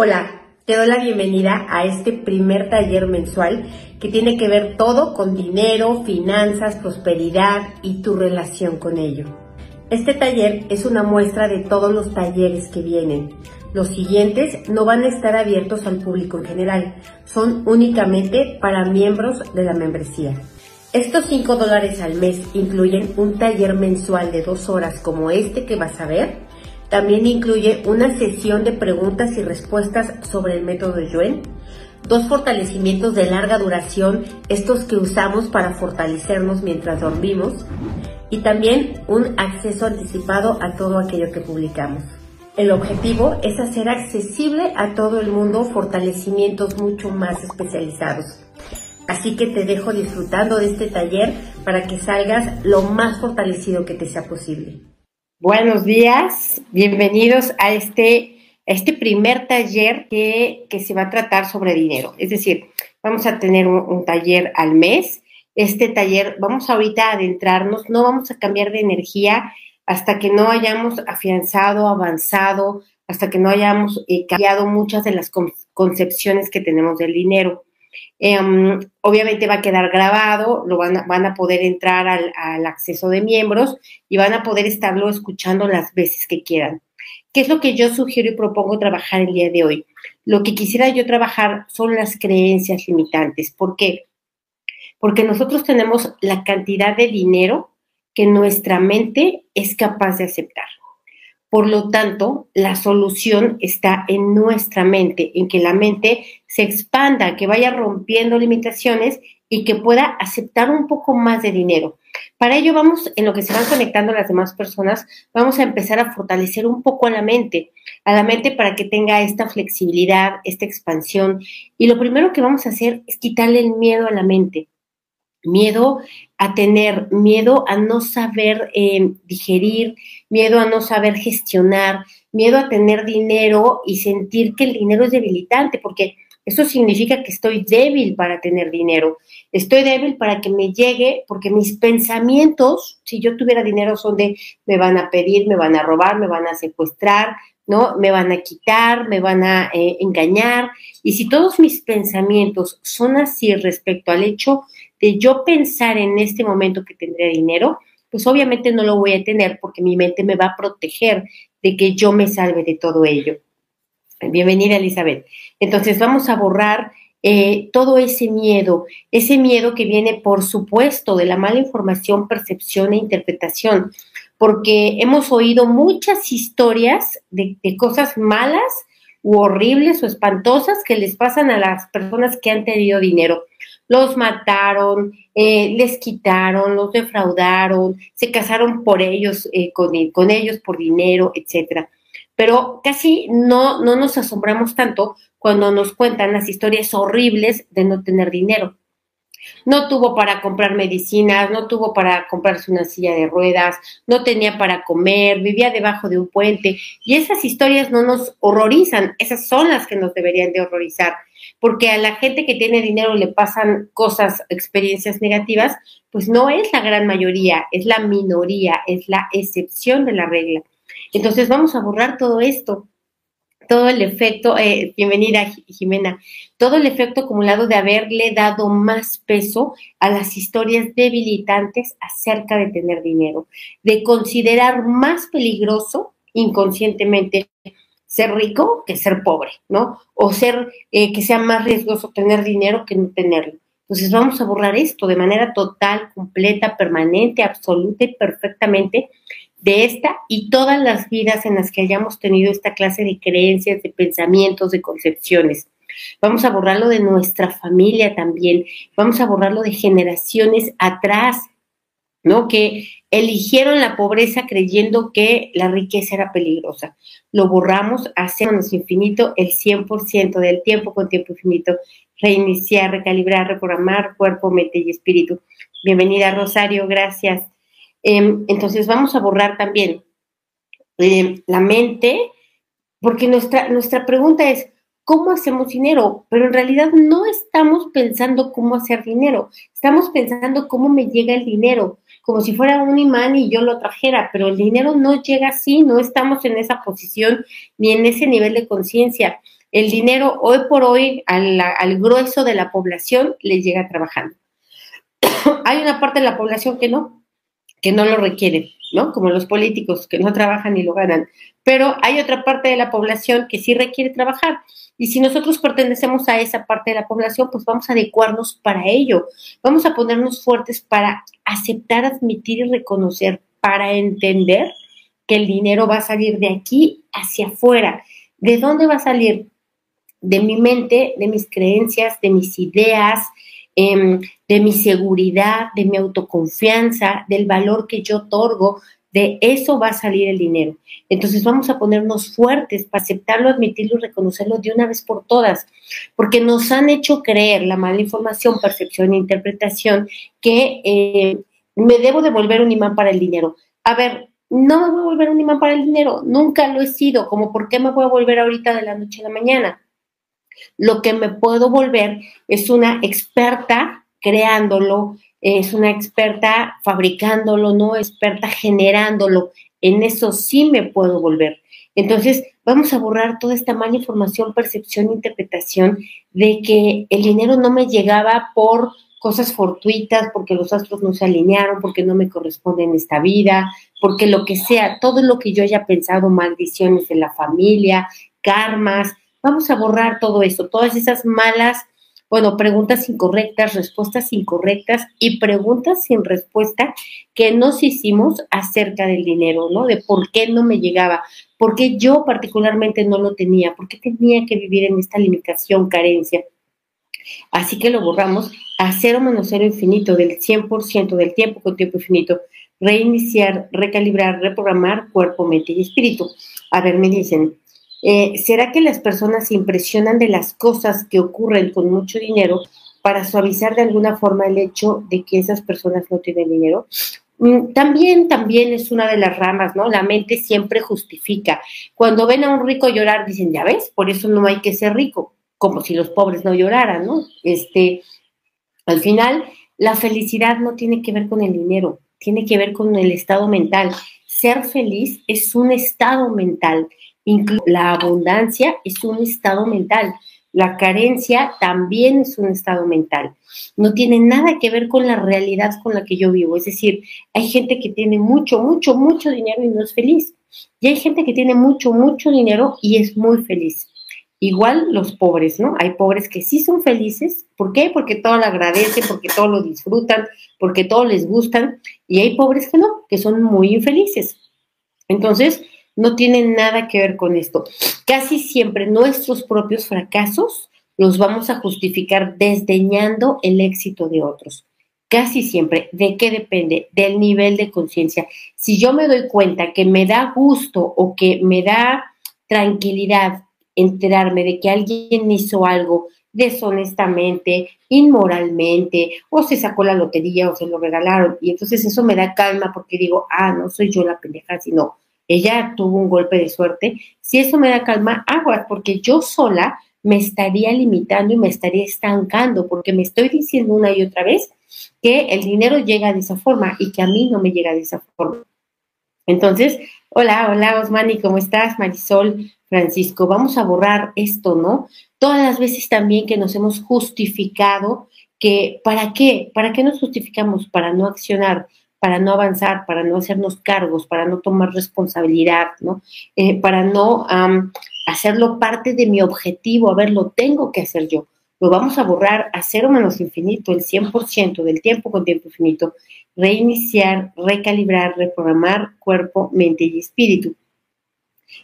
Hola, te doy la bienvenida a este primer taller mensual que tiene que ver todo con dinero, finanzas, prosperidad y tu relación con ello. Este taller es una muestra de todos los talleres que vienen. Los siguientes no van a estar abiertos al público en general, son únicamente para miembros de la membresía. Estos 5 dólares al mes incluyen un taller mensual de dos horas como este que vas a ver, también incluye una sesión de preguntas y respuestas sobre el método Yuen, dos fortalecimientos de larga duración, estos que usamos para fortalecernos mientras dormimos, y también un acceso anticipado a todo aquello que publicamos. El objetivo es hacer accesible a todo el mundo fortalecimientos mucho más especializados. Así que te dejo disfrutando de este taller para que salgas lo más fortalecido que te sea posible. Buenos días, bienvenidos a este, este primer taller que, se va a tratar sobre dinero. Es decir, vamos a tener un, taller al mes. Este taller, vamos ahorita a adentrarnos, no vamos a cambiar de energía hasta que no hayamos afianzado, avanzado, hasta que no hayamos eh, cambiado muchas de las concepciones que tenemos del dinero. Em, obviamente va a quedar grabado, lo van a, van a poder entrar al, al, acceso de miembros y van a poder estarlo escuchando las veces que quieran. ¿Qué es lo que yo sugiero y propongo trabajar el día de hoy? Lo que quisiera yo trabajar son las creencias limitantes. ¿Por qué? Porque nosotros tenemos la cantidad de dinero que nuestra mente es capaz de aceptar. Por lo tanto, la solución está en nuestra mente, en que la mente se expanda, que vaya rompiendo limitaciones y que pueda aceptar un poco más de dinero. Para ello vamos, en lo que se van conectando las demás personas, vamos a empezar a fortalecer un poco a la mente, a la mente para que tenga esta flexibilidad, esta expansión. Y lo primero que vamos a hacer es quitarle el miedo a la mente miedo a tener, miedo a no saber eh, digerir, miedo a no saber gestionar, miedo a tener dinero y sentir que el dinero es debilitante, porque eso significa que estoy débil para tener dinero. Estoy débil para que me llegue, porque mis pensamientos, si yo tuviera dinero, son de me van a pedir, me van a robar, me van a secuestrar, ¿no? Me van a quitar, me van a eh, engañar. Y si todos mis pensamientos son así respecto al hecho de yo pensar en este momento que tendré dinero, pues obviamente no lo voy a tener porque mi mente me va a proteger de que yo me salve de todo ello. Bienvenida, Elizabeth. Entonces vamos a borrar eh, todo ese miedo, ese miedo que viene, por supuesto, de la mala información, percepción e interpretación, porque hemos oído muchas historias de, cosas malas u horribles o espantosas que les pasan a las personas que han tenido dinero los mataron, eh, les quitaron, los defraudaron, se casaron por ellos, eh, con, con, ellos por dinero, etcétera. Pero casi no, no nos asombramos tanto cuando nos cuentan las historias horribles de no tener dinero. No tuvo para comprar medicinas, no tuvo para comprarse una silla de ruedas, no tenía para comer, vivía debajo de un puente. Y esas historias no nos horrorizan, esas son las que nos deberían de horrorizar, porque a la gente que tiene dinero le pasan cosas, experiencias negativas, pues no es la gran mayoría, es la minoría, es la excepción de la regla. Entonces vamos a borrar todo esto todo el efecto, eh, bienvenida Jimena, todo el efecto acumulado de haberle dado más peso a las historias debilitantes acerca de tener dinero, de considerar más peligroso inconscientemente ser rico que ser pobre, ¿no? O ser eh, que sea más riesgoso tener dinero que no tenerlo. Entonces vamos a borrar esto de manera total, completa, permanente, absoluta y perfectamente de esta y todas las vidas en las que hayamos tenido esta clase de creencias, de pensamientos, de concepciones. Vamos a borrarlo de nuestra familia también, vamos a borrarlo de generaciones atrás, ¿no? Que eligieron la pobreza creyendo que la riqueza era peligrosa. Lo borramos, hacemos infinito el 100% del tiempo con tiempo infinito. Reiniciar, recalibrar, reprogramar cuerpo, mente y espíritu. Bienvenida, Rosario, gracias. Em, entonces vamos a borrar también em, la mente, porque nuestra, nuestra pregunta es, ¿cómo hacemos dinero? Pero en realidad no estamos pensando cómo hacer dinero, estamos pensando cómo me llega el dinero, como si fuera un imán y yo lo trajera, pero el dinero no llega así, no estamos en esa posición ni en ese nivel de conciencia. el dinero hoy por hoy al, al grueso de la población le llega trabajando. Hay una parte de la población que no, que no lo requiere, ¿no? Como los políticos que no trabajan y lo ganan. Pero hay otra parte de la población que sí requiere trabajar. Y si nosotros pertenecemos a esa parte de la población, pues vamos a adecuarnos para ello. Vamos a ponernos fuertes para aceptar, admitir y reconocer, para entender que el dinero va a salir de aquí hacia afuera. ¿De dónde va a salir? De mi mente, de mis creencias, de mis ideas, Em, de mi seguridad, de mi autoconfianza, del valor que yo otorgo, de eso va a salir el dinero. Entonces vamos a ponernos fuertes para aceptarlo, admitirlo y reconocerlo de una vez por todas, porque nos han hecho creer la mala información, percepción e interpretación que eh, me debo de volver un imán para el dinero. A ver, no me voy a volver un imán para el dinero, nunca lo he sido, como por qué me voy a volver ahorita de la noche a la mañana. Lo que me puedo volver es una experta creándolo, es una experta fabricándolo, no experta generándolo. En eso sí me puedo volver. Entonces, vamos a borrar toda esta mala información, percepción, interpretación de que el dinero no me llegaba por cosas fortuitas, porque los astros no se alinearon, porque no me corresponde en esta vida, porque lo que sea, todo lo que yo haya pensado, maldiciones de la familia, karmas, Vamos a borrar todo eso, todas esas malas, bueno, preguntas incorrectas, respuestas incorrectas y preguntas sin respuesta que nos hicimos acerca del dinero, ¿no? De por qué no me llegaba, por qué yo particularmente no lo tenía, por qué tenía que vivir en esta limitación, carencia. Así que lo borramos a cero menos cero infinito, del 100% del tiempo con tiempo infinito. Reiniciar, recalibrar, reprogramar cuerpo, mente y espíritu. A ver, me dicen, eh, ¿Será que las personas se impresionan de las cosas que ocurren con mucho dinero para suavizar de alguna forma el hecho de que esas personas no tienen dinero? Mm, también, también es una de las ramas, ¿no? La mente siempre justifica. Cuando ven a un rico llorar, dicen, ya ves, por eso no hay que ser rico, como si los pobres no lloraran, ¿no? Este, al final, la felicidad no tiene que ver con el dinero, tiene que ver con el estado mental. Ser feliz es un estado mental la abundancia es un estado mental. La carencia también es un estado mental. No tiene nada que ver con la realidad con la que yo vivo. Es decir, hay gente que tiene mucho, mucho, mucho dinero y no es feliz. Y hay gente que tiene mucho, mucho dinero y es muy feliz. Igual los pobres, ¿no? Hay pobres que sí son felices. ¿Por qué? Porque todo lo agradecen, porque todo lo disfrutan, porque todo les gustan. Y hay pobres que no, que son muy infelices. Entonces, no tienen nada que ver con esto. Casi siempre nuestros propios fracasos los vamos a justificar desdeñando el éxito de otros. Casi siempre. ¿De qué depende? Del nivel de conciencia. Si yo me doy cuenta que me da gusto o que me da tranquilidad enterarme de que alguien hizo algo deshonestamente, inmoralmente, o se sacó la lotería o se lo regalaron, y entonces eso me da calma porque digo, ah, no soy yo la pendeja, sino ella tuvo un golpe de suerte, si eso me da calma, agua, porque yo sola me estaría limitando y me estaría estancando, porque me estoy diciendo una y otra vez que el dinero llega de esa forma y que a mí no me llega de esa forma. Entonces, hola, hola Osmani, ¿cómo estás? Marisol, Francisco, vamos a borrar esto, ¿no? Todas las veces también que nos hemos justificado que, ¿para qué? ¿Para qué nos justificamos? Para no accionar, para no avanzar, para no hacernos cargos, para no tomar responsabilidad, ¿no? Eh, para no hacerlo parte de mi objetivo, a ver, lo tengo que hacer yo. Lo vamos a borrar a cero menos infinito, el 100% del tiempo con tiempo infinito. Reiniciar, recalibrar, reprogramar cuerpo, mente y espíritu.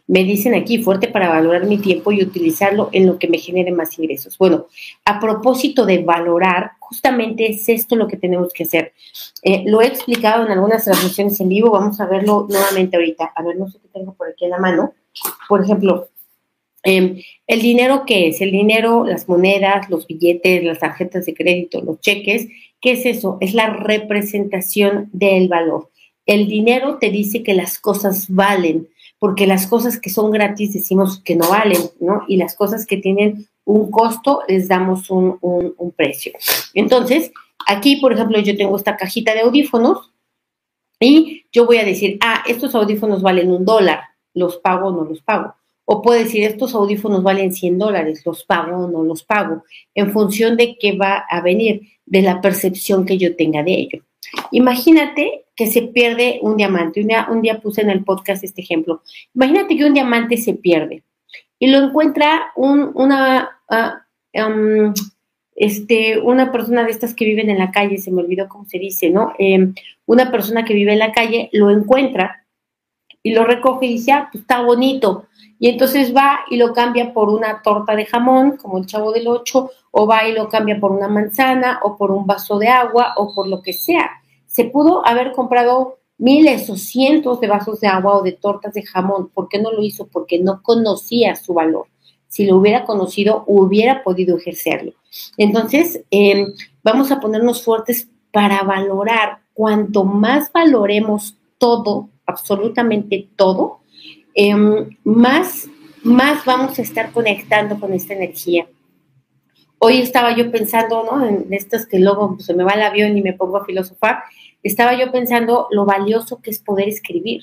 Me dicen aquí, fuerte para valorar mi tiempo y utilizarlo en lo que me genere más ingresos. Bueno, a propósito de valorar, justamente es esto lo que tenemos que hacer. Eh, lo he explicado en algunas transmisiones en vivo, vamos a verlo nuevamente ahorita. A ver, no sé qué tengo por aquí en la mano. Por ejemplo, em, el dinero, ¿qué es? El dinero, las monedas, los billetes, las tarjetas de crédito, los cheques, ¿qué es eso? Es la representación del valor. El dinero te dice que las cosas valen porque las cosas que son gratis decimos que no valen, ¿no? Y las cosas que tienen un costo les damos un, precio. Entonces, aquí, por ejemplo, yo tengo esta cajita de audífonos y yo voy a decir, ah, estos audífonos valen un dólar, los pago o no los pago. O puedo decir, estos audífonos valen 100 dólares, los pago o no los pago, en función de qué va a venir, de la percepción que yo tenga de ello. Imagínate que se pierde un diamante. Un día, puse en el podcast este ejemplo. Imagínate que un diamante se pierde y lo encuentra una, ah, este, una persona de estas que viven en la calle, se me olvidó cómo se dice, ¿no? Em, una persona que vive en la calle lo encuentra y lo recoge y dice, ah, pues está bonito. Y entonces va y lo cambia por una torta de jamón, como el chavo del ocho, o va y lo cambia por una manzana, o por un vaso de agua, o por lo que sea. Se pudo haber comprado miles o cientos de vasos de agua o de tortas de jamón. ¿Por qué no lo hizo? Porque no conocía su valor si lo hubiera conocido, hubiera podido ejercerlo. Entonces, em, vamos a ponernos fuertes para valorar. Cuanto más valoremos todo, absolutamente todo, em, más, más vamos a estar conectando con esta energía. Hoy estaba yo pensando, ¿no? En estas que luego se me va el avión y me pongo a filosofar, estaba yo pensando lo valioso que es poder escribir.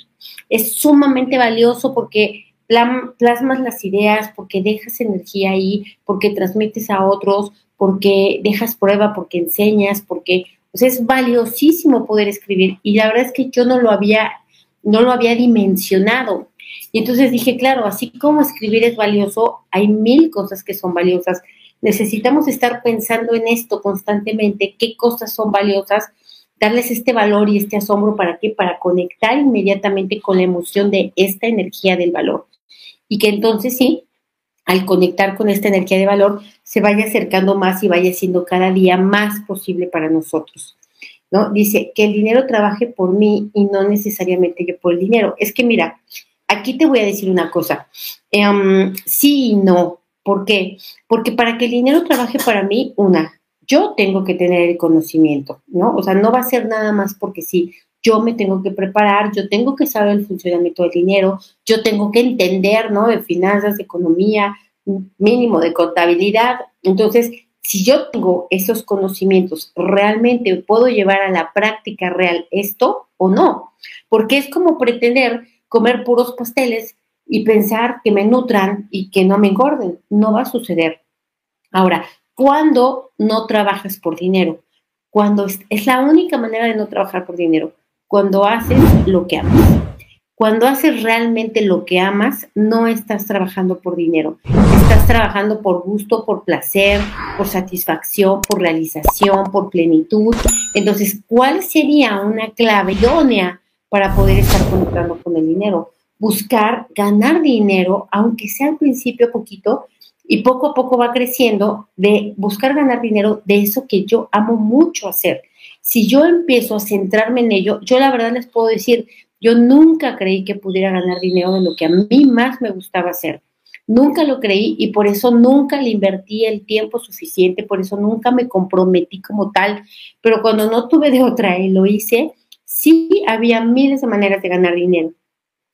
Es sumamente valioso porque plasmas las ideas, porque dejas energía ahí, porque transmites a otros, porque dejas prueba, porque enseñas, porque pues, es valiosísimo poder escribir. Y la verdad es que yo no lo había, no lo había dimensionado. Y entonces dije, claro, así como escribir es valioso, hay mil cosas que son valiosas. Necesitamos estar pensando en esto constantemente, qué cosas son valiosas, darles este valor y este asombro para qué, para conectar inmediatamente con la emoción de esta energía del valor y que entonces sí, al conectar con esta energía de valor, se vaya acercando más y vaya siendo cada día más posible para nosotros. ¿no? Dice que el dinero trabaje por mí y no necesariamente yo por el dinero. Es que mira, aquí te voy a decir una cosa. Em, sí y no. ¿Por qué? Porque para que el dinero trabaje para mí, una, yo tengo que tener el conocimiento, ¿no? O sea, no va a ser nada más porque sí yo me tengo que preparar, yo tengo que saber el funcionamiento del dinero, yo tengo que entender, ¿no? De finanzas, economía, mínimo de contabilidad. Entonces, si yo tengo esos conocimientos, ¿realmente puedo llevar a la práctica real esto o no? Porque es como pretender comer puros pasteles y pensar que me nutran y que no me engorden. No va a suceder. Ahora, ¿cuándo no trabajas por dinero? Cuando es la única manera de no trabajar por dinero cuando haces lo que amas. Cuando haces realmente lo que amas, no estás trabajando por dinero, estás trabajando por gusto, por placer, por satisfacción, por realización, por plenitud. Entonces, ¿cuál sería una clave idónea para poder estar conectando con el dinero? Buscar ganar dinero, aunque sea al principio poquito, y poco a poco va creciendo de buscar ganar dinero de eso que yo amo mucho hacer si yo empiezo a centrarme en ello, yo la verdad les puedo decir, yo nunca creí que pudiera ganar dinero de lo que a mí más me gustaba hacer. Nunca lo creí y por eso nunca le invertí el tiempo suficiente, por eso nunca me comprometí como tal. Pero cuando no tuve de otra y lo hice, sí había miles de maneras de ganar dinero.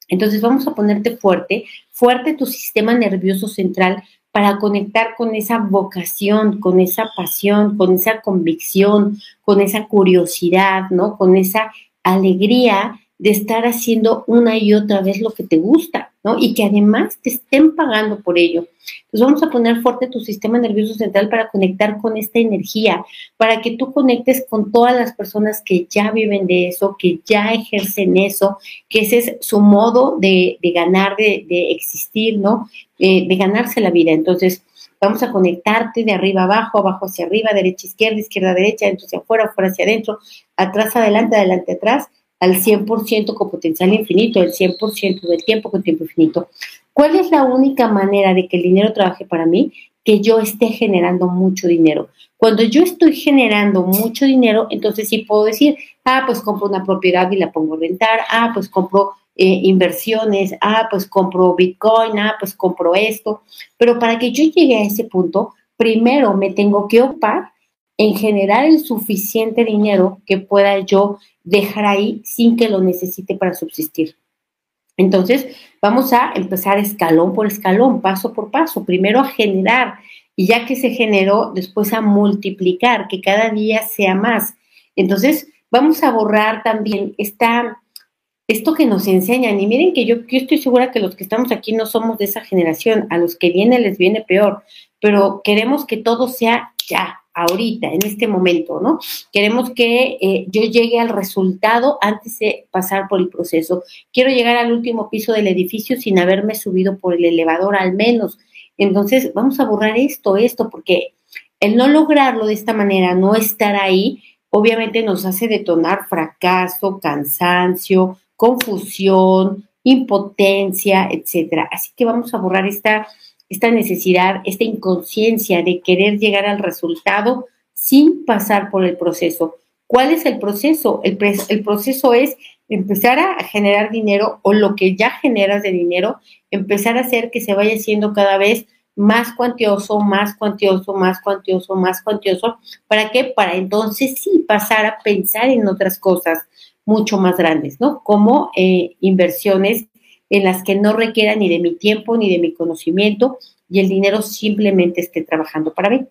Entonces vamos a ponerte fuerte, fuerte tu sistema nervioso central para conectar con esa vocación, con esa pasión, con esa convicción, con esa curiosidad, ¿no? Con esa alegría de estar haciendo una y otra vez lo que te gusta, ¿no? Y que además te estén pagando por ello. Entonces vamos a poner fuerte tu sistema nervioso central para conectar con esta energía, para que tú conectes con todas las personas que ya viven de eso, que ya ejercen eso, que ese es su modo de, ganar, de, de, existir, ¿no? Eh, de ganarse la vida. Entonces, vamos a conectarte de arriba abajo, abajo hacia arriba, derecha izquierda, izquierda derecha, dentro hacia afuera, afuera hacia adentro, atrás adelante, adelante atrás, al 100% con potencial infinito, el 100% del tiempo con tiempo infinito. ¿Cuál es la única manera de que el dinero trabaje para mí? Que yo esté generando mucho dinero. Cuando yo estoy generando mucho dinero, entonces sí puedo decir, ah, pues compro una propiedad y la pongo a rentar, ah, pues compro eh, inversiones, ah, pues compro Bitcoin, ah, pues compro esto. Pero para que yo llegue a ese punto, primero me tengo que ocupar en generar el suficiente dinero que pueda yo dejar ahí sin que lo necesite para subsistir. Entonces, vamos a empezar escalón por escalón, paso por paso. Primero a generar y ya que se generó, después a multiplicar, que cada día sea más. Entonces, vamos a borrar también esta esto que nos enseñan. Y miren que yo, yo estoy segura que los que estamos aquí no somos de esa generación, a los que viene les viene peor, pero queremos que todo sea ya, ahorita, en este momento, ¿no? Queremos que eh, yo llegue al resultado antes de pasar por el proceso. Quiero llegar al último piso del edificio sin haberme subido por el elevador al menos. Entonces, vamos a borrar esto, esto, porque el no lograrlo de esta manera, no estar ahí, obviamente nos hace detonar fracaso, cansancio, confusión, impotencia, etcétera. Así que vamos a borrar esta esta necesidad, esta inconsciencia de querer llegar al resultado sin pasar por el proceso. ¿Cuál es el proceso? El, proceso es empezar a generar dinero o lo que ya generas de dinero, empezar a hacer que se vaya haciendo cada vez más cuantioso, más cuantioso, más cuantioso, más cuantioso. ¿Para qué? Para entonces sí pasar a pensar en otras cosas mucho más grandes, ¿no? Como eh, inversiones en las que no requiera ni de mi tiempo ni de mi conocimiento y el dinero simplemente esté trabajando para mí.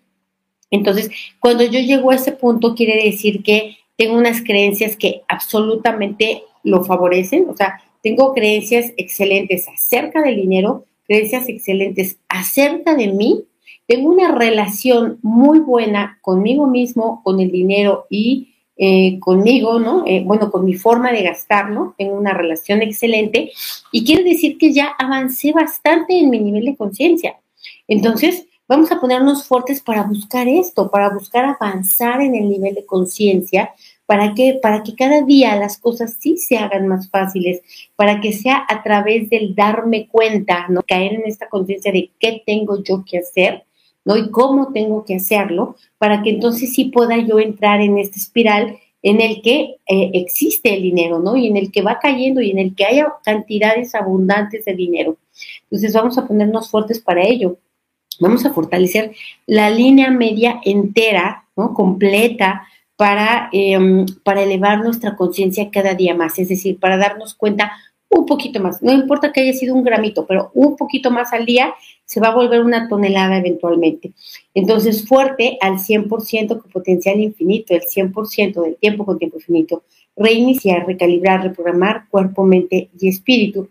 Entonces, cuando yo llego a ese punto, quiere decir que tengo unas creencias que absolutamente lo favorecen, o sea, tengo creencias excelentes acerca del dinero, creencias excelentes acerca de mí, tengo una relación muy buena conmigo mismo, con el dinero y eh, conmigo, ¿no? Eh, bueno, con mi forma de gastar, ¿no? Tengo una relación excelente y quiere decir que ya avancé bastante en mi nivel de conciencia. Entonces, vamos a ponernos fuertes para buscar esto, para buscar avanzar en el nivel de conciencia, para que, para que cada día las cosas sí se hagan más fáciles, para que sea a través del darme cuenta, ¿no? Caer en esta conciencia de qué tengo yo que hacer ¿no? Y cómo tengo que hacerlo para que entonces sí pueda yo entrar en esta espiral en el que eh, existe el dinero, ¿no? Y en el que va cayendo y en el que haya cantidades abundantes de dinero. Entonces vamos a ponernos fuertes para ello. Vamos a fortalecer la línea media entera, ¿no? Completa para, em, para elevar nuestra conciencia cada día más, es decir, para darnos cuenta un poquito más, no importa que haya sido un gramito, pero un poquito más al día se va a volver una tonelada eventualmente. Entonces, fuerte al 100% con potencial infinito, el 100% del tiempo con tiempo infinito. Reiniciar, recalibrar, reprogramar cuerpo, mente y espíritu.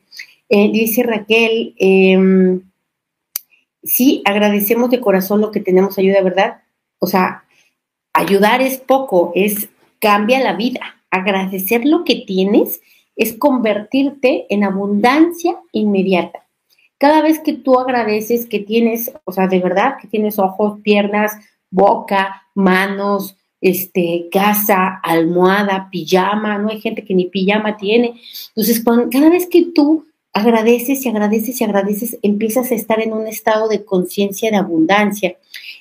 Eh, dice Raquel, em, sí, agradecemos de corazón lo que tenemos ayuda, ¿verdad? O sea, ayudar es poco, es cambia la vida. Agradecer lo que tienes es convertirte en abundancia inmediata. Cada vez que tú agradeces que tienes, o sea, de verdad que tienes ojos, piernas, boca, manos, este, casa, almohada, pijama, no hay gente que ni pijama tiene. Entonces, cada vez que tú agradeces y agradeces y agradeces, empiezas a estar en un estado de conciencia de abundancia.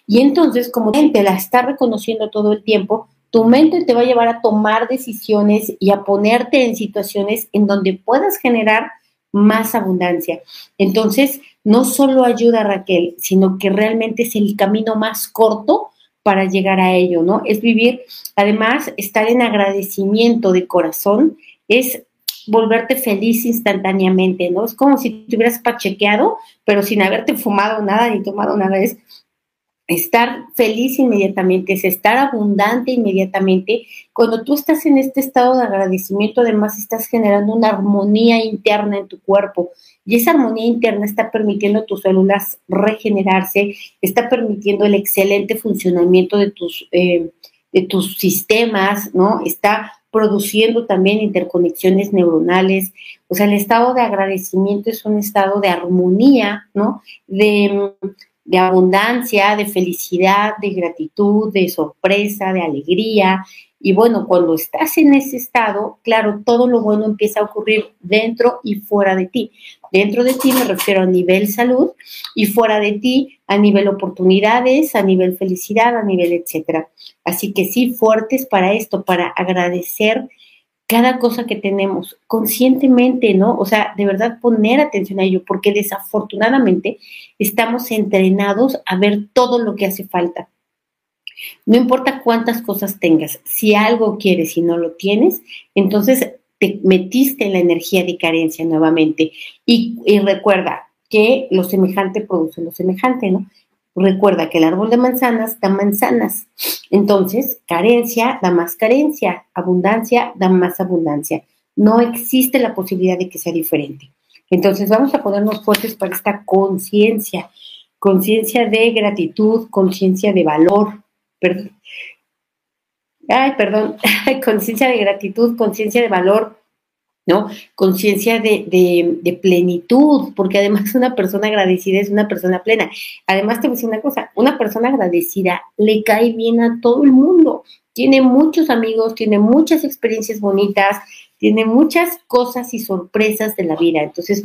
Y entonces, como te la está reconociendo todo el tiempo, tu mente te va a llevar a tomar decisiones y a ponerte en situaciones en donde puedas generar más abundancia. Entonces, no solo ayuda a Raquel, sino que realmente es el camino más corto para llegar a ello, ¿no? Es vivir, además, estar en agradecimiento de corazón, es volverte feliz instantáneamente, ¿no? Es como si te hubieras pachequeado, pero sin haberte fumado nada ni tomado nada. Es estar feliz inmediatamente, es estar abundante inmediatamente. Cuando tú estás en este estado de agradecimiento, además estás generando una armonía interna en tu cuerpo y esa armonía interna está permitiendo a tus células regenerarse, está permitiendo el excelente funcionamiento de tus, eh, de tus sistemas, ¿no? Está produciendo también interconexiones neuronales. O sea, el estado de agradecimiento es un estado de armonía, ¿no? De de abundancia, de felicidad, de gratitud, de sorpresa, de alegría. Y bueno, cuando estás en ese estado, claro, todo lo bueno empieza a ocurrir dentro y fuera de ti. Dentro de ti me refiero a nivel salud y fuera de ti a nivel oportunidades, a nivel felicidad, a nivel etcétera. Así que sí, fuertes para esto, para agradecer cada cosa que tenemos conscientemente, ¿no? O sea, de verdad poner atención a ello, porque desafortunadamente estamos entrenados a ver todo lo que hace falta. No importa cuántas cosas tengas, si algo quieres y no lo tienes, entonces te metiste en la energía de carencia nuevamente. Y, y recuerda que lo semejante produce lo semejante, ¿no? Recuerda que el árbol de manzanas da manzanas. Entonces, carencia da más carencia, abundancia da más abundancia. No existe la posibilidad de que sea diferente. Entonces vamos a ponernos fuertes para esta conciencia, conciencia de gratitud, conciencia de valor. Ay, perdón, conciencia de gratitud, conciencia de valor, ¿no? Conciencia de, de, plenitud, porque además una persona agradecida es una persona plena. Además te voy a decir una cosa, una persona agradecida le cae bien a todo el mundo, tiene muchos amigos, tiene muchas experiencias bonitas, tiene muchas cosas y sorpresas de la vida. Entonces,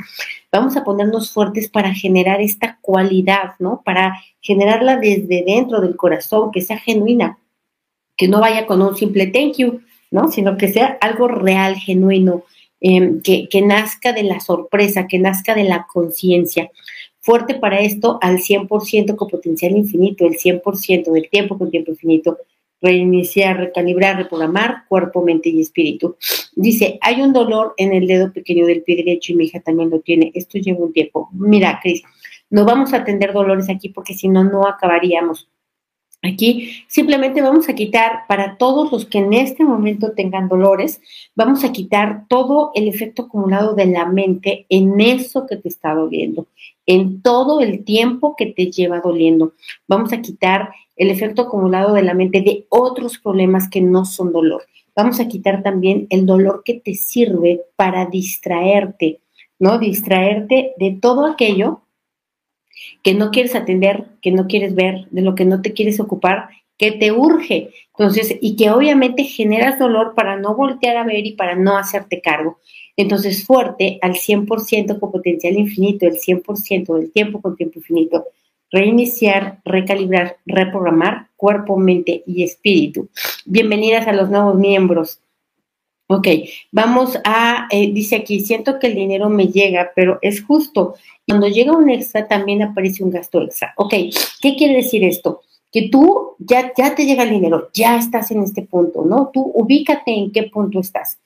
vamos a ponernos fuertes para generar esta cualidad, ¿no? Para generarla desde dentro del corazón, que sea genuina, que no vaya con un simple thank you, ¿no? Sino que sea algo real, genuino, Em, que, que, nazca de la sorpresa, que nazca de la conciencia. Fuerte para esto al 100% con potencial infinito, el 100% del tiempo con tiempo infinito. Reiniciar, recalibrar, reprogramar cuerpo, mente y espíritu. Dice, hay un dolor en el dedo pequeño del pie derecho y mi hija también lo tiene. Esto lleva un tiempo. Mira, Cris, no vamos a atender dolores aquí porque si no, no acabaríamos. Aquí simplemente vamos a quitar para todos los que en este momento tengan dolores, vamos a quitar todo el efecto acumulado de la mente en eso que te está doliendo, en todo el tiempo que te lleva doliendo. Vamos a quitar el efecto acumulado de la mente de otros problemas que no son dolor. Vamos a quitar también el dolor que te sirve para distraerte, ¿no? Distraerte de todo aquello que no quieres atender, que no quieres ver, de lo que no te quieres ocupar, que te urge. Entonces, y que obviamente generas dolor para no voltear a ver y para no hacerte cargo. Entonces, fuerte al 100% con potencial infinito, el 100% del tiempo con tiempo infinito. Reiniciar, recalibrar, reprogramar cuerpo, mente y espíritu. Bienvenidas a los nuevos miembros. Ok, vamos a, eh, dice aquí, siento que el dinero me llega, pero es justo. Cuando llega un extra también aparece un gasto extra. Ok, ¿qué quiere decir esto? Que tú ya, ya te llega el dinero, ya estás en este punto, ¿no? Tú ubícate en qué punto estás.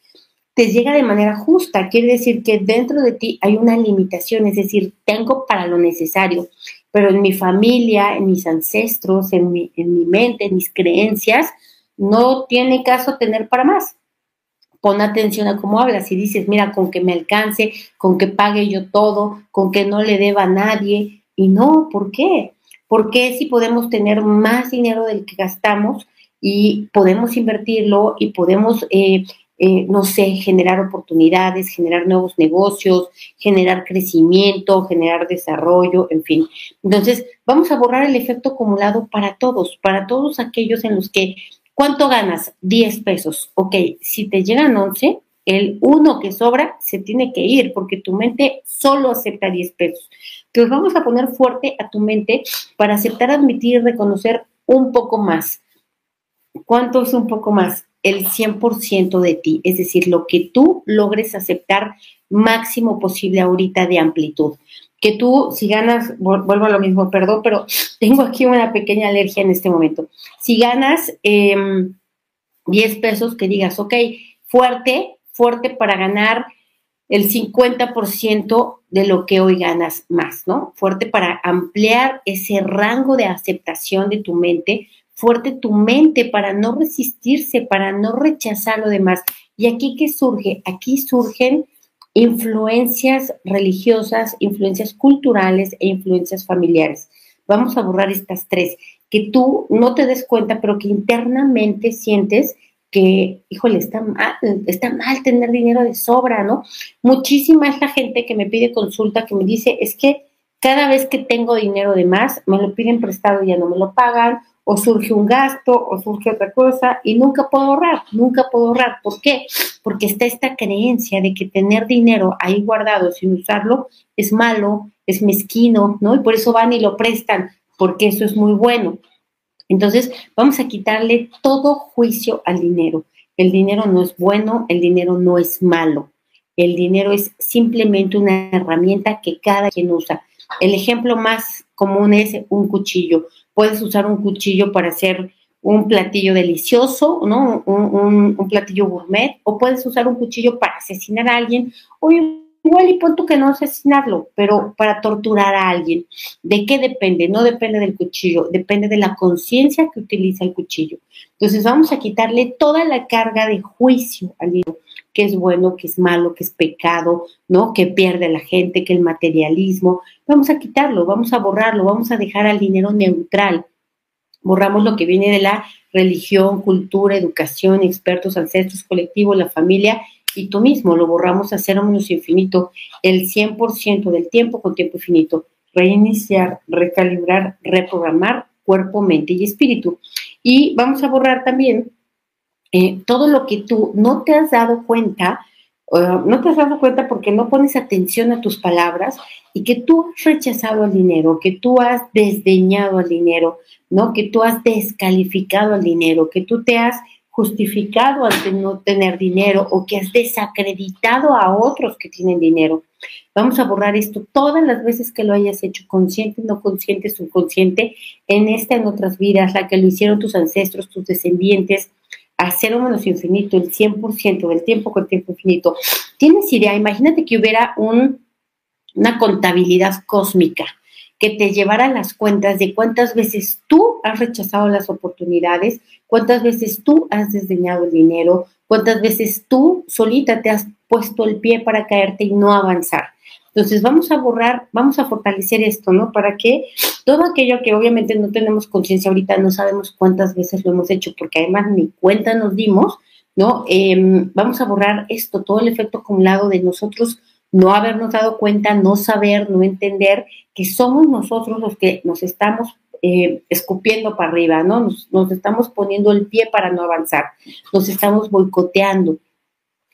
Te llega de manera justa, quiere decir que dentro de ti hay una limitación, es decir, tengo para lo necesario, pero en mi familia, en mis ancestros, en mi, en mi mente, en mis creencias, no tiene caso tener para más pon atención a cómo hablas y dices, mira, con que me alcance, con que pague yo todo, con que no le deba a nadie. Y no, ¿por qué? ¿Por qué si podemos tener más dinero del que gastamos y podemos invertirlo y podemos, eh, eh, no sé, generar oportunidades, generar nuevos negocios, generar crecimiento, generar desarrollo, en fin? Entonces, vamos a borrar el efecto acumulado para todos, para todos aquellos en los que ¿Cuánto ganas? 10 pesos. Ok, si te llegan 11, el uno que sobra se tiene que ir porque tu mente solo acepta 10 pesos. Entonces vamos a poner fuerte a tu mente para aceptar, admitir reconocer un poco más. ¿Cuánto es un poco más? El 100% de ti, es decir, lo que tú logres aceptar máximo posible ahorita de amplitud que tú, si ganas, vuelvo a lo mismo, perdón, pero tengo aquí una pequeña alergia en este momento. Si ganas 10 em, pesos, que digas, ok, fuerte, fuerte para ganar el 50% de lo que hoy ganas más, ¿no? Fuerte para ampliar ese rango de aceptación de tu mente, fuerte tu mente para no resistirse, para no rechazar lo demás. ¿Y aquí qué surge? Aquí surgen influencias religiosas, influencias culturales e influencias familiares. Vamos a borrar estas tres, que tú no te des cuenta, pero que internamente sientes que, híjole, está mal, está mal tener dinero de sobra, ¿no? Muchísima es la gente que me pide consulta, que me dice, es que cada vez que tengo dinero de más, me lo piden prestado y ya no me lo pagan, o surge un gasto o surge otra cosa y nunca puedo ahorrar, nunca puedo ahorrar. ¿Por qué? Porque está esta creencia de que tener dinero ahí guardado sin usarlo es malo, es mezquino, ¿no? Y por eso van y lo prestan, porque eso es muy bueno. Entonces, vamos a quitarle todo juicio al dinero. El dinero no es bueno, el dinero no es malo. El dinero es simplemente una herramienta que cada quien usa. El ejemplo más común es un cuchillo puedes usar un cuchillo para hacer un platillo delicioso, ¿no? Un, platillo gourmet, o puedes usar un cuchillo para asesinar a alguien, o igual y punto que no asesinarlo, pero para torturar a alguien. ¿De qué depende? No depende del cuchillo, depende de la conciencia que utiliza el cuchillo. Entonces vamos a quitarle toda la carga de juicio al libro, qué es bueno, qué es malo, qué es pecado, ¿no? Que pierde la gente, que el materialismo. Vamos a quitarlo, vamos a borrarlo, vamos a dejar al dinero neutral. Borramos lo que viene de la religión, cultura, educación, expertos, ancestros, colectivo, la familia y tú mismo. Lo borramos a cero menos infinito el 100% del tiempo con tiempo infinito. Reiniciar, recalibrar, reprogramar cuerpo, mente y espíritu. Y vamos a borrar también eh, todo lo que tú no te has dado cuenta, no te has dado cuenta porque no pones atención a tus palabras y que tú has rechazado al dinero, que tú has desdeñado al dinero, ¿no? Que tú has descalificado al dinero, que tú te has justificado ante no tener dinero o que has desacreditado a otros que tienen dinero. Vamos a borrar esto todas las veces que lo hayas hecho, consciente, no consciente, subconsciente, en esta, en otras vidas, la que lo hicieron tus ancestros, tus descendientes, a cero menos infinito, el 100% del tiempo con tiempo infinito. ¿Tienes idea? Imagínate que hubiera un, una contabilidad cósmica que te llevara las cuentas de cuántas veces tú has rechazado las oportunidades, cuántas veces tú has desdeñado el dinero, cuántas veces tú solita te has puesto el pie para caerte y no avanzar. Entonces vamos a borrar, vamos a fortalecer esto, ¿no? Para que todo aquello que obviamente no tenemos conciencia ahorita, no sabemos cuántas veces lo hemos hecho, porque además ni cuenta nos dimos, ¿no? Em, vamos a borrar esto, todo el efecto acumulado de nosotros no habernos dado cuenta, no saber, no entender que somos nosotros los que nos estamos eh, escupiendo para arriba, ¿no? Nos, estamos poniendo el pie para no avanzar, nos estamos boicoteando,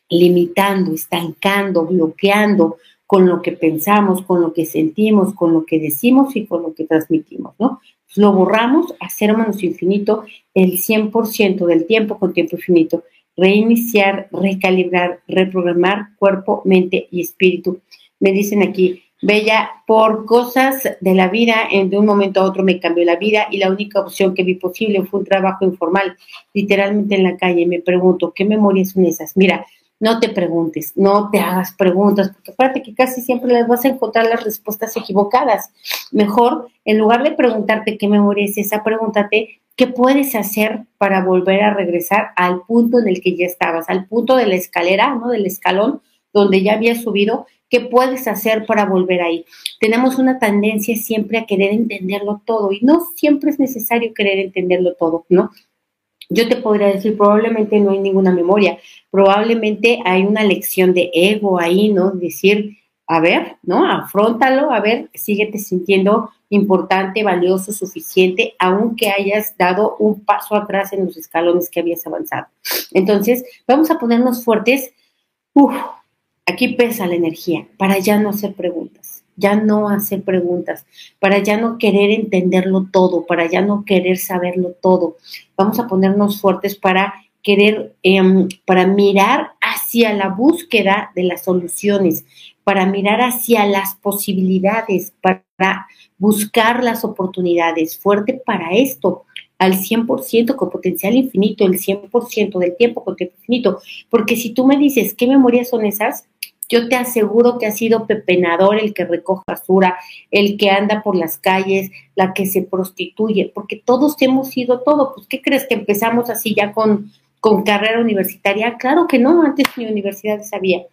limitando, estancando, bloqueando, con lo que pensamos, con lo que sentimos, con lo que decimos y con lo que transmitimos, ¿no? Lo borramos a cero menos infinito el 100% del tiempo con tiempo infinito. Reiniciar, recalibrar, reprogramar cuerpo, mente y espíritu. Me dicen aquí, Bella, por cosas de la vida, de un momento a otro me cambió la vida y la única opción que vi posible fue un trabajo informal, literalmente en la calle. Me pregunto, ¿qué memorias son esas? Mira, no te preguntes, no te hagas preguntas, porque acuérdate que casi siempre les vas a encontrar las respuestas equivocadas. Mejor, en lugar de preguntarte qué memoria es esa, pregúntate qué puedes hacer para volver a regresar al punto en el que ya estabas, al punto de la escalera, ¿no? Del escalón donde ya habías subido, ¿qué puedes hacer para volver ahí? Tenemos una tendencia siempre a querer entenderlo todo y no siempre es necesario querer entenderlo todo, ¿no? Yo te podría decir, probablemente no hay ninguna memoria, probablemente hay una lección de ego ahí, ¿no? Decir, a ver, ¿no? Afróntalo, a ver, síguete sintiendo importante, valioso, suficiente, aunque hayas dado un paso atrás en los escalones que habías avanzado. Entonces, vamos a ponernos fuertes. Uf, aquí pesa la energía para ya no hacer preguntas ya no hacer preguntas, para ya no querer entenderlo todo, para ya no querer saberlo todo. Vamos a ponernos fuertes para querer, em, para mirar hacia la búsqueda de las soluciones, para mirar hacia las posibilidades, para buscar las oportunidades. Fuerte para esto, al 100% con potencial infinito, el 100% del tiempo con tiempo infinito. Porque si tú me dices, ¿qué memorias son esas? Yo te aseguro que ha sido pepenador el que recoge basura, el que anda por las calles, la que se prostituye, porque todos hemos sido todo. Pues, ¿qué crees que empezamos así ya con, con carrera universitaria? Claro que no, antes mi universidad sabía.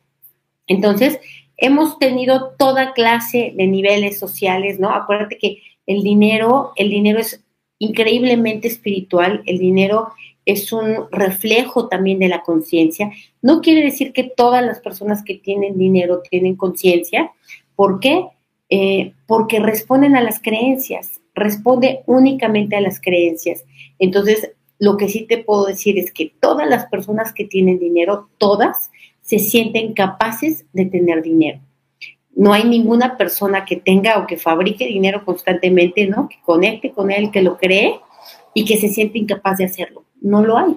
Entonces, hemos tenido toda clase de niveles sociales, ¿no? Acuérdate que el dinero, el dinero es increíblemente espiritual, el dinero es un reflejo también de la conciencia. No quiere decir que todas las personas que tienen dinero tienen conciencia. ¿Por qué? Eh, porque responden a las creencias, responde únicamente a las creencias. Entonces, lo que sí te puedo decir es que todas las personas que tienen dinero, todas, se sienten capaces de tener dinero. No hay ninguna persona que tenga o que fabrique dinero constantemente, ¿no? Que conecte con él, que lo cree y que se siente incapaz de hacerlo no lo hay.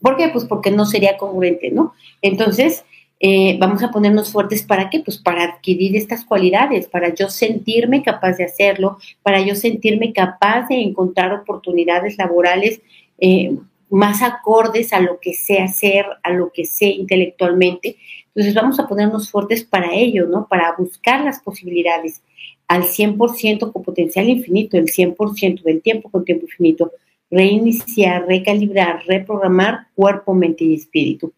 ¿Por qué? Pues porque no sería congruente, ¿no? Entonces, eh, vamos a ponernos fuertes para qué? Pues para adquirir estas cualidades, para yo sentirme capaz de hacerlo, para yo sentirme capaz de encontrar oportunidades laborales eh, más acordes a lo que sé hacer, a lo que sé intelectualmente. Entonces vamos a ponernos fuertes para ello, ¿no? Para buscar las posibilidades al 100% con potencial infinito, el 100% del tiempo con tiempo infinito reiniciar, recalibrar, reprogramar cuerpo, mente y espíritu.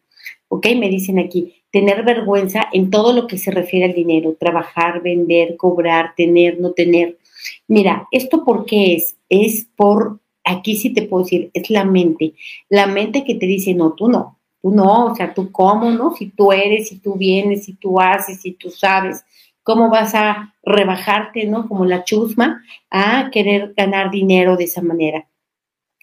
¿ok? Me dicen aquí, tener vergüenza en todo lo que se refiere al dinero, trabajar, vender, cobrar, tener, no tener. Mira, ¿esto por qué es? Es por, aquí sí te puedo decir, es la mente. La mente que te dice, no, tú no, tú no, o sea, tú cómo, ¿no? Si tú eres, si tú vienes, si tú haces, si tú sabes, ¿cómo vas a rebajarte, ¿no? Como la chusma a querer ganar dinero de esa manera.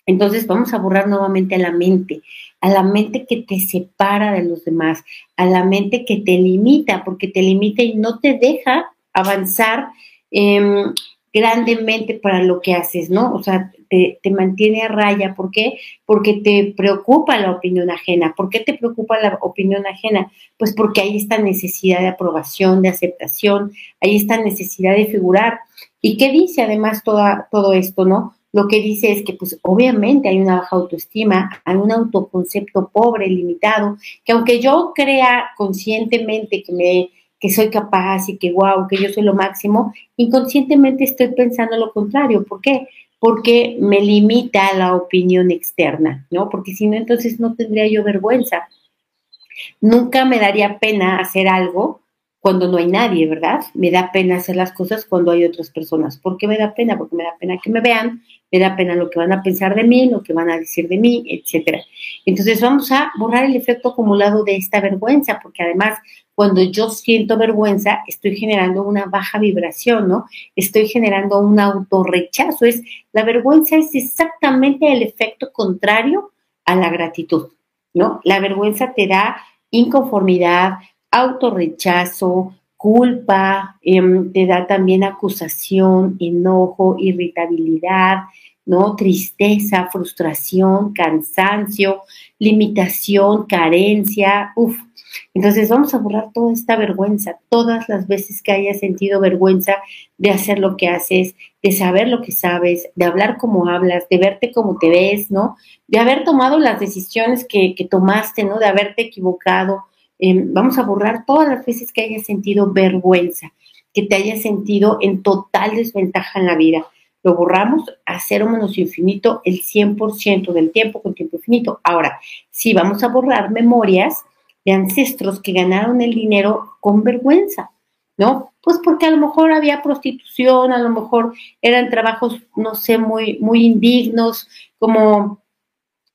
Entonces vamos a borrar nuevamente a la mente, a la mente que te separa de los demás, a la mente que te limita, porque te limita y no te deja avanzar eh, grandemente para lo que haces, ¿no? O sea, te, te, mantiene a raya. ¿Por qué? Porque te preocupa la opinión ajena. ¿Por qué te preocupa la opinión ajena? Pues porque hay esta necesidad de aprobación, de aceptación, hay esta necesidad de figurar. ¿Y qué dice además toda, todo esto, no? Lo que dice es que, pues, obviamente hay una baja autoestima, hay un autoconcepto pobre, limitado, que aunque yo crea conscientemente que me que soy capaz y que wow, que yo soy lo máximo, inconscientemente estoy pensando lo contrario. ¿Por qué? Porque me limita la opinión externa, ¿no? Porque si no, entonces no tendría yo vergüenza. Nunca me daría pena hacer algo cuando no hay nadie, ¿verdad? Me da pena hacer las cosas cuando hay otras personas. ¿Por qué me da pena? Porque me da pena que me vean, me da pena lo que van a pensar de mí, lo que van a decir de mí, etcétera. Entonces vamos a borrar el efecto acumulado de esta vergüenza, porque además cuando yo siento vergüenza, estoy generando una baja vibración, ¿no? Estoy generando un autorrechazo. Es, la vergüenza es exactamente el efecto contrario a la gratitud, ¿no? La vergüenza te da inconformidad, autorrechazo, culpa, em, te da también acusación, enojo, irritabilidad, ¿no? Tristeza, frustración, cansancio, limitación, carencia, uff. Entonces vamos a borrar toda esta vergüenza, todas las veces que hayas sentido vergüenza de hacer lo que haces, de saber lo que sabes, de hablar como hablas, de verte como te ves, ¿no? De haber tomado las decisiones que, que tomaste, ¿no? De haberte equivocado, Em, vamos a borrar todas las veces que hayas sentido vergüenza, que te hayas sentido en total desventaja en la vida. Lo borramos a cero menos infinito el 100% del tiempo con tiempo infinito. Ahora, sí, vamos a borrar memorias de ancestros que ganaron el dinero con vergüenza, ¿no? Pues porque a lo mejor había prostitución, a lo mejor eran trabajos, no sé, muy, muy indignos, como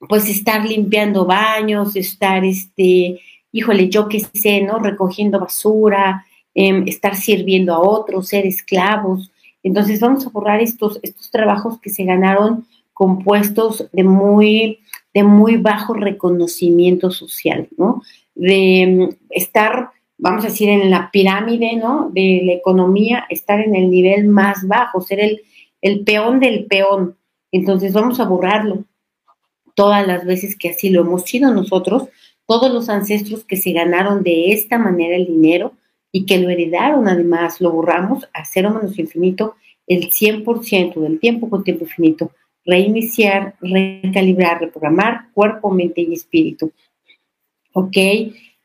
pues estar limpiando baños, estar este, híjole, yo qué sé, ¿no? Recogiendo basura, em, estar sirviendo a otros, ser esclavos. Entonces vamos a borrar estos, estos trabajos que se ganaron con puestos de muy, de muy bajo reconocimiento social, ¿no? De em, estar, vamos a decir, en la pirámide, ¿no? De la economía, estar en el nivel más bajo, ser el, el peón del peón. Entonces vamos a borrarlo todas las veces que así lo hemos sido nosotros, todos los ancestros que se ganaron de esta manera el dinero y que lo heredaron además, lo borramos a cero menos infinito el 100% del tiempo con tiempo infinito. Reiniciar, recalibrar, reprogramar cuerpo, mente y espíritu. Ok,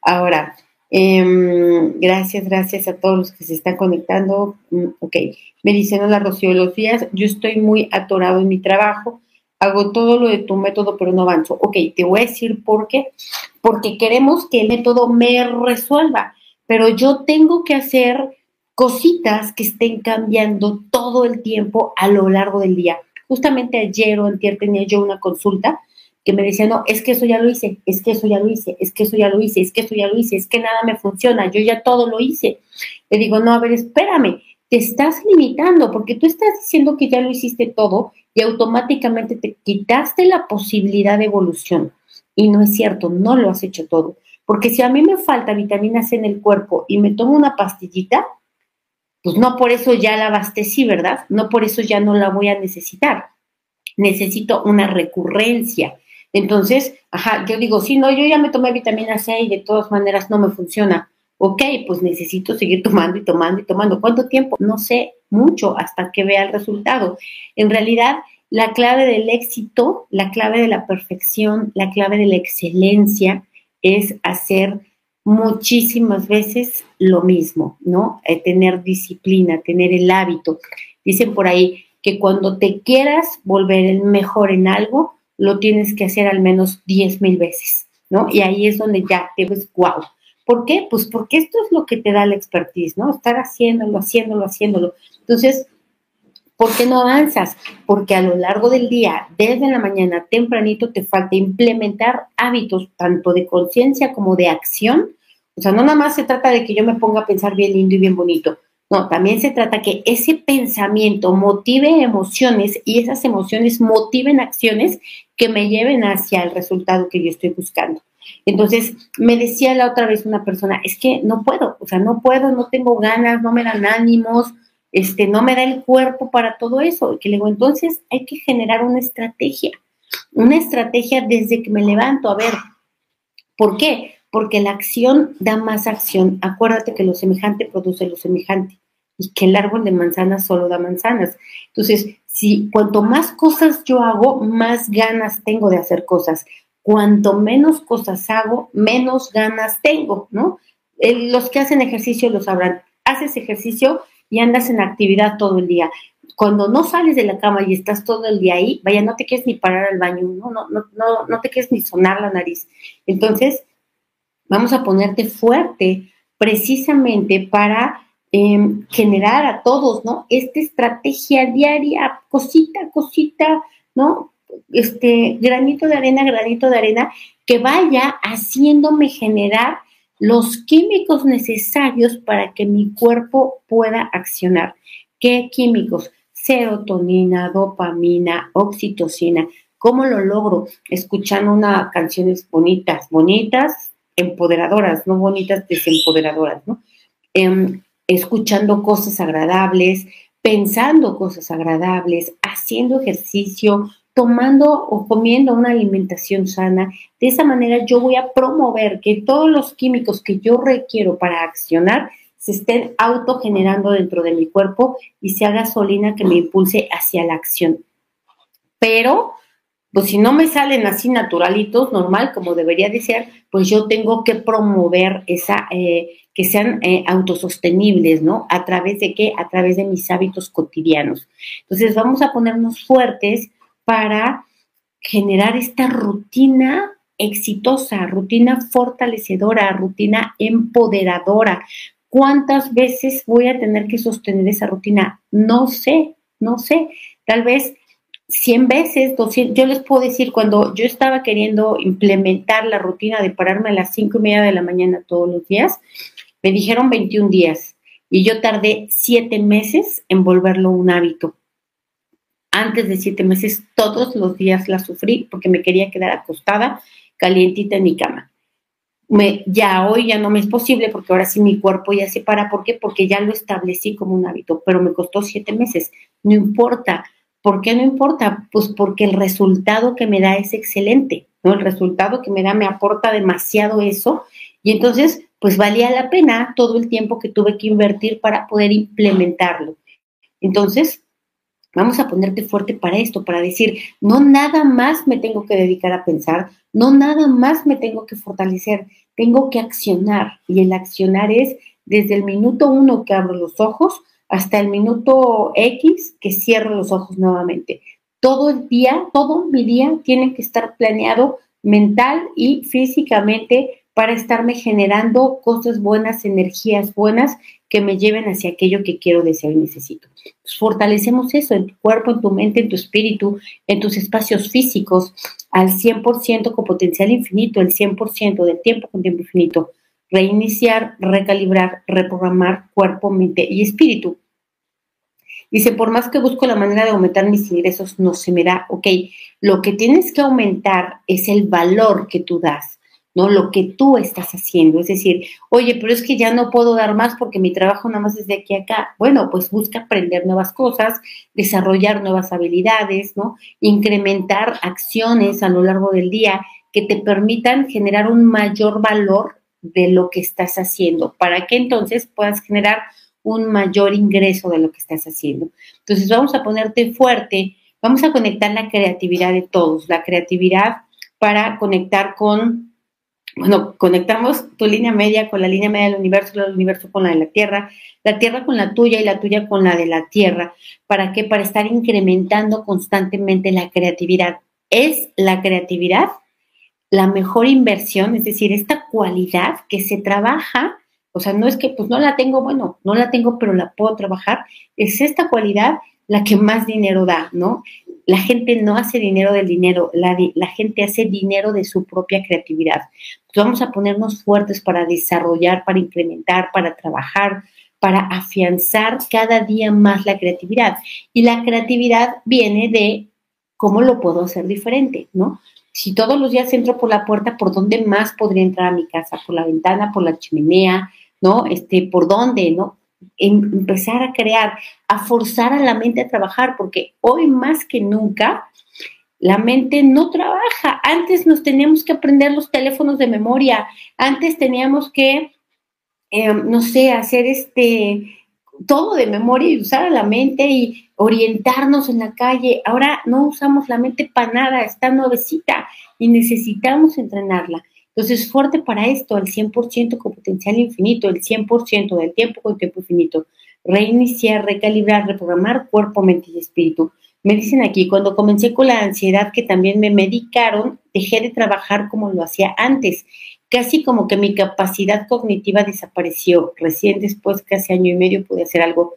ahora, em, gracias, gracias a todos los que se están conectando. Mm, ok, me dicen, hola Rocío, los días, yo estoy muy atorado en mi trabajo hago todo lo de tu método, pero no avanzo. Ok, te voy a decir por qué. Porque queremos que el método me resuelva, pero yo tengo que hacer cositas que estén cambiando todo el tiempo a lo largo del día. Justamente ayer o antier tenía yo una consulta que me decía, no, es que eso ya lo hice, es que eso ya lo hice, es que eso ya lo hice, es que eso ya lo hice, es que nada me funciona, yo ya todo lo hice. Le digo, no, a ver, espérame, te estás limitando porque tú estás diciendo que ya lo hiciste todo y automáticamente te quitaste la posibilidad de evolución. Y no es cierto, no lo has hecho todo. Porque si a mí me falta vitamina C en el cuerpo y me tomo una pastillita, pues no por eso ya la abastecí, ¿verdad? No por eso ya no la voy a necesitar. Necesito una recurrencia. Entonces, ajá, yo digo, sí, no, yo ya me tomé vitamina C y de todas maneras no me funciona ok, pues necesito seguir tomando y tomando y tomando. ¿Cuánto tiempo? No sé, mucho hasta que vea el resultado. En realidad, la clave del éxito, la clave de la perfección, la clave de la excelencia es hacer muchísimas veces lo mismo, ¿no? Eh, tener disciplina, tener el hábito. Dicen por ahí que cuando te quieras volver el mejor en algo, lo tienes que hacer al menos 10 mil veces. ¿no? Y ahí es donde ya te ves, wow. ¿Por qué? Pues porque esto es lo que te da la expertise, ¿no? Estar haciéndolo, haciéndolo, haciéndolo. Entonces, ¿por qué no avanzas? Porque a lo largo del día, desde la mañana tempranito, te falta implementar hábitos tanto de conciencia como de acción. O sea, no nada más se trata de que yo me ponga a pensar bien lindo y bien bonito. No, también se trata que ese pensamiento motive emociones y esas emociones motiven acciones que me lleven hacia el resultado que yo estoy buscando. Entonces, me decía la otra vez una persona, es que no puedo, o sea, no puedo, no tengo ganas, no me dan ánimos, este, no me da el cuerpo para todo eso. Y que le digo, entonces hay que generar una estrategia, una estrategia desde que me levanto. A ver, ¿por qué? Porque la acción da más acción. Acuérdate que lo semejante produce lo semejante y que el árbol de manzanas solo da manzanas. Entonces, si cuanto más cosas yo hago, más ganas tengo de hacer cosas. Cuanto menos cosas hago, menos ganas tengo, ¿no? los que hacen ejercicio lo sabrán. Haces ejercicio y andas en actividad todo el día. Cuando no sales de la cama y estás todo el día ahí, vaya, no te quieres ni parar al baño, no, no, no, no, no te quieres ni sonar la nariz. Entonces, vamos a ponerte fuerte precisamente para em, generar a todos, ¿no? Esta estrategia diaria, cosita, cosita, ¿no? Este granito de arena, granito de arena, que vaya haciéndome generar los químicos necesarios para que mi cuerpo pueda accionar. ¿Qué químicos? Serotonina, dopamina, oxitocina. ¿Cómo lo logro? Escuchando unas canciones bonitas, bonitas, empoderadoras, no bonitas, desempoderadoras, ¿no? Em, escuchando cosas agradables, pensando cosas agradables, haciendo ejercicio, tomando o comiendo una alimentación sana. De esa manera yo voy a promover que todos los químicos que yo requiero para accionar se estén autogenerando dentro de mi cuerpo y sea gasolina que me impulse hacia la acción. Pero, pues si no me salen así naturalitos, normal, como debería de ser, pues yo tengo que promover esa, eh, que sean eh, autosostenibles, ¿no? ¿A través de qué? A través de mis hábitos cotidianos. Entonces vamos a ponernos fuertes para generar esta rutina exitosa, rutina fortalecedora, rutina empoderadora. ¿Cuántas veces voy a tener que sostener esa rutina? No sé, no sé. Tal vez 100 veces, 200. Yo les puedo decir, cuando yo estaba queriendo implementar la rutina de pararme a las 5 y media de la mañana todos los días, me dijeron 21 días y yo tardé 7 meses en volverlo un hábito antes de siete meses, todos los días la sufrí porque me quería quedar acostada, calientita en mi cama. Me, ya hoy ya no me es posible porque ahora sí mi cuerpo ya se para. ¿Por qué? Porque ya lo establecí como un hábito, pero me costó siete meses. No importa. ¿Por qué no importa? Pues porque el resultado que me da es excelente, ¿no? El resultado que me da me aporta demasiado eso y entonces, pues valía la pena todo el tiempo que tuve que invertir para poder implementarlo. Entonces, Vamos a ponerte fuerte para esto, para decir, no nada más me tengo que dedicar a pensar, no nada más me tengo que fortalecer, tengo que accionar. Y el accionar es desde el minuto uno que abro los ojos hasta el minuto X que cierro los ojos nuevamente. Todo el día, todo mi día tiene que estar planeado mental y físicamente para estarme generando cosas buenas, energías buenas que me lleven hacia aquello que quiero, deseo y necesito. fortalecemos eso en tu cuerpo, en tu mente, en tu espíritu, en tus espacios físicos, al 100% con potencial infinito, el 100% del tiempo con tiempo infinito. Reiniciar, recalibrar, reprogramar cuerpo, mente y espíritu. Dice, por más que busco la manera de aumentar mis ingresos, no se me da, ok, lo que tienes que aumentar es el valor que tú das ¿no? Lo que tú estás haciendo. Es decir, oye, pero es que ya no puedo dar más porque mi trabajo nada más es de aquí a acá. Bueno, pues busca aprender nuevas cosas, desarrollar nuevas habilidades, ¿no? Incrementar acciones a lo largo del día que te permitan generar un mayor valor de lo que estás haciendo, para que entonces puedas generar un mayor ingreso de lo que estás haciendo. Entonces vamos a ponerte fuerte, vamos a conectar la creatividad de todos, la creatividad para conectar con bueno, conectamos tu línea media con la línea media del universo, el universo con la de la Tierra, la Tierra con la tuya y la tuya con la de la Tierra. ¿Para qué? Para estar incrementando constantemente la creatividad. Es la creatividad la mejor inversión, es decir, esta cualidad que se trabaja, o sea, no es que pues no la tengo, bueno, no la tengo, pero la puedo trabajar, es esta cualidad la que más dinero da, ¿no? La gente no hace dinero del dinero, la, la gente hace dinero de su propia creatividad. Vamos a ponernos fuertes para desarrollar, para incrementar, para trabajar, para afianzar cada día más la creatividad. Y la creatividad viene de cómo lo puedo hacer diferente, ¿no? Si todos los días entro por la puerta, ¿por dónde más podría entrar a mi casa? ¿Por la ventana, por la chimenea, ¿no? Este, ¿por dónde, no? Em, empezar a crear, a forzar a la mente a trabajar, porque hoy más que nunca la mente no trabaja. Antes nos teníamos que aprender los teléfonos de memoria, antes teníamos que, em, no sé, hacer este todo de memoria y usar a la mente y orientarnos en la calle. Ahora no usamos la mente para nada, está nuevecita y necesitamos entrenarla. Entonces, fuerte para esto, al 100% con potencial infinito, el 100% del tiempo con tiempo infinito. Reiniciar, recalibrar, reprogramar cuerpo, mente y espíritu. Me dicen aquí, cuando comencé con la ansiedad que también me medicaron, dejé de trabajar como lo hacía antes. Casi como que mi capacidad cognitiva desapareció. Recién después, casi año y medio, pude hacer algo.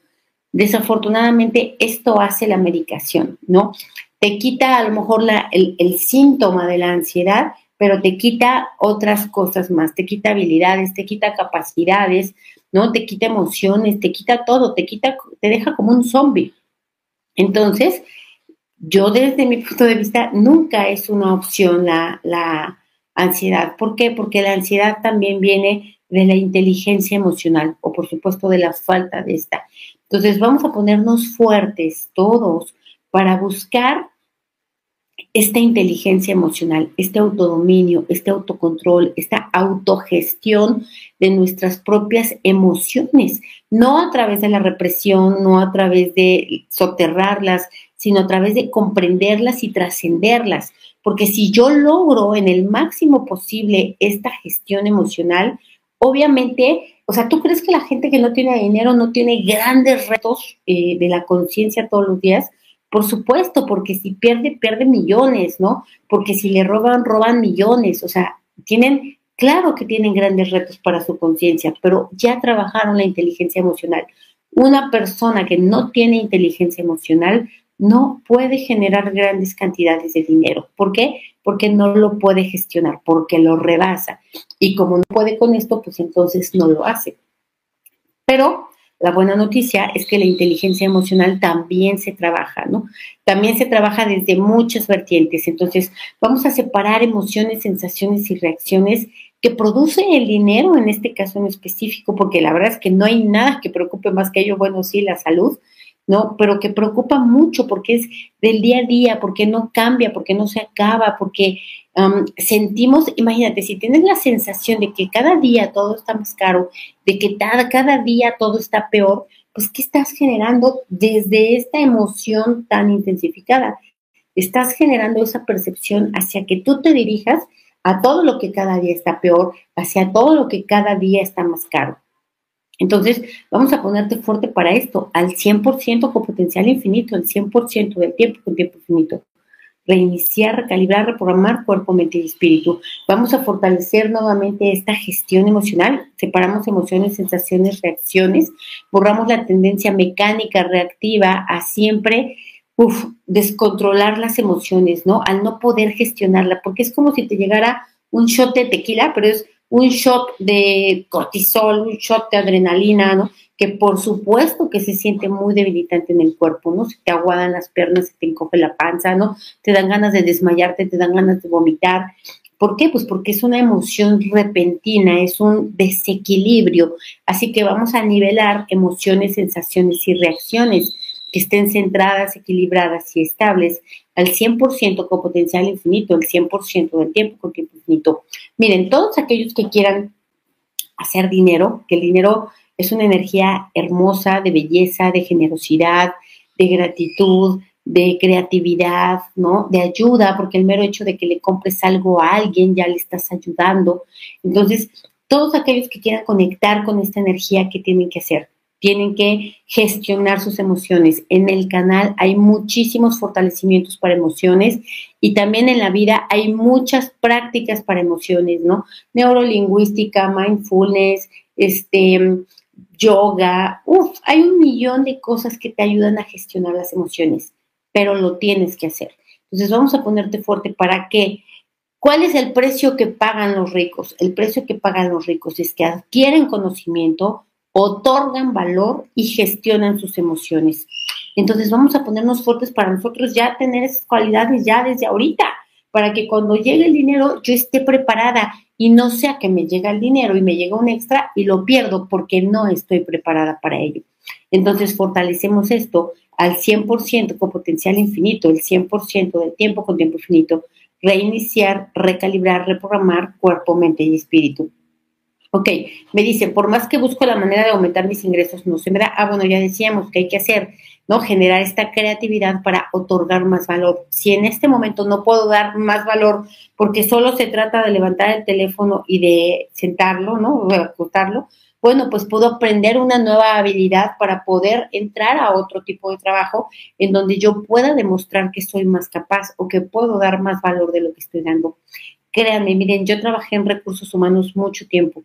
Desafortunadamente, esto hace la medicación, ¿no? Te quita a lo mejor la, el, el síntoma de la ansiedad, pero te quita otras cosas más, te quita habilidades, te quita capacidades, ¿no? Te quita emociones, te quita todo, te quita, te deja como un zombie. Entonces, yo desde mi punto de vista, nunca es una opción la, la ansiedad. ¿Por qué? Porque la ansiedad también viene de la inteligencia emocional o por supuesto de la falta de esta. Entonces vamos a ponernos fuertes todos para buscar esta inteligencia emocional, este autodominio, este autocontrol, esta autogestión de nuestras propias emociones, no a través de la represión, no a través de soterrarlas, sino a través de comprenderlas y trascenderlas. Porque si yo logro en el máximo posible esta gestión emocional, obviamente, o sea, ¿tú crees que la gente que no tiene dinero no tiene grandes retos eh, de la conciencia todos los días? Por supuesto, porque si pierde, pierde millones, ¿no? Porque si le roban, roban millones. O sea, tienen, claro que tienen grandes retos para su conciencia, pero ya trabajaron la inteligencia emocional. Una persona que no tiene inteligencia emocional no puede generar grandes cantidades de dinero. ¿Por qué? Porque no lo puede gestionar, porque lo rebasa. Y como no puede con esto, pues entonces no lo hace. Pero la buena noticia es que la inteligencia emocional también se trabaja, ¿no? También se trabaja desde muchas vertientes. Entonces, vamos a separar emociones, sensaciones y reacciones que produce el dinero, en este caso en específico, porque la verdad es que no hay nada que preocupe más que ello, bueno, sí, la salud, ¿no? Pero que preocupa mucho porque es del día a día, porque no cambia, porque no se acaba, porque sentimos, imagínate, si tienes la sensación de que cada día todo está más caro, de que cada, cada día todo está peor, pues ¿qué estás generando desde esta emoción tan intensificada? Estás generando esa percepción hacia que tú te dirijas a todo lo que cada día está peor, hacia todo lo que cada día está más caro. Entonces, vamos a ponerte fuerte para esto, al 100% con potencial infinito, el 100% del tiempo con tiempo infinito reiniciar, recalibrar, reprogramar cuerpo, mente y espíritu. Vamos a fortalecer nuevamente esta gestión emocional. Separamos emociones, sensaciones, reacciones. Borramos la tendencia mecánica, reactiva a siempre descontrolar las emociones, ¿no? Al no poder gestionarla, porque es como si te llegara un shot de tequila, pero es un shot de cortisol, un shot de adrenalina, ¿no? que por supuesto que se siente muy debilitante en el cuerpo, ¿no? Se te aguadan las piernas, se te encoge la panza, ¿no? Te dan ganas de desmayarte, te dan ganas de vomitar. ¿Por qué? Pues porque es una emoción repentina, es un desequilibrio. Así que vamos a nivelar emociones, sensaciones y reacciones que estén centradas, equilibradas y estables al 100% con potencial infinito, el 100% del tiempo con tiempo infinito. Miren, todos aquellos que quieran hacer dinero, que el dinero es una energía hermosa de belleza, de generosidad, de gratitud, de creatividad, ¿no? De ayuda, porque el mero hecho de que le compres algo a alguien ya le estás ayudando. Entonces, todos aquellos que quieran conectar con esta energía, ¿qué tienen que hacer? Tienen que gestionar sus emociones. En el canal hay muchísimos fortalecimientos para emociones y también en la vida hay muchas prácticas para emociones, ¿no? Neurolingüística, mindfulness, este, yoga, uff, hay un millón de cosas que te ayudan a gestionar las emociones, pero lo tienes que hacer. Entonces vamos a ponerte fuerte para que ¿Cuál es el precio que pagan los ricos? El precio que pagan los ricos es que adquieren conocimiento, otorgan valor y gestionan sus emociones. Entonces vamos a ponernos fuertes para nosotros ya tener esas cualidades ya desde ahorita, para que cuando llegue el dinero yo esté preparada y no sea que me llega el dinero y me llega un extra y lo pierdo porque no estoy preparada para ello. Entonces fortalecemos esto al 100% con potencial infinito, el 100% del tiempo con tiempo infinito, reiniciar, recalibrar, reprogramar cuerpo, mente y espíritu. Ok, me dice, por más que busco la manera de aumentar mis ingresos, no se me da. Ah, bueno, ya decíamos que hay que hacer, ¿no? Generar esta creatividad para otorgar más valor. Si en este momento no puedo dar más valor porque solo se trata de levantar el teléfono y de sentarlo, ¿no? O de bueno, pues puedo aprender una nueva habilidad para poder entrar a otro tipo de trabajo en donde yo pueda demostrar que soy más capaz o que puedo dar más valor de lo que estoy dando. Créanme, miren, yo trabajé en recursos humanos mucho tiempo.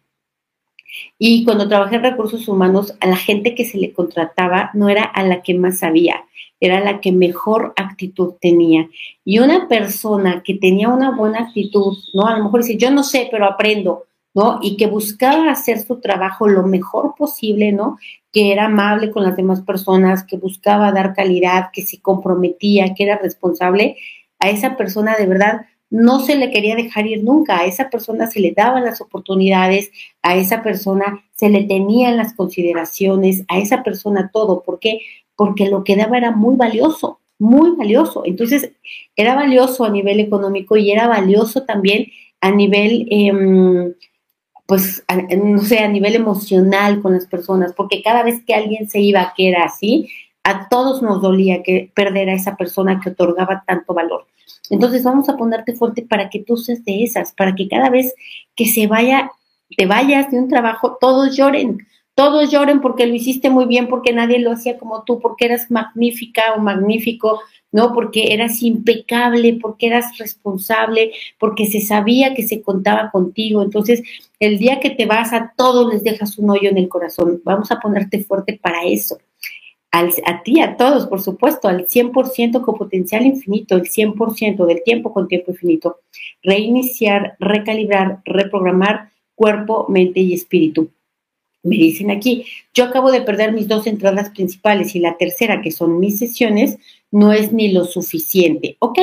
Y cuando trabajé en recursos humanos, a la gente que se le contrataba no era a la que más sabía, era la que mejor actitud tenía. Y una persona que tenía una buena actitud, ¿no? A lo mejor dice, yo no sé, pero aprendo ¿no? Y que buscaba hacer su trabajo lo mejor posible, ¿no? Que era amable con las demás personas, que buscaba dar calidad, que se comprometía, que era responsable, a esa persona de verdad no se le quería dejar ir nunca, a esa persona se le daban las oportunidades, a esa persona se le tenían las consideraciones, a esa persona todo. ¿Por qué? Porque lo que daba era muy valioso, muy valioso. Entonces, era valioso a nivel económico y era valioso también a nivel eh, pues, no sé, a nivel emocional con las personas, porque cada vez que alguien se iba, que era así, a todos nos dolía que perder a esa persona que otorgaba tanto valor. Entonces vamos a ponerte fuerte para que tú seas de esas, para que cada vez que se vaya, te vayas de un trabajo, todos lloren, todos lloren porque lo hiciste muy bien, porque nadie lo hacía como tú, porque eras magnífica o magnífico, ¿no? Porque eras impecable, porque eras responsable, porque se sabía que se contaba contigo. Entonces, el día que te vas a todos les dejas un hoyo en el corazón. Vamos a ponerte fuerte para eso. A ti, a todos, por supuesto, al 100% con potencial infinito, el 100% del tiempo con tiempo infinito. Reiniciar, recalibrar, reprogramar cuerpo, mente y espíritu. Me dicen aquí, yo acabo de perder mis dos entradas principales y la tercera, que son mis sesiones, no es ni lo suficiente. Ok,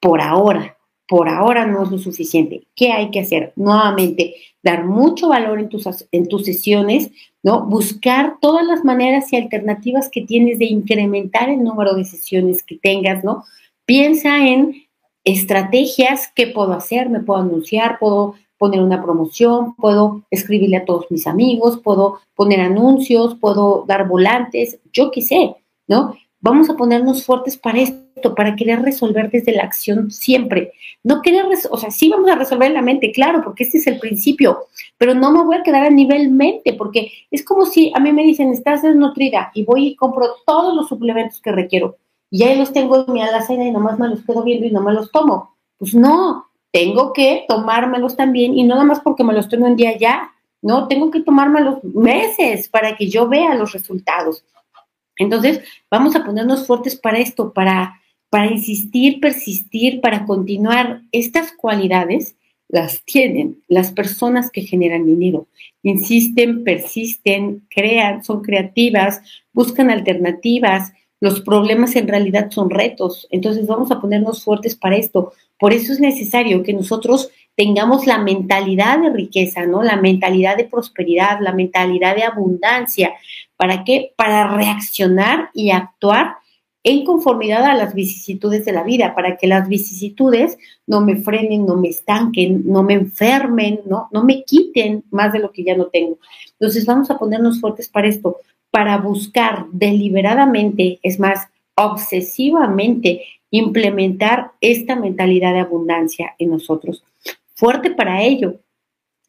por ahora, por ahora no es lo suficiente. ¿Qué hay que hacer? Nuevamente, dar mucho valor en tus, en tus sesiones, ¿no? Buscar todas las maneras y alternativas que tienes de incrementar el número de sesiones que tengas, ¿no? Piensa en estrategias, ¿qué puedo hacer? ¿Me puedo anunciar? ¿Puedo poner una promoción? ¿Puedo escribirle a todos mis amigos? ¿Puedo poner anuncios? ¿Puedo dar volantes? Yo qué sé, ¿no? Vamos a ponernos fuertes para esto, para querer resolver desde la acción siempre. No querer, o sea, sí vamos a resolver en la mente, claro, porque este es el principio, pero no me voy a quedar a nivel mente, porque es como si a mí me dicen, estás desnutrida y voy y compro todos los suplementos que requiero y ahí los tengo en mi alacena y nomás me los quedo viendo y no me los tomo. Pues no, tengo que tomármelos también y no nada más porque me los tomo un día ya, no, tengo que tomármelos meses para que yo vea los resultados. Entonces, vamos a ponernos fuertes para esto, para, para insistir, persistir, para continuar. Estas cualidades las tienen las personas que generan dinero. Insisten, persisten, crean, son creativas, buscan alternativas. Los problemas en realidad son retos. Entonces vamos a ponernos fuertes para esto. Por eso es necesario que nosotros tengamos la mentalidad de riqueza, ¿no? La mentalidad de prosperidad, la mentalidad de abundancia, ¿Para qué? Para reaccionar y actuar en conformidad a las vicisitudes de la vida, para que las vicisitudes no me frenen, no me estanquen, no me enfermen, no, no me quiten más de lo que ya no tengo. Entonces vamos a ponernos fuertes para esto, para buscar deliberadamente, es más, obsesivamente, implementar esta mentalidad de abundancia en nosotros. Fuerte para ello,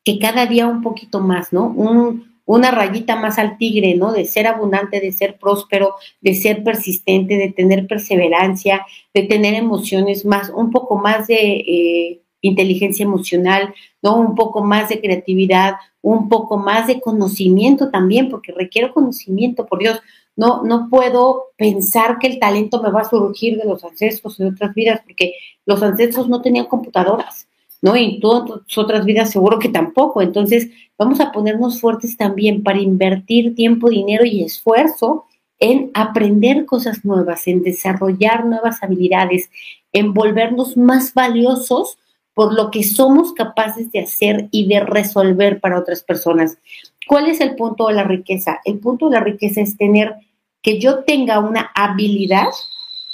que cada día un poquito más, ¿no? Un, una rayita más al tigre, ¿no? De ser abundante, de ser próspero, de ser persistente, de tener perseverancia, de tener emociones más, un poco más de eh, inteligencia emocional, ¿no? Un poco más de creatividad, un poco más de conocimiento también, porque requiero conocimiento, por Dios. No, no puedo pensar que el talento me va a surgir de los ancestros de otras vidas, porque los ancestros no tenían computadoras, ¿no? Y todas otras vidas seguro que tampoco. Entonces, vamos a ponernos fuertes también para invertir tiempo, dinero y esfuerzo en aprender cosas nuevas, en desarrollar nuevas habilidades, en volvernos más valiosos por lo que somos capaces de hacer y de resolver para otras personas. ¿Cuál es el punto de la riqueza? El punto de la riqueza es tener que yo tenga una habilidad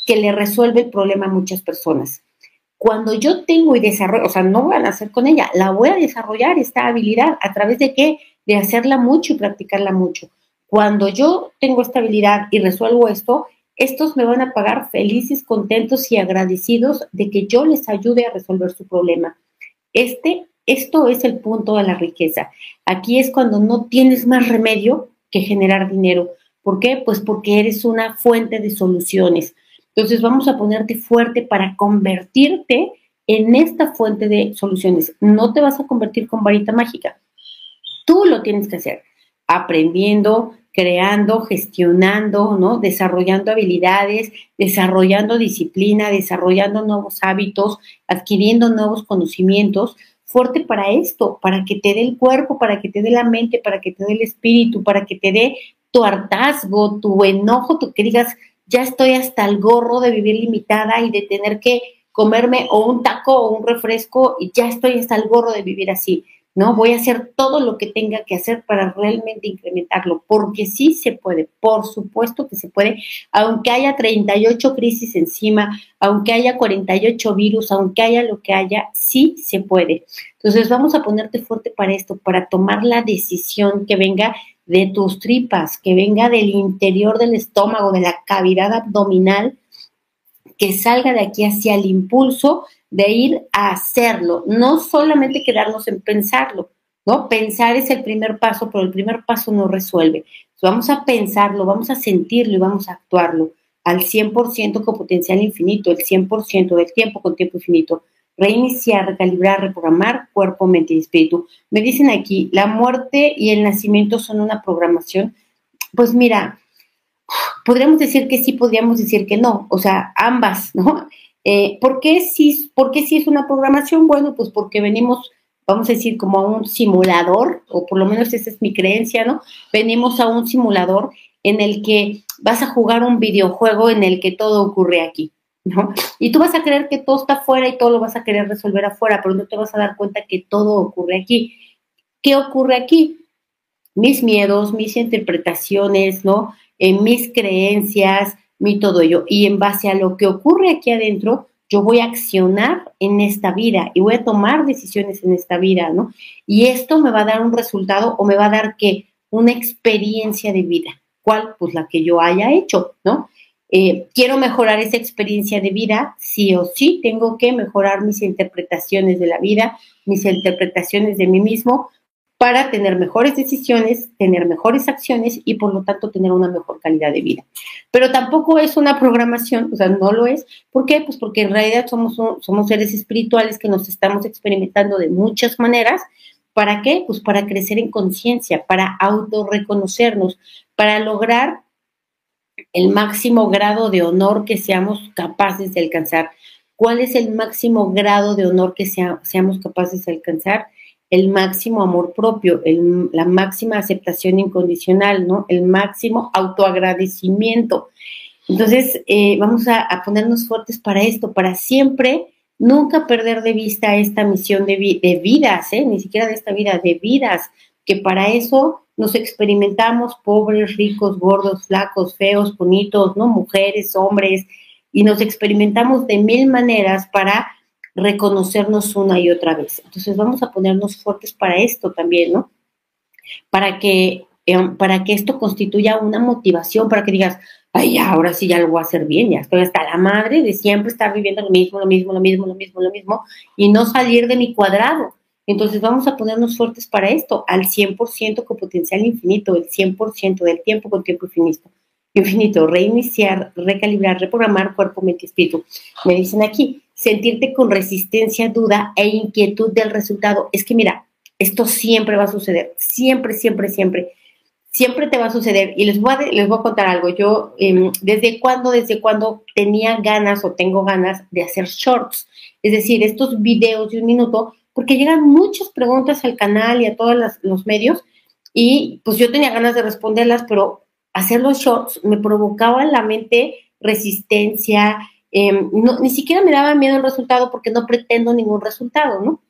que le resuelve el problema a muchas personas. Cuando yo tengo y desarrollo, o sea, no voy a nacer con ella, la voy a desarrollar esta habilidad a través de qué? De hacerla mucho y practicarla mucho. Cuando yo tengo esta habilidad y resuelvo esto, estos me van a pagar felices, contentos y agradecidos de que yo les ayude a resolver su problema. Este, esto es el punto de la riqueza. Aquí es cuando no tienes más remedio que generar dinero. ¿Por qué? Pues porque eres una fuente de soluciones. Entonces vamos a ponerte fuerte para convertirte en esta fuente de soluciones. No te vas a convertir con varita mágica. Tú lo tienes que hacer aprendiendo, creando, gestionando, ¿no? Desarrollando habilidades, desarrollando disciplina, desarrollando nuevos hábitos, adquiriendo nuevos conocimientos, fuerte para esto, para que te dé el cuerpo, para que te dé la mente, para que te dé el espíritu, para que te dé tu hartazgo, tu enojo, tu que digas, ya estoy hasta el gorro de vivir limitada y de tener que comerme o un taco o un refresco y ya estoy hasta el gorro de vivir así. ¿no? Voy a hacer todo lo que tenga que hacer para realmente incrementarlo, porque sí se puede, por supuesto que se puede, aunque haya 38 crisis encima, aunque haya 48 virus, aunque haya lo que haya, sí se puede. Entonces vamos a ponerte fuerte para esto, para tomar la decisión que venga de tus tripas, que venga del interior del estómago, de la cavidad abdominal, que salga de aquí hacia el impulso de ir a hacerlo, no solamente quedarnos en pensarlo, ¿no? Pensar es el primer paso, pero el primer paso no resuelve. Vamos a pensarlo, vamos a sentirlo y vamos a actuarlo al 100% con potencial infinito, el 100% del tiempo con tiempo infinito. Reiniciar, recalibrar, reprogramar cuerpo, mente y espíritu. Me dicen aquí, la muerte y el nacimiento son una programación. Pues mira, podríamos decir que sí, podríamos decir que no, o sea, ambas, ¿no? Eh, ¿por, qué si, ¿Por qué si es una programación? Bueno, pues porque venimos, vamos a decir, como a un simulador, o por lo menos esa es mi creencia, ¿no? Venimos a un simulador en el que vas a jugar un videojuego en el que todo ocurre aquí, ¿no? Y tú vas a creer que todo está afuera y todo lo vas a querer resolver afuera, pero no te vas a dar cuenta que todo ocurre aquí. ¿Qué ocurre aquí? Mis miedos, mis interpretaciones, ¿no? Eh, mis creencias, mi todo ello. Y en base a lo que ocurre aquí adentro, yo voy a accionar en esta vida y voy a tomar decisiones en esta vida, ¿no? Y esto me va a dar un resultado o me va a dar que una experiencia de vida. ¿Cuál? Pues la que yo haya hecho, ¿no? Eh, quiero mejorar esa experiencia de vida, sí o sí, tengo que mejorar mis interpretaciones de la vida, mis interpretaciones de mí mismo, para tener mejores decisiones, tener mejores acciones y por lo tanto tener una mejor calidad de vida. Pero tampoco es una programación, o sea, no lo es. ¿Por qué? Pues porque en realidad somos, somos seres espirituales que nos estamos experimentando de muchas maneras. ¿Para qué? Pues para crecer en conciencia, para autorreconocernos, para lograr el máximo grado de honor que seamos capaces de alcanzar. ¿Cuál es el máximo grado de honor que seamos capaces de alcanzar? el máximo amor propio, la máxima aceptación incondicional, ¿no? El máximo autoagradecimiento. Entonces, eh, vamos a, ponernos fuertes para esto, para siempre nunca perder de vista esta misión de, de vidas, ¿eh? ni siquiera de esta vida, de vidas, que para eso nos experimentamos pobres, ricos, gordos, flacos, feos, bonitos, ¿no? Mujeres, hombres, y nos experimentamos de mil maneras para reconocernos una y otra vez. Entonces vamos a ponernos fuertes para esto también, ¿no? Para que, eh, para que esto constituya una motivación, para que digas, ay, ahora sí ya lo voy a hacer bien, ya estoy hasta la madre de siempre estar viviendo lo mismo, lo mismo, lo mismo, lo mismo, lo mismo, y no salir de mi cuadrado. Entonces vamos a ponernos fuertes para esto, al 100% con potencial infinito, el 100% del tiempo con tiempo infinito. Infinito, reiniciar, recalibrar, reprogramar cuerpo, mente y espíritu. Me dicen aquí, sentirte con resistencia, duda e inquietud del resultado. Es que mira, esto siempre va a suceder, siempre, siempre, siempre. Siempre te va a suceder. Y les voy a, les voy a contar algo. Yo, em, ¿desde cuándo, desde cuándo tenía ganas o tengo ganas de hacer shorts? Es decir, estos videos de un minuto porque llegan muchas preguntas al canal y a todos los medios y pues yo tenía ganas de responderlas, pero hacer los shorts me provocaba en la mente resistencia, em, ni siquiera me daba miedo el resultado porque no pretendo ningún resultado, ¿no?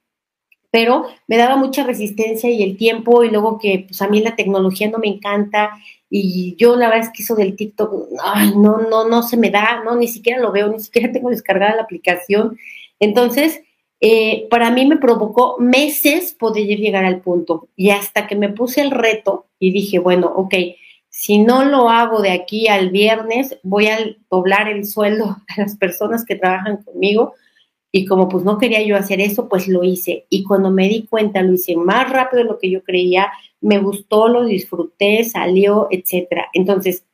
Pero me daba mucha resistencia y el tiempo y luego que pues a mí la tecnología no me encanta y yo la verdad es que eso del TikTok, no, no, no se me da, no, ni siquiera lo veo, ni siquiera tengo descargada la aplicación. Entonces, eh, para mí me provocó meses poder llegar al punto. Y hasta que me puse el reto y dije, bueno, ok, si no lo hago de aquí al viernes, voy a doblar el sueldo a las personas que trabajan conmigo. Y como pues no quería yo hacer eso, pues lo hice. Y cuando me di cuenta, lo hice más rápido de lo que yo creía, me gustó, lo disfruté, salió, etcétera. Entonces,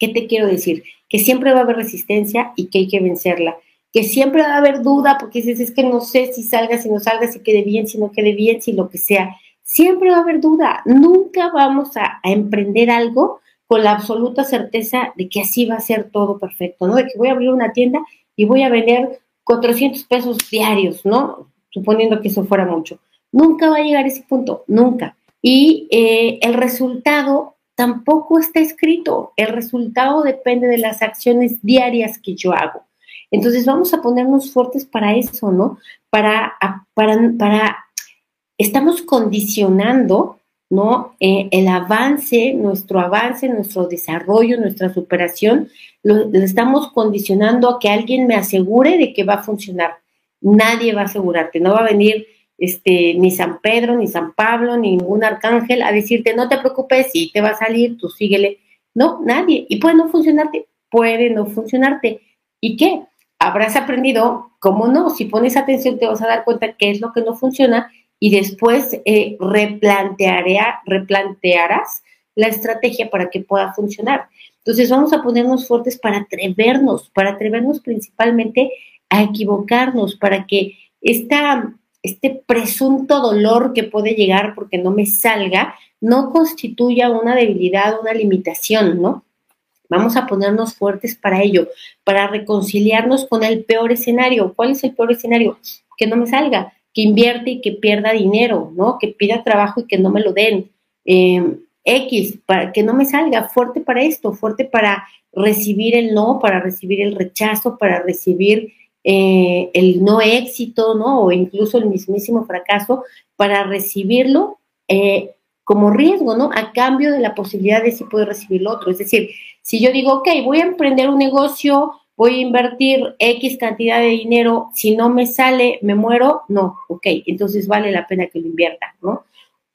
¿qué te quiero decir? Que siempre va a haber resistencia y que hay que vencerla que siempre va a haber duda porque dices, es que no sé si salga, si no salga, si quede bien, si no quede bien, si lo que sea. Siempre va a haber duda. Nunca vamos a, emprender algo con la absoluta certeza de que así va a ser todo perfecto, ¿no? De que voy a abrir una tienda y voy a vender 400 pesos diarios, ¿no? Suponiendo que eso fuera mucho. Nunca va a llegar a ese punto, nunca. Y eh, el resultado tampoco está escrito. El resultado depende de las acciones diarias que yo hago. Entonces vamos a ponernos fuertes para eso, ¿no? Para, para, estamos condicionando, ¿no? Eh, el avance, nuestro avance, nuestro desarrollo, nuestra superación, lo, estamos condicionando a que alguien me asegure de que va a funcionar. Nadie va a asegurarte, no va a venir este, ni San Pedro, ni San Pablo, ni ningún arcángel a decirte, no te preocupes, si te va a salir, tú síguele. No, nadie. Y puede no funcionarte, puede no funcionarte. ¿Y qué? Habrás aprendido cómo no. Si pones atención te vas a dar cuenta qué es lo que no funciona y después eh, replantearás la estrategia para que pueda funcionar. Entonces vamos a ponernos fuertes para atrevernos, para atrevernos principalmente a equivocarnos, para que esta, este presunto dolor que puede llegar porque no me salga no constituya una debilidad, una limitación, ¿no? Vamos a ponernos fuertes para ello, para reconciliarnos con el peor escenario. ¿Cuál es el peor escenario? Que no me salga, que invierte y que pierda dinero, ¿no? Que pida trabajo y que no me lo den. Em, X, para que no me salga, fuerte para esto, fuerte para recibir el no, para recibir el rechazo, para recibir eh, el no éxito, ¿no? O incluso el mismísimo fracaso, para recibirlo eh, como riesgo, ¿no? A cambio de la posibilidad de si puedo recibir lo otro. Es decir, si yo digo, ok, voy a emprender un negocio, voy a invertir X cantidad de dinero, si no me sale, me muero, no, ok, entonces vale la pena que lo invierta, ¿no?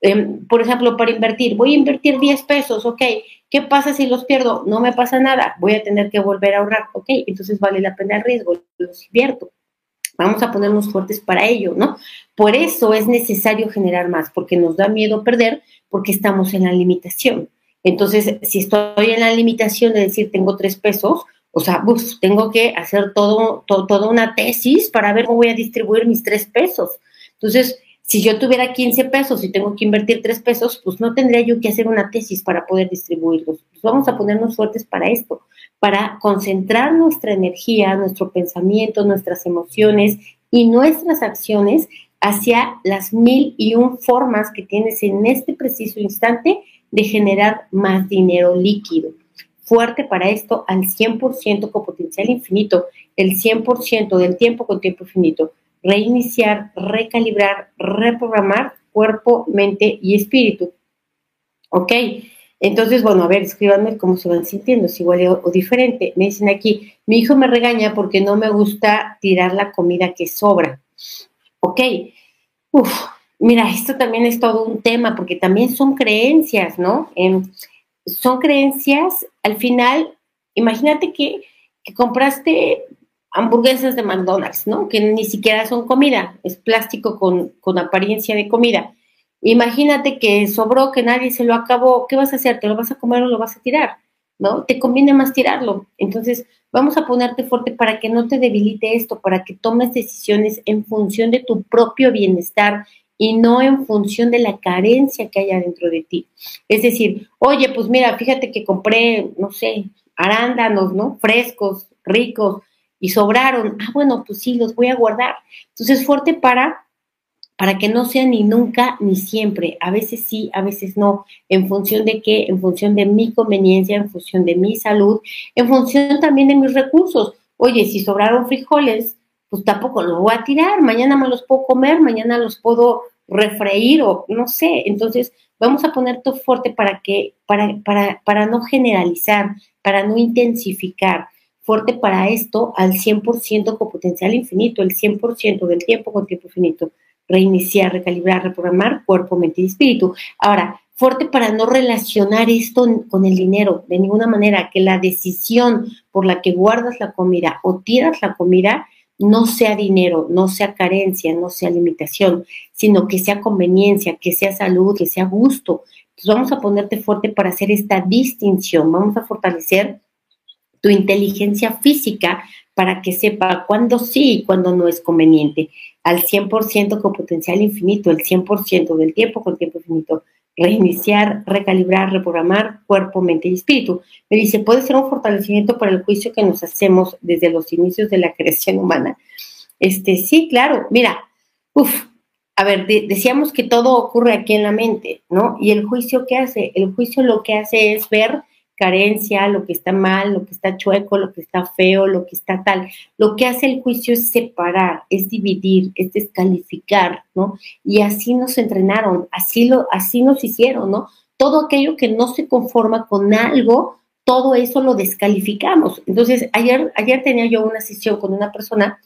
Em, por ejemplo, para invertir, voy a invertir 10 pesos, ok, ¿qué pasa si los pierdo? No me pasa nada, voy a tener que volver a ahorrar, ok, entonces vale la pena el riesgo, los invierto. Vamos a ponernos fuertes para ello, ¿no? Por eso es necesario generar más, porque nos da miedo perder, porque estamos en la limitación. Entonces, si estoy en la limitación de decir tengo tres pesos, o sea, tengo que hacer todo, toda una tesis para ver cómo voy a distribuir mis tres pesos. Entonces, si yo tuviera 15 pesos y tengo que invertir tres pesos, pues no tendría yo que hacer una tesis para poder distribuirlos. Pues vamos a ponernos fuertes para esto, para concentrar nuestra energía, nuestro pensamiento, nuestras emociones y nuestras acciones hacia las mil y un formas que tienes en este preciso instante de generar más dinero líquido. Fuerte para esto al 100% con potencial infinito, el 100% del tiempo con tiempo infinito. Reiniciar, recalibrar, reprogramar cuerpo, mente y espíritu. ¿Ok? Entonces, bueno, a ver, escríbanme cómo se van sintiendo, si igual o, diferente. Me dicen aquí, mi hijo me regaña porque no me gusta tirar la comida que sobra. Ok, Uf, Mira, esto también es todo un tema porque también son creencias, ¿no? Em, son creencias, al final, imagínate que, compraste hamburguesas de McDonald's, ¿no? Que ni siquiera son comida, es plástico con, con apariencia de comida. Imagínate que sobró, que nadie se lo acabó, ¿qué vas a hacer? ¿Te lo vas a comer o lo vas a tirar? ¿No? Te conviene más tirarlo. Entonces, vamos a ponerte fuerte para que no te debilite esto, para que tomes decisiones en función de tu propio bienestar y no en función de la carencia que hay dentro de ti. Es decir, oye, pues mira, fíjate que compré, no sé, arándanos, ¿no? Frescos, ricos, y sobraron. Ah, bueno, pues sí, los voy a guardar. Entonces, fuerte para para que no sea ni nunca ni siempre, a veces sí, a veces no, en función de qué, en función de mi conveniencia, en función de mi salud, en función también de mis recursos. Oye, si sobraron frijoles, pues tampoco los voy a tirar, mañana me los puedo comer, mañana los puedo refreír o no sé. Entonces, vamos a poner todo fuerte para que, para, para, para no generalizar, para no intensificar. Fuerte para esto al 100% con potencial infinito, el 100% del tiempo con tiempo infinito. Reiniciar, recalibrar, reprogramar cuerpo, mente y espíritu. Ahora, fuerte para no relacionar esto con el dinero de ninguna manera, que la decisión por la que guardas la comida o tiras la comida no sea dinero, no sea carencia, no sea limitación, sino que sea conveniencia, que sea salud, que sea gusto. Entonces vamos a ponerte fuerte para hacer esta distinción, vamos a fortalecer tu inteligencia física para que sepa cuándo sí y cuándo no es conveniente, al 100% con potencial infinito, el 100% del tiempo con tiempo infinito reiniciar, recalibrar, reprogramar cuerpo, mente y espíritu. Me dice, puede ser un fortalecimiento para el juicio que nos hacemos desde los inicios de la creación humana. Este, sí, claro, mira, uff, a ver, decíamos que todo ocurre aquí en la mente, ¿no? Y el juicio, ¿qué hace? El juicio lo que hace es ver carencia, lo que está mal, lo que está chueco, lo que está feo, lo que está tal. Lo que hace el juicio es separar, es dividir, es descalificar, ¿no? Y así nos entrenaron, así, lo, así nos hicieron, ¿no? Todo aquello que no se conforma con algo, todo eso lo descalificamos. Entonces, ayer, ayer tenía yo una sesión con una persona,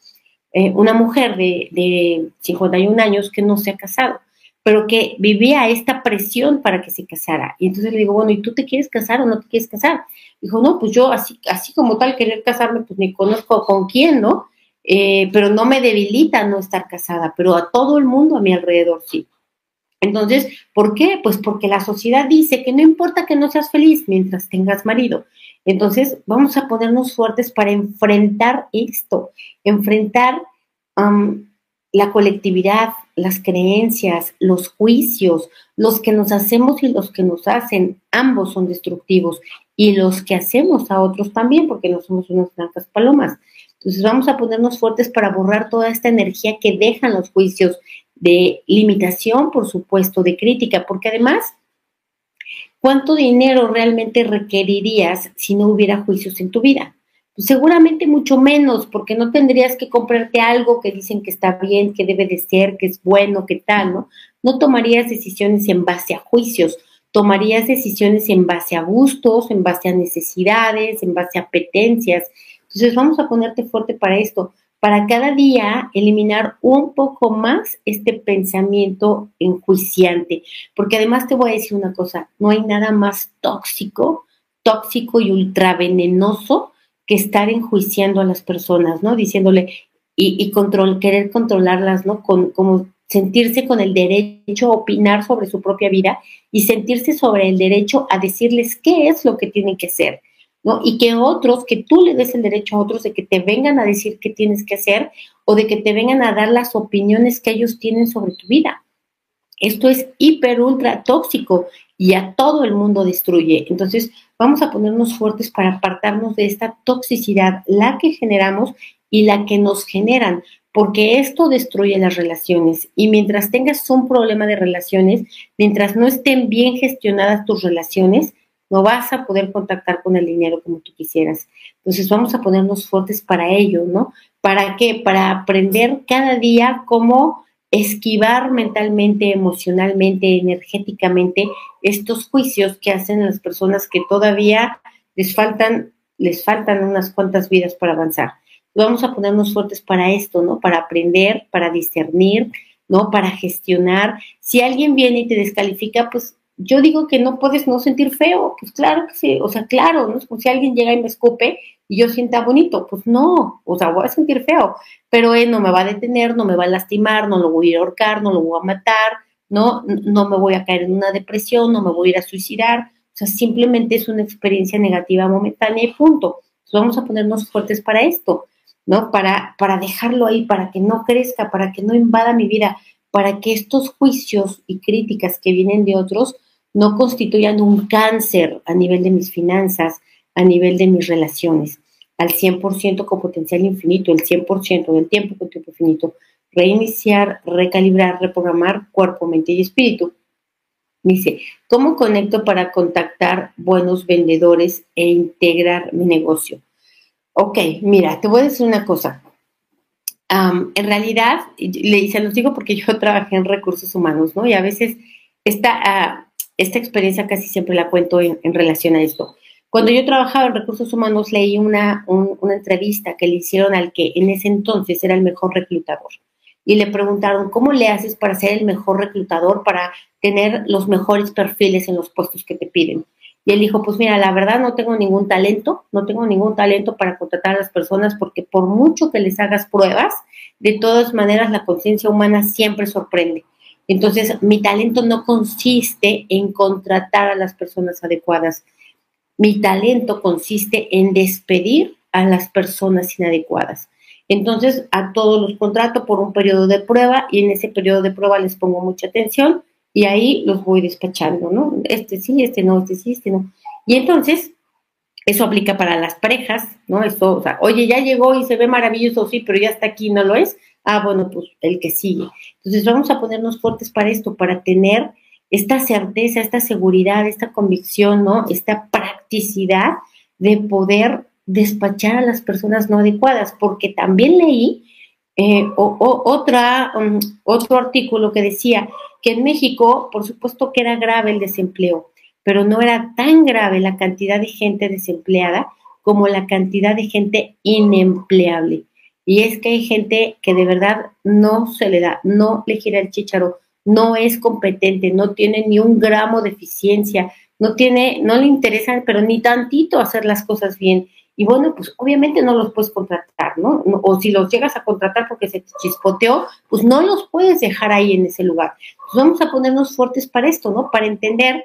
eh, una mujer de, de 51 años que no se ha casado pero que vivía esta presión para que se casara. Y entonces le digo, bueno, ¿y tú te quieres casar o no te quieres casar? Dijo, no, pues yo así, así como tal querer casarme, pues ni conozco con quién, ¿no? Eh, pero no me debilita no estar casada, pero a todo el mundo a mi alrededor sí. Entonces, ¿por qué? Pues porque la sociedad dice que no importa que no seas feliz mientras tengas marido. Entonces, vamos a ponernos fuertes para enfrentar esto, enfrentar la colectividad, las creencias, los juicios, los que nos hacemos y los que nos hacen, ambos son destructivos. Y los que hacemos a otros también, porque no somos unas blancas palomas. Entonces vamos a ponernos fuertes para borrar toda esta energía que dejan los juicios de limitación, por supuesto, de crítica, porque además, ¿cuánto dinero realmente requerirías si no hubiera juicios en tu vida? Seguramente mucho menos, porque no tendrías que comprarte algo que dicen que está bien, que debe de ser, que es bueno, que tal, ¿no? No tomarías decisiones en base a juicios, tomarías decisiones en base a gustos, en base a necesidades, en base a apetencias. Entonces vamos a ponerte fuerte para esto, para cada día eliminar un poco más este pensamiento enjuiciante, porque además te voy a decir una cosa, no hay nada más tóxico, tóxico y ultravenenoso que estar enjuiciando a las personas, ¿no? Diciéndole y, control, querer controlarlas, ¿no? Con, como sentirse con el derecho a opinar sobre su propia vida y sentirse sobre el derecho a decirles qué es lo que tienen que hacer, ¿no? Y que otros, que tú le des el derecho a otros de que te vengan a decir qué tienes que hacer o de que te vengan a dar las opiniones que ellos tienen sobre tu vida. Esto es hiper ultra tóxico y a todo el mundo destruye. Entonces, vamos a ponernos fuertes para apartarnos de esta toxicidad, la que generamos y la que nos generan, porque esto destruye las relaciones. Y mientras tengas un problema de relaciones, mientras no estén bien gestionadas tus relaciones, no vas a poder contactar con el dinero como tú quisieras. Entonces vamos a ponernos fuertes para ello, ¿no? ¿Para qué? Para aprender cada día cómo esquivar mentalmente, emocionalmente, energéticamente estos juicios que hacen las personas que todavía les faltan, les faltan unas cuantas vidas para avanzar. Vamos a ponernos fuertes para esto, ¿no? Para aprender, para discernir, ¿no? Para gestionar. Si alguien viene y te descalifica, pues yo digo que no puedes no sentir feo, pues claro que sí, o sea, claro, ¿no? si alguien llega y me escupe, y yo sienta bonito. Pues no, o sea, voy a sentir feo, pero él no me va a detener, no me va a lastimar, no lo voy a ahorcar, no lo voy a matar, no, no me voy a caer en una depresión, no me voy a ir a suicidar. O sea, simplemente es una experiencia negativa momentánea y punto. Entonces vamos a ponernos fuertes para esto, ¿no? Para, para dejarlo ahí, para que no crezca, para que no invada mi vida, para que estos juicios y críticas que vienen de otros no constituyan un cáncer a nivel de mis finanzas, a nivel de mis relaciones, al 100% con potencial infinito, el 100% del tiempo con tiempo infinito. Reiniciar, recalibrar, reprogramar cuerpo, mente y espíritu. Dice, ¿cómo conecto para contactar buenos vendedores e integrar mi negocio? Ok, mira, te voy a decir una cosa. en realidad, le, se los digo porque yo trabajé en recursos humanos, ¿no? Y a veces esta, ah, esta experiencia casi siempre la cuento en, relación a esto. Cuando yo trabajaba en recursos humanos, leí una, una entrevista que le hicieron al que en ese entonces era el mejor reclutador. Y le preguntaron, ¿cómo le haces para ser el mejor reclutador, para tener los mejores perfiles en los puestos que te piden? Y él dijo, pues mira, la verdad no tengo ningún talento, no tengo ningún talento para contratar a las personas porque por mucho que les hagas pruebas, de todas maneras la conciencia humana siempre sorprende. Entonces, mi talento no consiste en contratar a las personas adecuadas. Mi talento consiste en despedir a las personas inadecuadas. Entonces, a todos los contrato por un periodo de prueba y en ese periodo de prueba les pongo mucha atención y ahí los voy despachando, ¿no? Este sí, este no, este sí, este no. Y entonces, eso aplica para las parejas, ¿no? Esto, o sea, oye, ya llegó y se ve maravilloso, sí, pero ya está aquí, ¿no lo es? Ah, bueno, pues el que sigue. Entonces vamos a ponernos fuertes para esto, para tener esta certeza, esta seguridad, esta convicción, ¿no? Esta practicidad de poder despachar a las personas no adecuadas, porque también leí eh, otra, um, otro artículo que decía que en México, por supuesto que era grave el desempleo, pero no era tan grave la cantidad de gente desempleada como la cantidad de gente inempleable. Y es que hay gente que de verdad no se le da, no le gira el chicharo, no es competente, no tiene ni un gramo de eficiencia, no tiene, no le interesa, pero ni tantito hacer las cosas bien. Y bueno, pues obviamente no los puedes contratar, ¿no? O si los llegas a contratar porque se te chispoteó, pues no los puedes dejar ahí en ese lugar. Pues vamos a ponernos fuertes para esto, ¿no? Para entender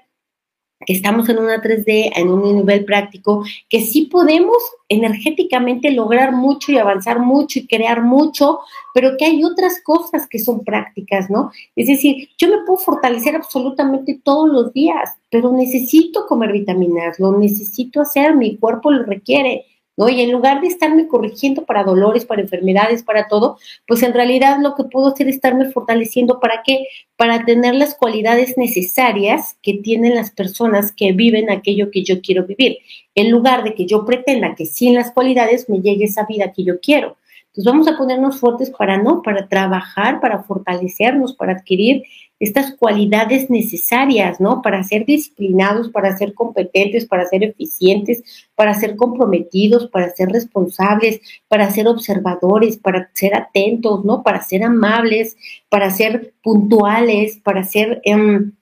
estamos en una 3D, en un nivel práctico, que sí podemos energéticamente lograr mucho y avanzar mucho y crear mucho, pero que hay otras cosas que son prácticas, ¿no? Es decir, yo me puedo fortalecer absolutamente todos los días, pero necesito comer vitaminas, lo necesito hacer, mi cuerpo lo requiere. ¿No? Y en lugar de estarme corrigiendo para dolores, para enfermedades, para todo, pues en realidad lo que puedo hacer es estarme fortaleciendo para qué? Para tener las cualidades necesarias que tienen las personas que viven aquello que yo quiero vivir, en lugar de que yo pretenda que sin las cualidades me llegue esa vida que yo quiero. Entonces vamos a ponernos fuertes para no, para trabajar, para fortalecernos, para adquirir estas cualidades necesarias, ¿no? Para ser disciplinados, para ser competentes, para ser eficientes, para ser comprometidos, para ser responsables, para ser observadores, para ser atentos, ¿no? Para ser amables, para ser puntuales, para ser, em,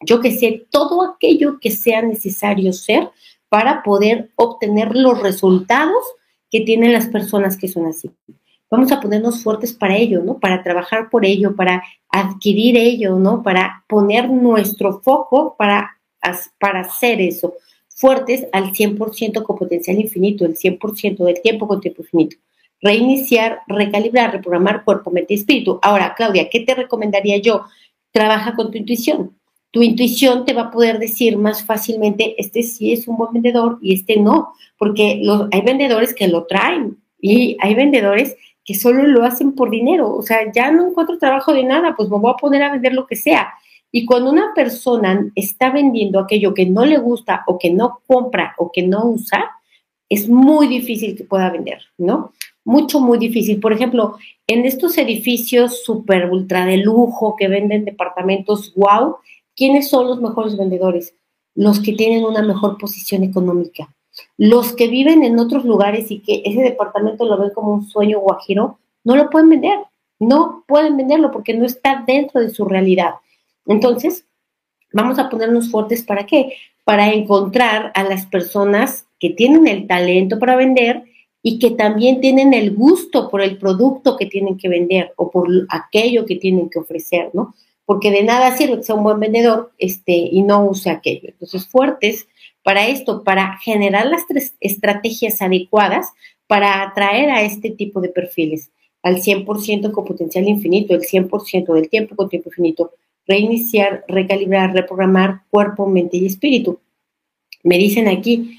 yo que sé, todo aquello que sea necesario ser para poder obtener los resultados que tienen las personas que son así. Vamos a ponernos fuertes para ello, ¿no? Para trabajar por ello, para adquirir ello, ¿no? Para poner nuestro foco para, para hacer eso. Fuertes al 100% con potencial infinito, el 100% del tiempo con tiempo infinito. Reiniciar, recalibrar, reprogramar cuerpo, mente y espíritu. Ahora, Claudia, ¿qué te recomendaría yo? Trabaja con tu intuición tu intuición te va a poder decir más fácilmente, este sí es un buen vendedor y este no, porque hay vendedores que lo traen y hay vendedores que solo lo hacen por dinero, o sea, ya no encuentro trabajo de nada, pues me voy a poner a vender lo que sea. Y cuando una persona está vendiendo aquello que no le gusta o que no compra o que no usa, es muy difícil que pueda vender, ¿no? Mucho, muy difícil. Por ejemplo, en estos edificios súper ultra de lujo que venden departamentos, wow, ¿Quiénes son los mejores vendedores? Los que tienen una mejor posición económica. Los que viven en otros lugares y que ese departamento lo ven como un sueño guajiro, no lo pueden vender. No pueden venderlo porque no está dentro de su realidad. Entonces, vamos a ponernos fuertes para qué? Para encontrar a las personas que tienen el talento para vender y que también tienen el gusto por el producto que tienen que vender o por aquello que tienen que ofrecer, ¿no? Porque de nada sirve que sea un buen vendedor este, y no use aquello. Entonces, fuertes para esto, para generar las tres estrategias adecuadas para atraer a este tipo de perfiles al 100% con potencial infinito, el 100% del tiempo con tiempo infinito, reiniciar, recalibrar, reprogramar cuerpo, mente y espíritu. Me dicen aquí,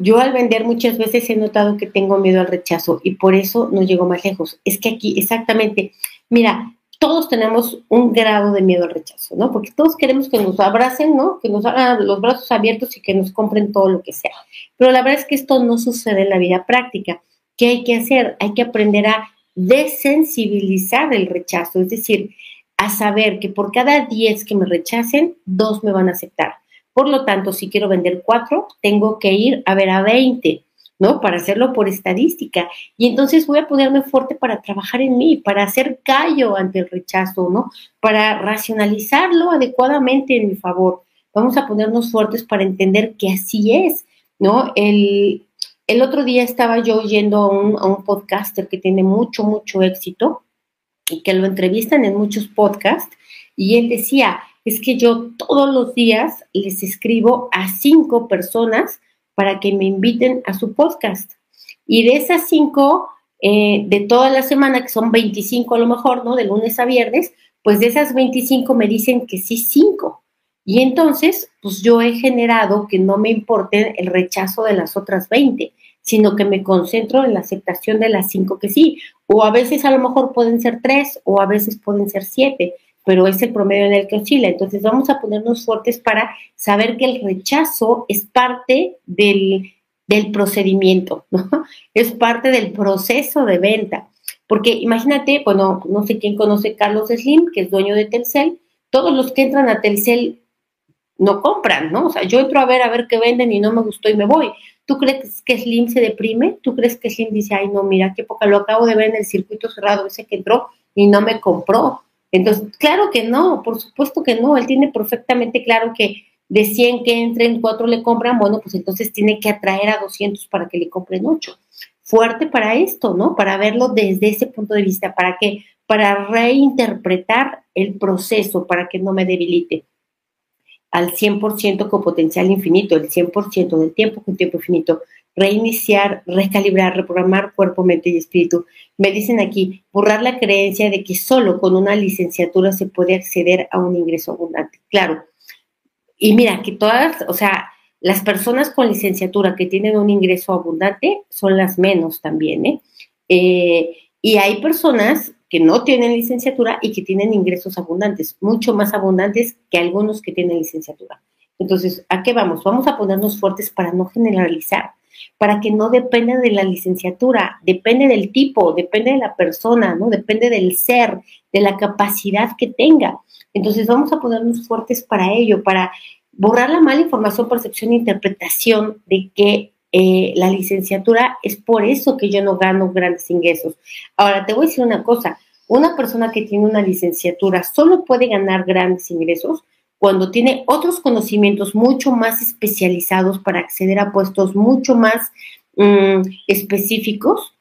yo al vender muchas veces he notado que tengo miedo al rechazo y por eso no llego más lejos. Es que aquí exactamente, mira, todos tenemos un grado de miedo al rechazo, ¿no? Porque todos queremos que nos abracen, ¿no? Que nos hagan los brazos abiertos y que nos compren todo lo que sea. Pero la verdad es que esto no sucede en la vida práctica. ¿Qué hay que hacer? Hay que aprender a desensibilizar el rechazo, es decir, a saber que por cada 10 que me rechacen, dos me van a aceptar. Por lo tanto, si quiero vender cuatro, tengo que ir a ver a 20, ¿no? Para hacerlo por estadística. Y entonces voy a ponerme fuerte para trabajar en mí, para hacer callo ante el rechazo, ¿no? Para racionalizarlo adecuadamente en mi favor. Vamos a ponernos fuertes para entender que así es, ¿no? El, el otro día estaba yo oyendo a un, a un podcaster que tiene mucho, mucho éxito y que lo entrevistan en muchos podcasts y él decía, es que yo todos los días les escribo a cinco personas para que me inviten a su podcast. Y de esas cinco, eh, de toda la semana, que son 25 a lo mejor, ¿no? De lunes a viernes, pues de esas 25 me dicen que sí, cinco. Y entonces, pues yo he generado que no me importe el rechazo de las otras 20, sino que me concentro en la aceptación de las cinco que sí. O a veces a lo mejor pueden ser tres o a veces pueden ser siete pero es el promedio en el que oscila. Entonces vamos a ponernos fuertes para saber que el rechazo es parte del, procedimiento, ¿no? Es parte del proceso de venta. Porque imagínate, bueno, no sé quién conoce Carlos Slim, que es dueño de Telcel, todos los que entran a Telcel no compran, ¿no? O sea, yo entro a ver a ver qué venden y no me gustó y me voy. ¿Tú crees que Slim se deprime? ¿Tú crees que Slim dice, ay, no, mira, qué poca, lo acabo de ver en el circuito cerrado ese que entró y no me compró? Entonces, claro que no, por supuesto que no, él tiene perfectamente claro que de 100 que entren, 4 le compran, bueno, pues entonces tiene que atraer a 200 para que le compren 8. Fuerte para esto, ¿no? Para verlo desde ese punto de vista, para que, para reinterpretar el proceso, para que no me debilite al 100% con potencial infinito, el 100% del tiempo con tiempo infinito reiniciar, recalibrar, reprogramar cuerpo, mente y espíritu. Me dicen aquí, borrar la creencia de que solo con una licenciatura se puede acceder a un ingreso abundante. Claro. Y mira, que todas, o sea, las personas con licenciatura que tienen un ingreso abundante son las menos también, ¿eh? eh y hay personas que no tienen licenciatura y que tienen ingresos abundantes, mucho más abundantes que algunos que tienen licenciatura. Entonces, ¿a qué vamos? Vamos a ponernos fuertes para no generalizar para que no dependa de la licenciatura, depende del tipo, depende de la persona, ¿no? Depende del ser, de la capacidad que tenga. Entonces vamos a ponernos fuertes para ello, para borrar la mala información, percepción e interpretación de que eh, la licenciatura es por eso que yo no gano grandes ingresos. Ahora, te voy a decir una cosa, una persona que tiene una licenciatura solo puede ganar grandes ingresos cuando tiene otros conocimientos mucho más especializados para acceder a puestos mucho más mm, específicos,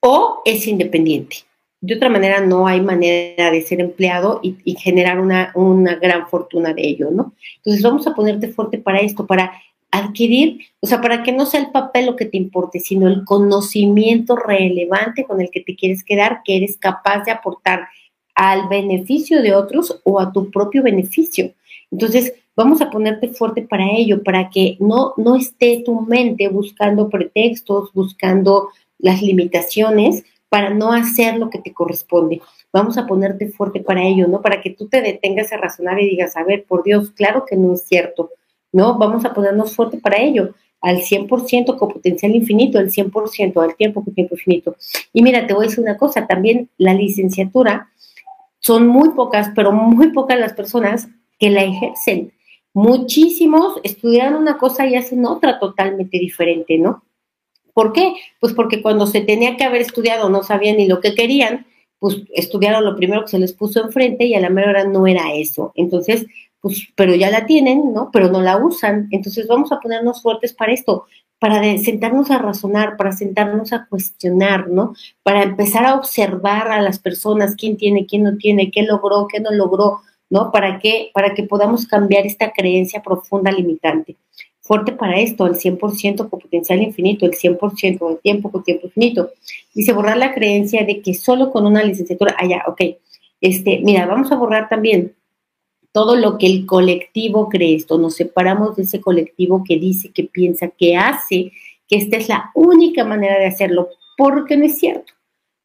o es independiente. De otra manera, no hay manera de ser empleado y, generar una, una, gran fortuna de ello, ¿no? Entonces, vamos a ponerte fuerte para esto, para adquirir, o sea, para que no sea el papel lo que te importe, sino el conocimiento relevante con el que te quieres quedar, que eres capaz de aportar al beneficio de otros o a tu propio beneficio. Entonces, vamos a ponerte fuerte para ello, para que no, no esté tu mente buscando pretextos, buscando las limitaciones para no hacer lo que te corresponde. Vamos a ponerte fuerte para ello, ¿no? Para que tú te detengas a razonar y digas, a ver, por Dios, claro que no es cierto, ¿no? Vamos a ponernos fuerte para ello, al 100% con potencial infinito, al 100% al tiempo con tiempo infinito. Y mira, te voy a decir una cosa, también la licenciatura son muy pocas, pero muy pocas las personas que la ejercen. Muchísimos estudiaron una cosa y hacen otra totalmente diferente, ¿no? ¿Por qué? Pues porque cuando se tenía que haber estudiado no sabían ni lo que querían, pues estudiaron lo primero que se les puso enfrente y a la mera hora no era eso. Entonces, pues, pero ya la tienen, ¿no? Pero no la usan. Entonces vamos a ponernos fuertes para esto, para sentarnos a razonar, para sentarnos a cuestionar, ¿no? Para empezar a observar a las personas, quién tiene, quién no tiene, qué logró, qué no logró, ¿no? Para que, para que podamos cambiar esta creencia profunda limitante. Fuerte para esto, el 100% con potencial infinito, el 100% del tiempo con tiempo infinito. Dice, borrar la creencia de que solo con una licenciatura, ah, ya, ok. Este, mira, vamos a borrar también todo lo que el colectivo cree esto, nos separamos de ese colectivo que dice, que piensa, que hace, que esta es la única manera de hacerlo, porque no es cierto.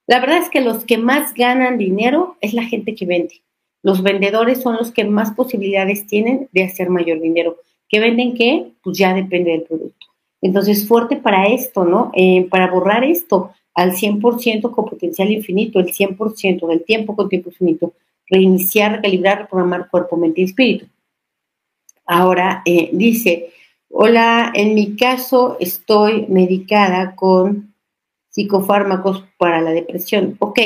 La verdad es que los que más ganan dinero es la gente que vende. Los vendedores son los que más posibilidades tienen de hacer mayor dinero. ¿Qué venden qué? Pues ya depende del producto. Entonces, fuerte para esto, ¿no? Eh, para borrar esto al 100% con potencial infinito, el 100% del tiempo con tiempo infinito reiniciar, recalibrar, reprogramar cuerpo, mente y espíritu. Ahora eh, dice, hola, en mi caso estoy medicada con psicofármacos para la depresión. Ok,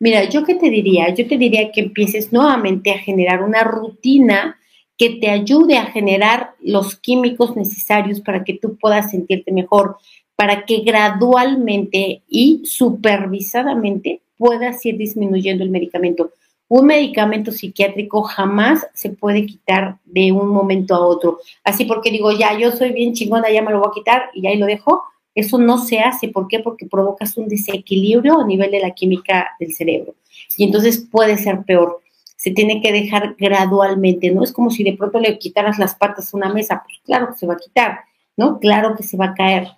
mira, yo qué te diría, yo te diría que empieces nuevamente a generar una rutina que te ayude a generar los químicos necesarios para que tú puedas sentirte mejor, para que gradualmente y supervisadamente puedas ir disminuyendo el medicamento un medicamento psiquiátrico jamás se puede quitar de un momento a otro. Así porque digo, ya, yo soy bien chingona, ya me lo voy a quitar y ahí lo dejo. Eso no se hace. ¿Por qué? Porque provocas un desequilibrio a nivel de la química del cerebro. Y entonces puede ser peor. Se tiene que dejar gradualmente, ¿no? Es como si de pronto le quitaras las patas a una mesa. Pues claro que se va a quitar, ¿no? Claro que se va a caer.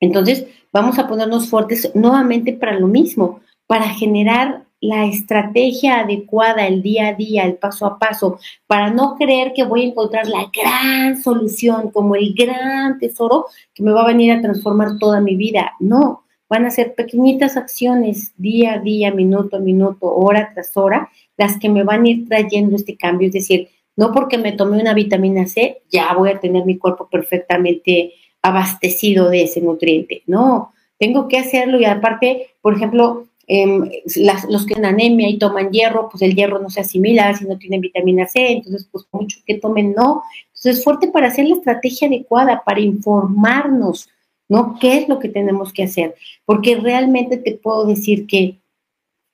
Entonces, vamos a ponernos fuertes nuevamente para lo mismo, para generar la estrategia adecuada, el día a día, el paso a paso, para no creer que voy a encontrar la gran solución, como el gran tesoro que me va a venir a transformar toda mi vida. No, van a ser pequeñitas acciones día a día, minuto a minuto, hora tras hora, las que me van a ir trayendo este cambio. Es decir, no porque me tomé una vitamina C, ya voy a tener mi cuerpo perfectamente abastecido de ese nutriente. No, tengo que hacerlo y aparte, por ejemplo, Em, los que tienen anemia y toman hierro, pues el hierro no se asimila si no tienen vitamina C, entonces pues mucho que tomen no. Entonces es fuerte para hacer la estrategia adecuada, para informarnos, ¿no? ¿Qué es lo que tenemos que hacer? Porque realmente te puedo decir que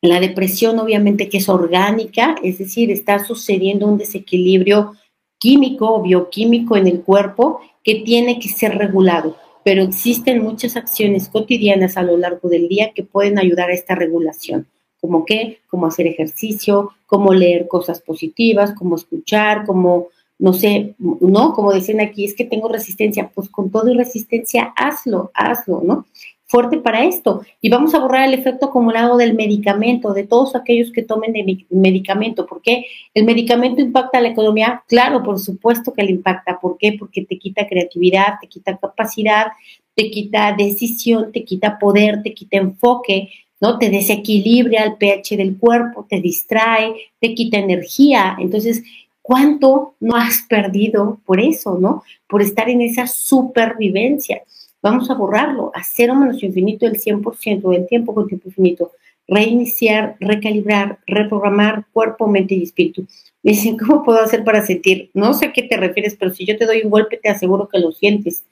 la depresión obviamente que es orgánica, es decir, está sucediendo un desequilibrio químico o bioquímico en el cuerpo que tiene que ser regulado pero existen muchas acciones cotidianas a lo largo del día que pueden ayudar a esta regulación. ¿Como qué? Como hacer ejercicio, como leer cosas positivas, como escuchar, como, no sé, no, como dicen aquí, es que tengo resistencia, pues con todo y resistencia, hazlo, hazlo, ¿no? Fuerte para esto. Y vamos a borrar el efecto acumulado del medicamento, de todos aquellos que tomen de medicamento. ¿Por qué? ¿El medicamento impacta la economía? Claro, por supuesto que le impacta. ¿Por qué? Porque te quita creatividad, te quita capacidad, te quita decisión, te quita poder, te quita enfoque, ¿no? Te desequilibra el pH del cuerpo, te distrae, te quita energía. Entonces, ¿cuánto no has perdido por eso, ¿no? Por estar en esa supervivencia. Vamos a borrarlo a cero menos infinito el 100% del tiempo con tiempo infinito. Reiniciar, recalibrar, reprogramar cuerpo, mente y espíritu. Me dicen, ¿cómo puedo hacer para sentir? No sé a qué te refieres, pero si yo te doy un golpe, te aseguro que lo sientes.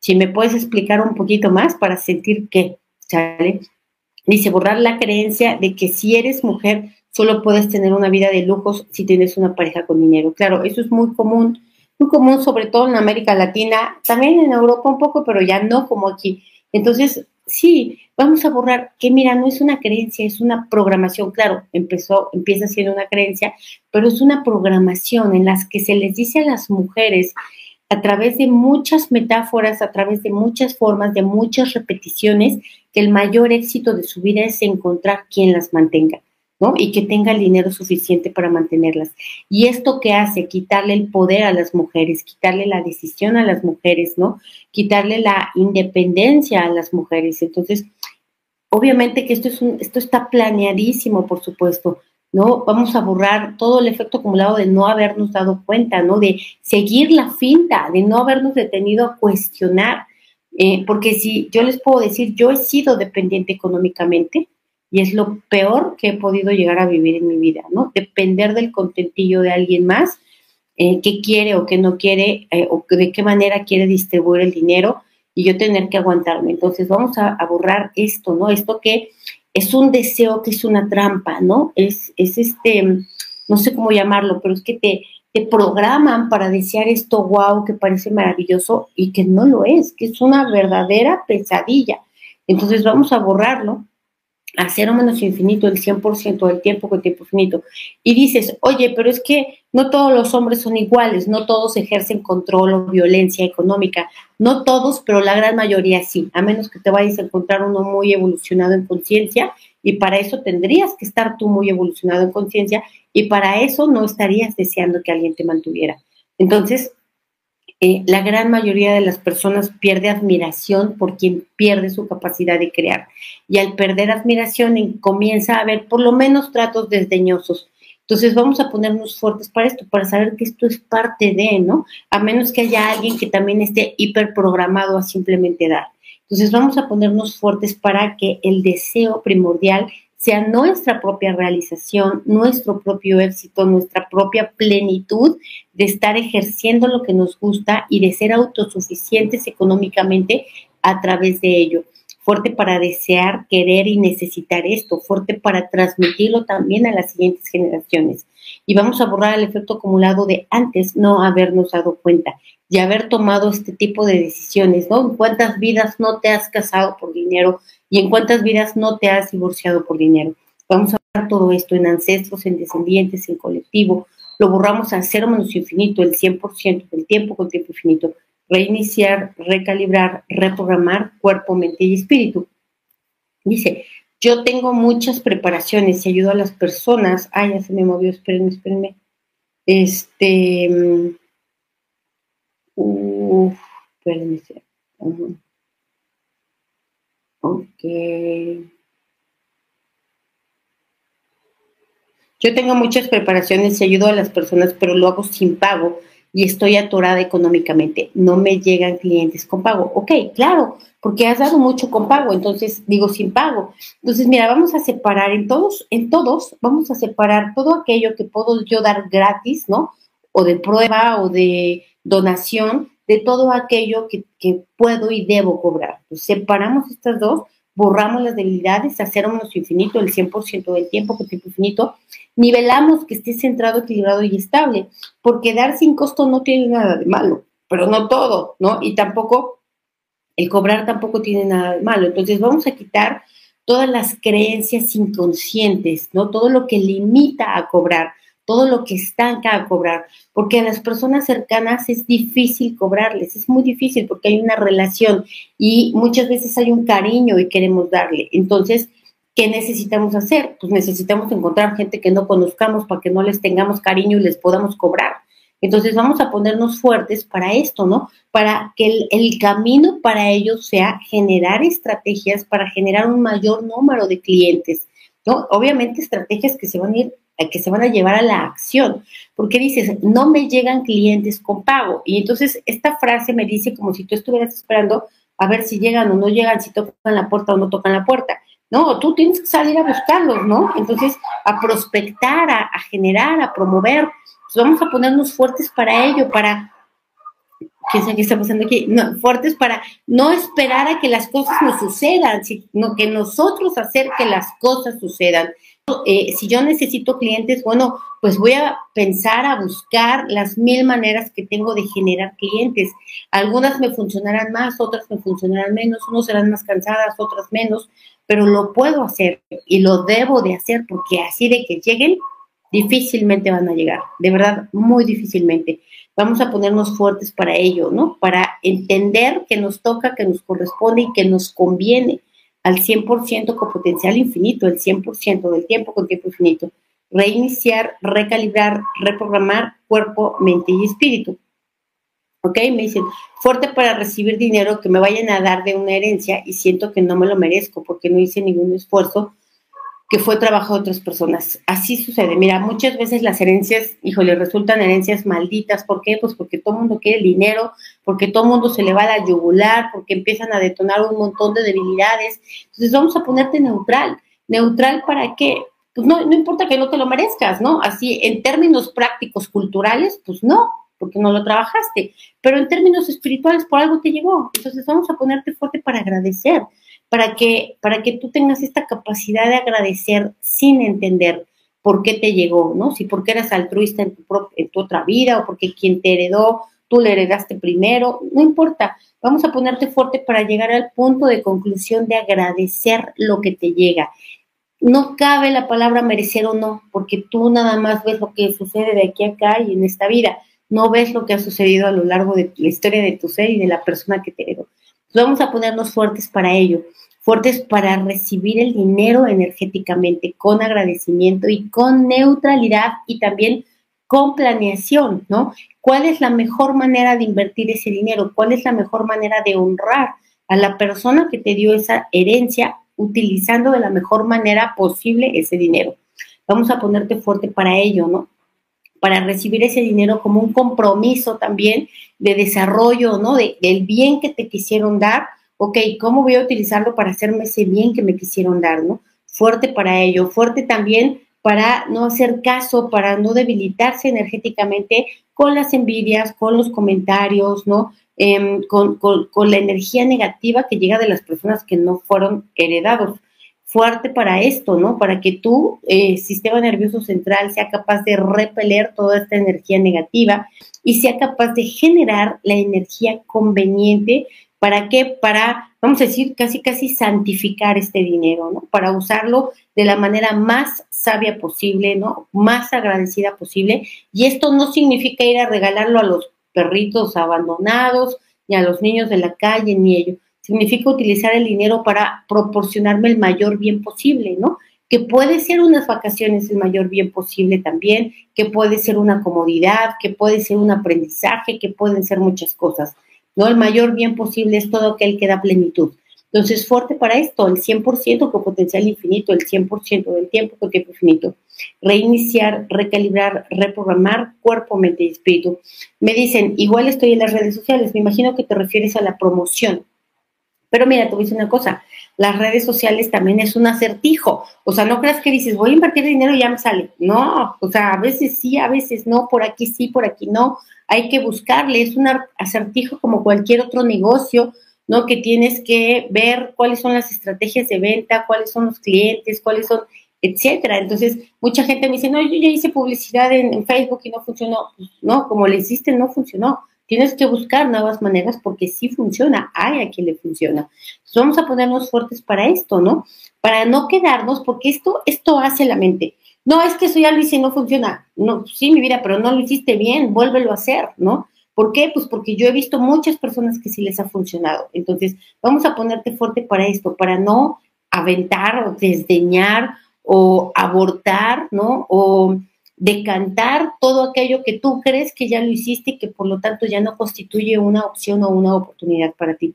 Si me puedes explicar un poquito más para sentir qué, ¿sale? Dice, borrar la creencia de que si eres mujer, solo puedes tener una vida de lujos si tienes una pareja con dinero. Claro, eso es muy común muy común, sobre todo en América Latina, también en Europa un poco, pero ya no como aquí. Entonces, sí, vamos a borrar que mira, no es una creencia, es una programación, claro, empezó, empieza siendo una creencia, pero es una programación en las que se les dice a las mujeres a través de muchas metáforas, a través de muchas formas, de muchas repeticiones, que el mayor éxito de su vida es encontrar quien las mantenga. ¿No? Y que tenga el dinero suficiente para mantenerlas. Y esto que hace, quitarle el poder a las mujeres, quitarle la decisión a las mujeres, ¿no? Quitarle la independencia a las mujeres. Entonces, obviamente que esto es un, esto está planeadísimo, por supuesto, ¿no? Vamos a borrar todo el efecto acumulado de no habernos dado cuenta, ¿no? De seguir la finta, de no habernos detenido a cuestionar. Eh, porque si yo les puedo decir, yo he sido dependiente económicamente, y es lo peor que he podido llegar a vivir en mi vida, ¿no? Depender del contentillo de alguien más eh, qué quiere o qué no quiere, eh, o de qué manera quiere distribuir el dinero y yo tener que aguantarme. Entonces vamos a, borrar esto, ¿no? Esto que es un deseo, que es una trampa, ¿no? Es, es este, no sé cómo llamarlo, pero es que te, te programan para desear esto wow que parece maravilloso y que no lo es, que es una verdadera pesadilla. Entonces vamos a borrarlo a cero menos infinito el 100% del tiempo con tiempo finito. Y dices, oye, pero es que no todos los hombres son iguales, no todos ejercen control o violencia económica, no todos, pero la gran mayoría sí, a menos que te vayas a encontrar uno muy evolucionado en conciencia y para eso tendrías que estar tú muy evolucionado en conciencia y para eso no estarías deseando que alguien te mantuviera. Entonces, la gran mayoría de las personas pierde admiración por quien pierde su capacidad de crear. Y al perder admiración comienza a haber por lo menos tratos desdeñosos. Entonces vamos a ponernos fuertes para esto, para saber que esto es parte de, ¿no? A menos que haya alguien que también esté hiperprogramado a simplemente dar. Entonces vamos a ponernos fuertes para que el deseo primordial sea nuestra propia realización, nuestro propio éxito, nuestra propia plenitud de estar ejerciendo lo que nos gusta y de ser autosuficientes económicamente a través de ello. Fuerte para desear, querer y necesitar esto, fuerte para transmitirlo también a las siguientes generaciones. Y vamos a borrar el efecto acumulado de antes no habernos dado cuenta y haber tomado este tipo de decisiones, ¿no? ¿En cuántas vidas no te has casado por dinero y en cuántas vidas no te has divorciado por dinero? Vamos a ver todo esto en ancestros, en descendientes, en colectivo. Lo borramos a cero menos infinito, el 100% del tiempo con tiempo infinito. Reiniciar, recalibrar, reprogramar cuerpo, mente y espíritu. Dice, yo tengo muchas preparaciones y ayudo a las personas. Ay, ya se me movió, espérenme, espérenme. Este mm, Uf, espérenme. Ok. Yo tengo muchas preparaciones y ayudo a las personas, pero lo hago sin pago y estoy atorada económicamente. No me llegan clientes con pago. Ok, claro, porque has dado mucho con pago, entonces digo sin pago. Entonces, mira, vamos a separar en todos, en todos, vamos a separar todo aquello que puedo yo dar gratis, ¿no? O de prueba o de donación de todo aquello que, puedo y debo cobrar. separamos estas dos, borramos las debilidades, hacemos infinito, el 100% del tiempo con tiempo infinito, nivelamos que esté centrado, equilibrado y estable, porque dar sin costo no tiene nada de malo, pero no todo, ¿no? Y tampoco, el cobrar tampoco tiene nada de malo. Entonces vamos a quitar todas las creencias inconscientes, ¿no? Todo lo que limita a cobrar todo lo que estanca a cobrar, porque a las personas cercanas es difícil cobrarles, es muy difícil porque hay una relación y muchas veces hay un cariño y queremos darle. Entonces, ¿qué necesitamos hacer? Pues necesitamos encontrar gente que no conozcamos para que no les tengamos cariño y les podamos cobrar. Entonces vamos a ponernos fuertes para esto, ¿no? Para que el, el, camino para ellos sea generar estrategias para generar un mayor número de clientes, ¿no? Obviamente estrategias que se van a ir que se van a llevar a la acción, porque dices, no me llegan clientes con pago. Y entonces esta frase me dice como si tú estuvieras esperando a ver si llegan o no llegan, si tocan la puerta o no tocan la puerta. No, tú tienes que salir a buscarlos, ¿no? Entonces, a prospectar, a, generar, a promover. Pues vamos a ponernos fuertes para ello, para ¿qué qué está pasando aquí? No, fuertes para no esperar a que las cosas nos sucedan, sino que nosotros hacer que las cosas sucedan. Eh, si yo necesito clientes, bueno, pues voy a pensar, a buscar las mil maneras que tengo de generar clientes. Algunas me funcionarán más, otras me funcionarán menos, unos serán más cansadas, otras menos, pero lo puedo hacer y lo debo de hacer porque así de que lleguen, difícilmente van a llegar, de verdad, muy difícilmente. Vamos a ponernos fuertes para ello, ¿no? Para entender que nos toca, que nos corresponde y que nos conviene al 100% con potencial infinito, el 100% del tiempo con tiempo infinito. Reiniciar, recalibrar, reprogramar cuerpo, mente y espíritu. ¿Ok? Me dicen, fuerte para recibir dinero que me vayan a dar de una herencia y siento que no me lo merezco porque no hice ningún esfuerzo que fue trabajo de otras personas. Así sucede. Mira, muchas veces las herencias, híjole, resultan herencias malditas. ¿Por qué? Pues porque todo el mundo quiere dinero, porque todo el mundo se le va a la porque empiezan a detonar un montón de debilidades. Entonces vamos a ponerte neutral. ¿Neutral para qué? pues no, no importa que no te lo merezcas, ¿no? Así, en términos prácticos, culturales, pues no, porque no lo trabajaste, pero en términos espirituales por algo te llegó. Entonces vamos a ponerte fuerte para agradecer, para que, para que tú tengas esta capacidad de agradecer sin entender por qué te llegó, ¿no? Si porque eras altruista en tu, en tu otra vida o porque quien te heredó, tú le heredaste primero, no importa. Vamos a ponerte fuerte para llegar al punto de conclusión de agradecer lo que te llega. No cabe la palabra merecer o no, porque tú nada más ves lo que sucede de aquí a acá y en esta vida no ves lo que ha sucedido a lo largo de la historia de tu ser y de la persona que te heredó. Vamos a ponernos fuertes para ello, fuertes para recibir el dinero energéticamente, con agradecimiento y con neutralidad y también con planeación, ¿no? ¿Cuál es la mejor manera de invertir ese dinero? ¿Cuál es la mejor manera de honrar a la persona que te dio esa herencia utilizando de la mejor manera posible ese dinero? Vamos a ponerte fuerte para ello, ¿no? Para recibir ese dinero como un compromiso también de desarrollo, ¿no? De, del bien que te quisieron dar, ok, ¿cómo voy a utilizarlo para hacerme ese bien que me quisieron dar, ¿no? Fuerte para ello, fuerte también para no hacer caso, para no debilitarse energéticamente con las envidias, con los comentarios, ¿no? Em, con, con, con la energía negativa que llega de las personas que no fueron heredados fuerte para esto, ¿no? Para que tu eh, sistema nervioso central sea capaz de repeler toda esta energía negativa y sea capaz de generar la energía conveniente. ¿Para qué? Para, vamos a decir, casi, casi santificar este dinero, ¿no? Para usarlo de la manera más sabia posible, ¿no? Más agradecida posible. Y esto no significa ir a regalarlo a los perritos abandonados, ni a los niños de la calle, ni ellos significa utilizar el dinero para proporcionarme el mayor bien posible, ¿no? Que puede ser unas vacaciones el mayor bien posible también, que puede ser una comodidad, que puede ser un aprendizaje, que pueden ser muchas cosas, ¿no? El mayor bien posible es todo aquel que da plenitud. Entonces, fuerte para esto, el 100% con potencial infinito, el 100% del tiempo con tiempo infinito. Reiniciar, recalibrar, reprogramar cuerpo, mente y espíritu. Me dicen, igual estoy en las redes sociales, me imagino que te refieres a la promoción. Pero mira, a decir una cosa, las redes sociales también es un acertijo. O sea, no creas que dices, voy a invertir dinero y ya me sale. No, o sea, a veces sí, a veces no, por aquí sí, por aquí no. Hay que buscarle, es un acertijo como cualquier otro negocio, ¿no? Que tienes que ver cuáles son las estrategias de venta, cuáles son los clientes, cuáles son, etcétera. Entonces, mucha gente me dice, no, yo ya hice publicidad en, en Facebook y no funcionó. Pues, no, como le hiciste, no funcionó Tienes que buscar nuevas maneras porque sí funciona, hay a quien le funciona. Entonces vamos a ponernos fuertes para esto, ¿no? Para no quedarnos, porque esto, esto hace la mente. No, es que eso ya lo hice y no funciona. No, sí, mi vida, pero no lo hiciste bien, vuélvelo a hacer, ¿no? ¿Por qué? Pues porque yo he visto muchas personas que sí les ha funcionado. Entonces, vamos a ponerte fuerte para esto, para no aventar o desdeñar o abortar, ¿no? O decantar todo aquello que tú crees que ya lo hiciste y que por lo tanto ya no constituye una opción o una oportunidad para ti.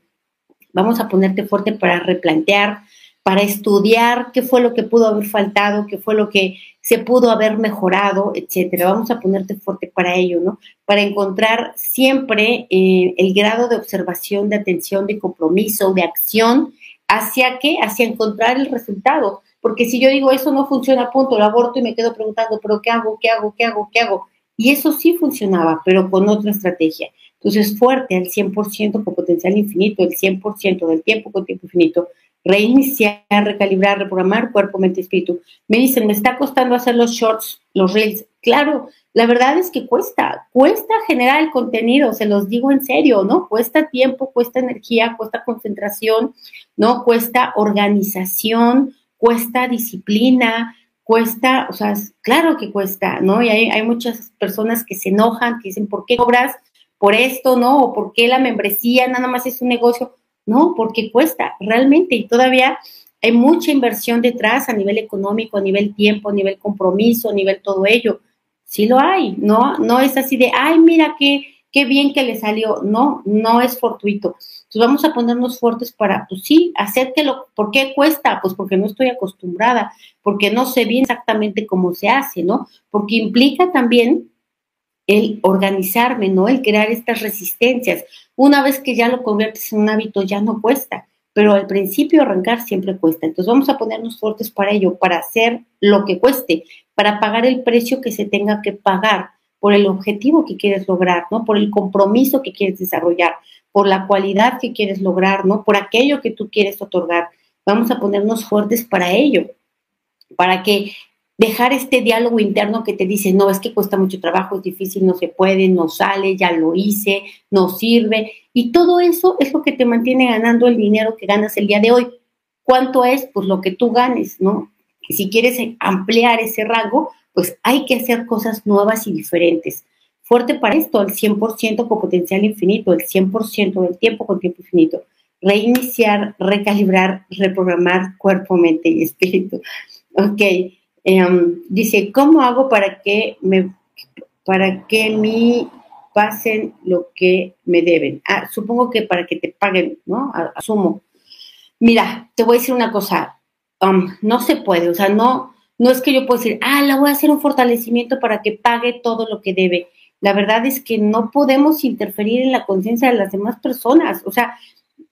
Vamos a ponerte fuerte para replantear, para estudiar qué fue lo que pudo haber faltado, qué fue lo que se pudo haber mejorado, etcétera. Vamos a ponerte fuerte para ello, ¿no? Para encontrar siempre eh, el grado de observación, de atención, de compromiso, de acción, hacia qué, hacia encontrar el resultado porque si yo digo eso no funciona, punto, lo aborto y me quedo preguntando, pero ¿qué hago? ¿Qué hago? ¿Qué hago? ¿Qué hago? Y eso sí funcionaba, pero con otra estrategia. Entonces, fuerte al 100% con potencial infinito, el 100% del tiempo con tiempo infinito. Reiniciar, recalibrar, reprogramar cuerpo, mente, espíritu. Me dicen, me está costando hacer los shorts, los reels. Claro, la verdad es que cuesta, cuesta generar el contenido, se los digo en serio, ¿no? Cuesta tiempo, cuesta energía, cuesta concentración, ¿no? Cuesta organización, cuesta disciplina, cuesta, o sea, claro que cuesta, ¿no? Y hay, hay, muchas personas que se enojan, que dicen, ¿por qué cobras por esto, no? O ¿por qué la membresía nada más es un negocio? No, porque cuesta, realmente, y todavía hay mucha inversión detrás a nivel económico, a nivel tiempo, a nivel compromiso, a nivel todo ello. Sí lo hay, ¿no? No es así de, ay, mira qué, qué bien que le salió. No, no es fortuito. Entonces vamos a ponernos fuertes para, pues sí, hacer que lo, ¿por qué cuesta? Pues porque no estoy acostumbrada, porque no sé bien exactamente cómo se hace, ¿no? Porque implica también el organizarme, ¿no? El crear estas resistencias. Una vez que ya lo conviertes en un hábito, ya no cuesta. pero al principio arrancar siempre cuesta. Entonces vamos a ponernos fuertes para ello, para hacer lo que cueste, para pagar el precio que se tenga que pagar por el objetivo que quieres lograr, ¿no? Por el compromiso que quieres desarrollar, por la cualidad que quieres lograr, ¿no? Por aquello que tú quieres otorgar. Vamos a ponernos fuertes para ello, para que dejar este diálogo interno que te dice, no, es que cuesta mucho trabajo, es difícil, no se puede, no sale, ya lo hice, no sirve. Y todo eso es lo que te mantiene ganando el dinero que ganas el día de hoy. ¿Cuánto es? Pues lo que tú ganes, ¿no? Y si quieres ampliar ese rango, pues hay que hacer cosas nuevas y diferentes. Fuerte para esto, el 100% con potencial infinito, el 100% del tiempo con tiempo infinito. Reiniciar, recalibrar, reprogramar cuerpo, mente y espíritu. Ok, em, dice, ¿cómo hago para que me, para que mi pasen lo que me deben? Ah, supongo que para que te paguen, ¿no? Asumo. Mira, te voy a decir una cosa, no se puede, o sea, no, no es que yo pueda decir, ah, la voy a hacer un fortalecimiento para que pague todo lo que debe. La verdad es que no podemos interferir en la conciencia de las demás personas. O sea,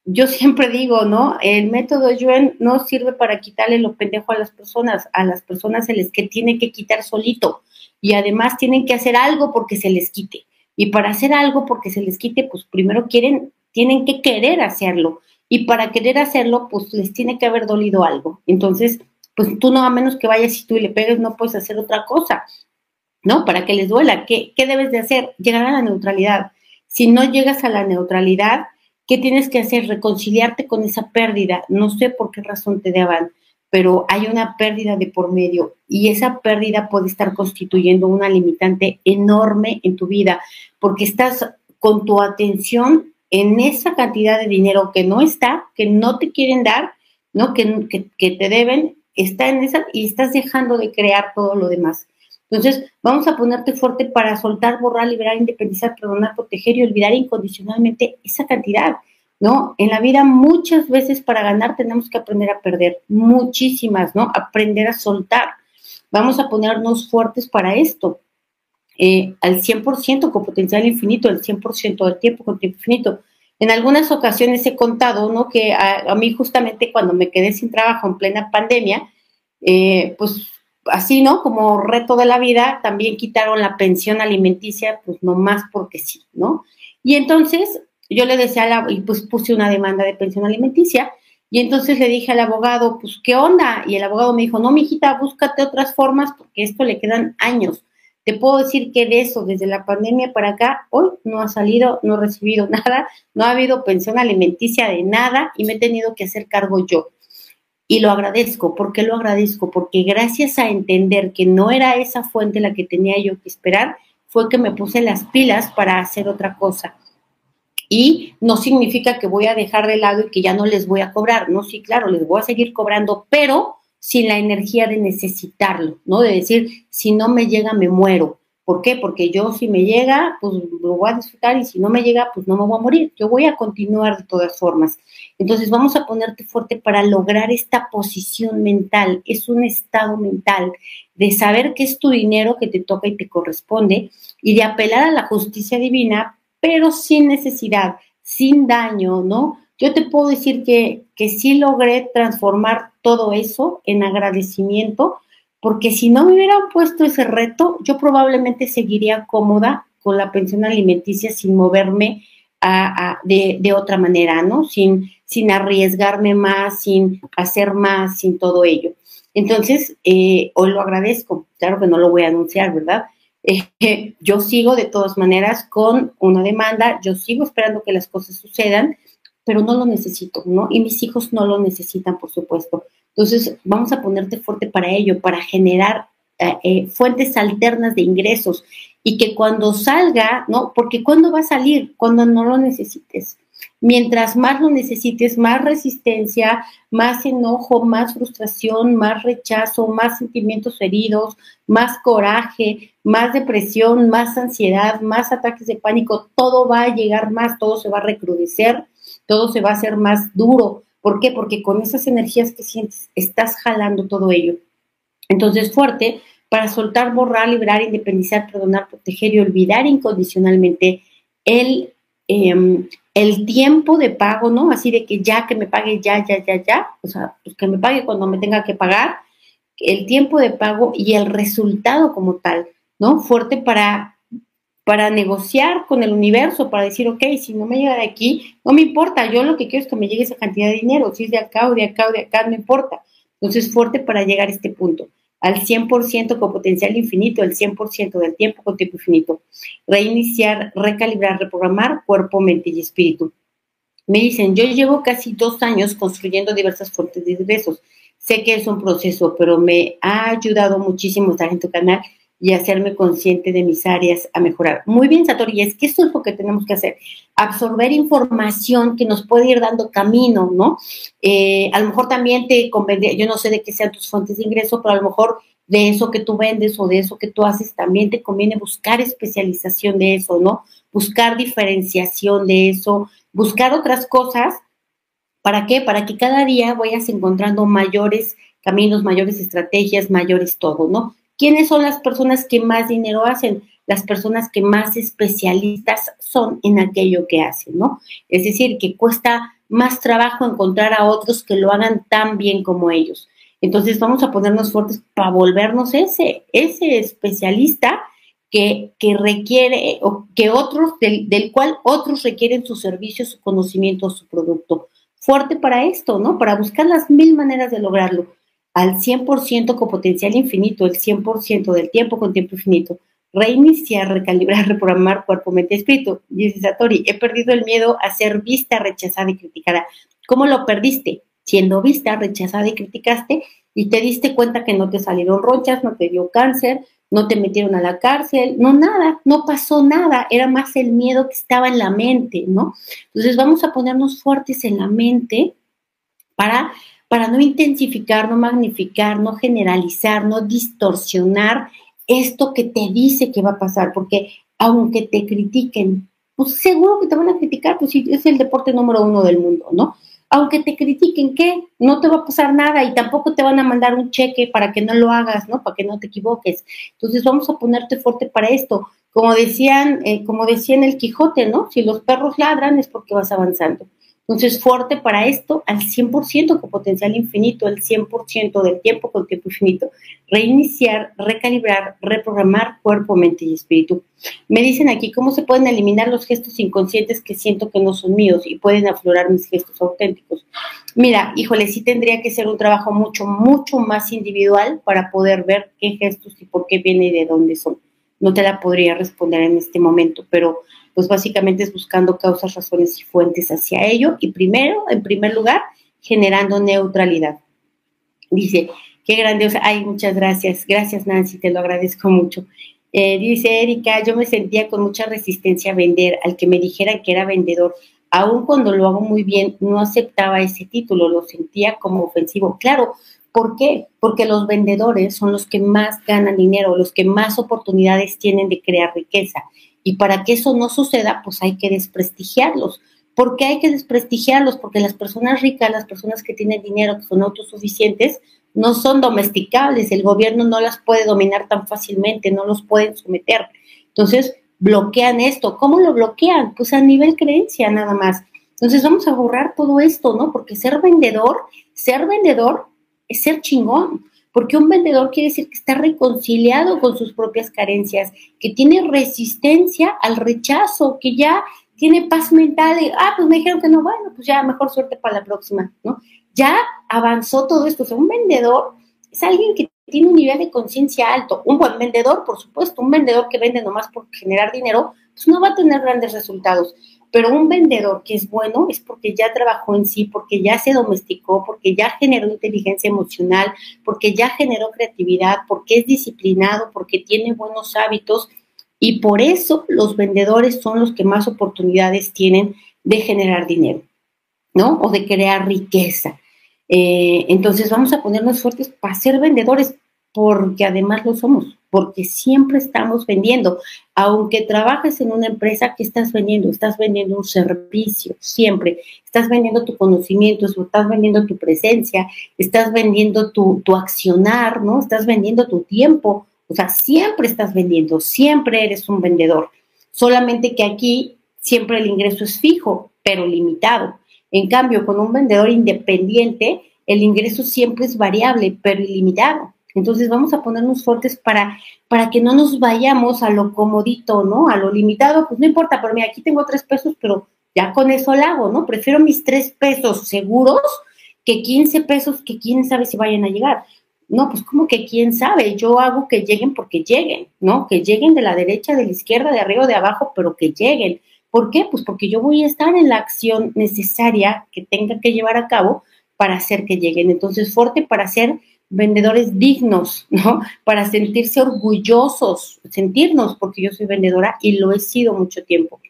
yo siempre digo, ¿no? El método Yuen no sirve para quitarle lo pendejo a las personas. A las personas se les que tiene que quitar solito. Y además tienen que hacer algo porque se les quite. Y para hacer algo porque se les quite, pues primero quieren, tienen que querer hacerlo. Y para querer hacerlo, pues les tiene que haber dolido algo. Entonces, pues tú no, a menos que vayas y tú y le pegues, no puedes hacer otra cosa, ¿no? Para que les duela. ¿Qué, qué debes de hacer? Llegar a la neutralidad. Si no llegas a la neutralidad, ¿qué tienes que hacer? Reconciliarte con esa pérdida. No sé por qué razón te daban, pero hay una pérdida de por medio y esa pérdida puede estar constituyendo una limitante enorme en tu vida porque estás con tu atención en esa cantidad de dinero que no está, que no te quieren dar, ¿no? Que, que, que te deben está en esa y estás dejando de crear todo lo demás. Entonces, vamos a ponerte fuerte para soltar, borrar, liberar, independizar, perdonar, proteger y olvidar incondicionalmente esa cantidad, ¿no? En la vida muchas veces para ganar tenemos que aprender a perder, muchísimas, ¿no? Aprender a soltar. Vamos a ponernos fuertes para esto. Eh, al 100% con potencial infinito, el 100% del tiempo con tiempo infinito. En algunas ocasiones he contado, ¿no? Que a, mí justamente cuando me quedé sin trabajo en plena pandemia, eh, pues así, ¿no? Como reto de la vida, también quitaron la pensión alimenticia, pues no más porque sí, ¿no? Y entonces yo le decía a la, y pues puse una demanda de pensión alimenticia, y entonces le dije al abogado, pues, ¿qué onda? Y el abogado me dijo, no, mijita, búscate otras formas porque esto le quedan años. Te puedo decir que de eso, desde la pandemia para acá, hoy no ha salido, no he recibido nada, no ha habido pensión alimenticia de nada y me he tenido que hacer cargo yo. Y lo agradezco. ¿Por qué lo agradezco? Porque gracias a entender que no era esa fuente la que tenía yo que esperar, fue que me puse las pilas para hacer otra cosa. Y no significa que voy a dejar de lado y que ya no les voy a cobrar. No, sí, claro, les voy a seguir cobrando, pero sin la energía de necesitarlo, ¿no? De decir, si no me llega, me muero. ¿Por qué? Porque yo si me llega, pues lo voy a disfrutar y si no me llega, pues no me voy a morir. Yo voy a continuar de todas formas. Entonces vamos a ponerte fuerte para lograr esta posición mental. Es un estado mental de saber que es tu dinero que te toca y te corresponde y de apelar a la justicia divina, pero sin necesidad, sin daño, ¿no? Yo te puedo decir que, que sí logré transformar todo eso en agradecimiento, porque si no me hubieran puesto ese reto, yo probablemente seguiría cómoda con la pensión alimenticia sin moverme de, otra manera, ¿no? Sin, sin arriesgarme más, sin hacer más, sin todo ello. Entonces, eh, hoy lo agradezco, claro que no lo voy a anunciar, ¿verdad? Yo sigo de todas maneras con una demanda, yo sigo esperando que las cosas sucedan, pero no lo necesito, ¿no? Y mis hijos no lo necesitan, por supuesto. Entonces, vamos a ponerte fuerte para ello, para generar eh, eh, fuentes alternas de ingresos y que cuando salga, ¿no? Porque ¿cuándo va a salir? Cuando no lo necesites. Mientras más lo necesites, más resistencia, más enojo, más frustración, más rechazo, más sentimientos heridos, más coraje, más depresión, más ansiedad, más ataques de pánico, todo va a llegar más, todo se va a recrudecer todo se va a hacer más duro. ¿Por qué? Porque con esas energías que sientes, estás jalando todo ello. Entonces, fuerte para soltar, borrar, liberar, independizar, perdonar, proteger y olvidar incondicionalmente el, em, el tiempo de pago, ¿no? Así de que ya que me pague ya, ya, ya, ya, o sea, pues que me pague cuando me tenga que pagar, el tiempo de pago y el resultado como tal, ¿no? Fuerte para, para negociar con el universo, para decir, ok, si no me llega de aquí, no me importa, yo lo que quiero es que me llegue esa cantidad de dinero, si es de acá o de acá o de acá, no importa. Entonces, fuerte para llegar a este punto al 100% con potencial infinito, el 100% del tiempo con tiempo infinito. Reiniciar, recalibrar, reprogramar cuerpo, mente y espíritu. Me dicen, yo llevo casi dos años construyendo diversas fuentes de ingresos. Sé que es un proceso, pero me ha ayudado muchísimo estar en tu canal y hacerme consciente de mis áreas a mejorar. Muy bien, Satori, es que eso es lo que tenemos que hacer, absorber información que nos puede ir dando camino, ¿no? Eh, a lo mejor también te convendría, yo no sé de qué sean tus fuentes de ingreso, pero a lo mejor de eso que tú vendes o de eso que tú haces, también te conviene buscar especialización de eso, ¿no? Buscar diferenciación de eso, buscar otras cosas. ¿Para qué? Para que cada día vayas encontrando mayores caminos, mayores estrategias, mayores todo, ¿no? ¿Quiénes son las personas que más dinero hacen? Las personas que más especialistas son en aquello que hacen, ¿no? Es decir, que cuesta más trabajo encontrar a otros que lo hagan tan bien como ellos. Entonces vamos a ponernos fuertes para volvernos ese, ese especialista que, que requiere, o que otros, del, del, cual otros requieren su servicio, su conocimiento, su producto. Fuerte para esto, ¿no? Para buscar las mil maneras de lograrlo al 100% con potencial infinito, el 100% del tiempo con tiempo infinito. Reiniciar, recalibrar, reprogramar cuerpo, mente, espíritu. Dice Satori, he perdido el miedo a ser vista, rechazada y criticada. ¿Cómo lo perdiste? Siendo vista, rechazada y criticaste y te diste cuenta que no te salieron ronchas, no te dio cáncer, no te metieron a la cárcel, no nada, no pasó nada, era más el miedo que estaba en la mente, ¿no? Entonces vamos a ponernos fuertes en la mente para para no intensificar, no magnificar, no generalizar, no distorsionar esto que te dice que va a pasar, porque aunque te critiquen, pues seguro que te van a criticar, pues sí, es el deporte número uno del mundo, ¿no? Aunque te critiquen, ¿qué? No te va a pasar nada y tampoco te van a mandar un cheque para que no lo hagas, ¿no? Para que no te equivoques. Entonces vamos a ponerte fuerte para esto. Como decían, eh, como decía el Quijote, ¿no? Si los perros ladran es porque vas avanzando. Entonces, fuerte para esto al 100% con potencial infinito, el 100% del tiempo con tiempo infinito. Reiniciar, recalibrar, reprogramar cuerpo, mente y espíritu. Me dicen aquí cómo se pueden eliminar los gestos inconscientes que siento que no son míos y pueden aflorar mis gestos auténticos. Mira, híjole, sí tendría que ser un trabajo mucho, mucho más individual para poder ver qué gestos y por qué vienen y de dónde son. No te la podría responder en este momento, pero pues básicamente es buscando causas, razones y fuentes hacia ello. Y primero, en primer lugar, generando neutralidad. Dice, qué grandiosa. Ay, muchas gracias. Gracias, Nancy, te lo agradezco mucho. Eh, dice Erika, yo me sentía con mucha resistencia a vender, al que me dijera que era vendedor. Aun cuando lo hago muy bien, no aceptaba ese título, lo sentía como ofensivo. Claro, ¿por qué? Porque los vendedores son los que más ganan dinero, los que más oportunidades tienen de crear riqueza. Y para que eso no suceda, pues hay que desprestigiarlos. ¿Por qué hay que desprestigiarlos? Porque las personas ricas, las personas que tienen dinero, que son autosuficientes, no son domesticables. El gobierno no las puede dominar tan fácilmente, no los pueden someter. Entonces, bloquean esto. ¿Cómo lo bloquean? Pues a nivel creencia nada más. Entonces vamos a borrar todo esto, ¿no? Porque ser vendedor, ser vendedor es ser chingón porque un vendedor quiere decir que está reconciliado con sus propias carencias, que tiene resistencia al rechazo, que ya tiene paz mental de, ah, pues me dijeron que no, bueno, pues ya mejor suerte para la próxima, ¿no? Ya avanzó todo esto. O sea, un vendedor es alguien que tiene un nivel de conciencia alto. Un buen vendedor, por supuesto, un vendedor que vende nomás por generar dinero, pues no va a tener grandes resultados. Pero un vendedor que es bueno es porque ya trabajó en sí, porque ya se domesticó, porque ya generó inteligencia emocional, porque ya generó creatividad, porque es disciplinado, porque tiene buenos hábitos. Y por eso los vendedores son los que más oportunidades tienen de generar dinero, ¿no? O de crear riqueza. Eh, entonces vamos a ponernos fuertes para ser vendedores, porque además lo somos porque siempre estamos vendiendo. Aunque trabajes en una empresa, ¿qué estás vendiendo? Estás vendiendo un servicio, siempre. Estás vendiendo tu conocimiento, estás vendiendo tu presencia, estás vendiendo tu, tu accionar, ¿no? Estás vendiendo tu tiempo. O sea, siempre estás vendiendo, siempre eres un vendedor. Solamente que aquí siempre el ingreso es fijo, pero limitado. En cambio, con un vendedor independiente, el ingreso siempre es variable, pero ilimitado. Entonces vamos a ponernos fuertes para, para que no nos vayamos a lo comodito, ¿no? A lo limitado, pues no importa, pero mira, aquí tengo tres pesos, pero ya con eso lo hago, ¿no? Prefiero mis tres pesos seguros que 15 pesos que quién sabe si vayan a llegar. No, pues como que quién sabe, yo hago que lleguen porque lleguen, ¿no? Que lleguen de la derecha, de la izquierda, de arriba, de abajo, pero que lleguen. ¿Por qué? Pues porque yo voy a estar en la acción necesaria que tenga que llevar a cabo para hacer que lleguen. Entonces, fuerte para ser vendedores dignos, ¿no? Para sentirse orgullosos, sentirnos, porque yo soy vendedora y lo he sido mucho tiempo.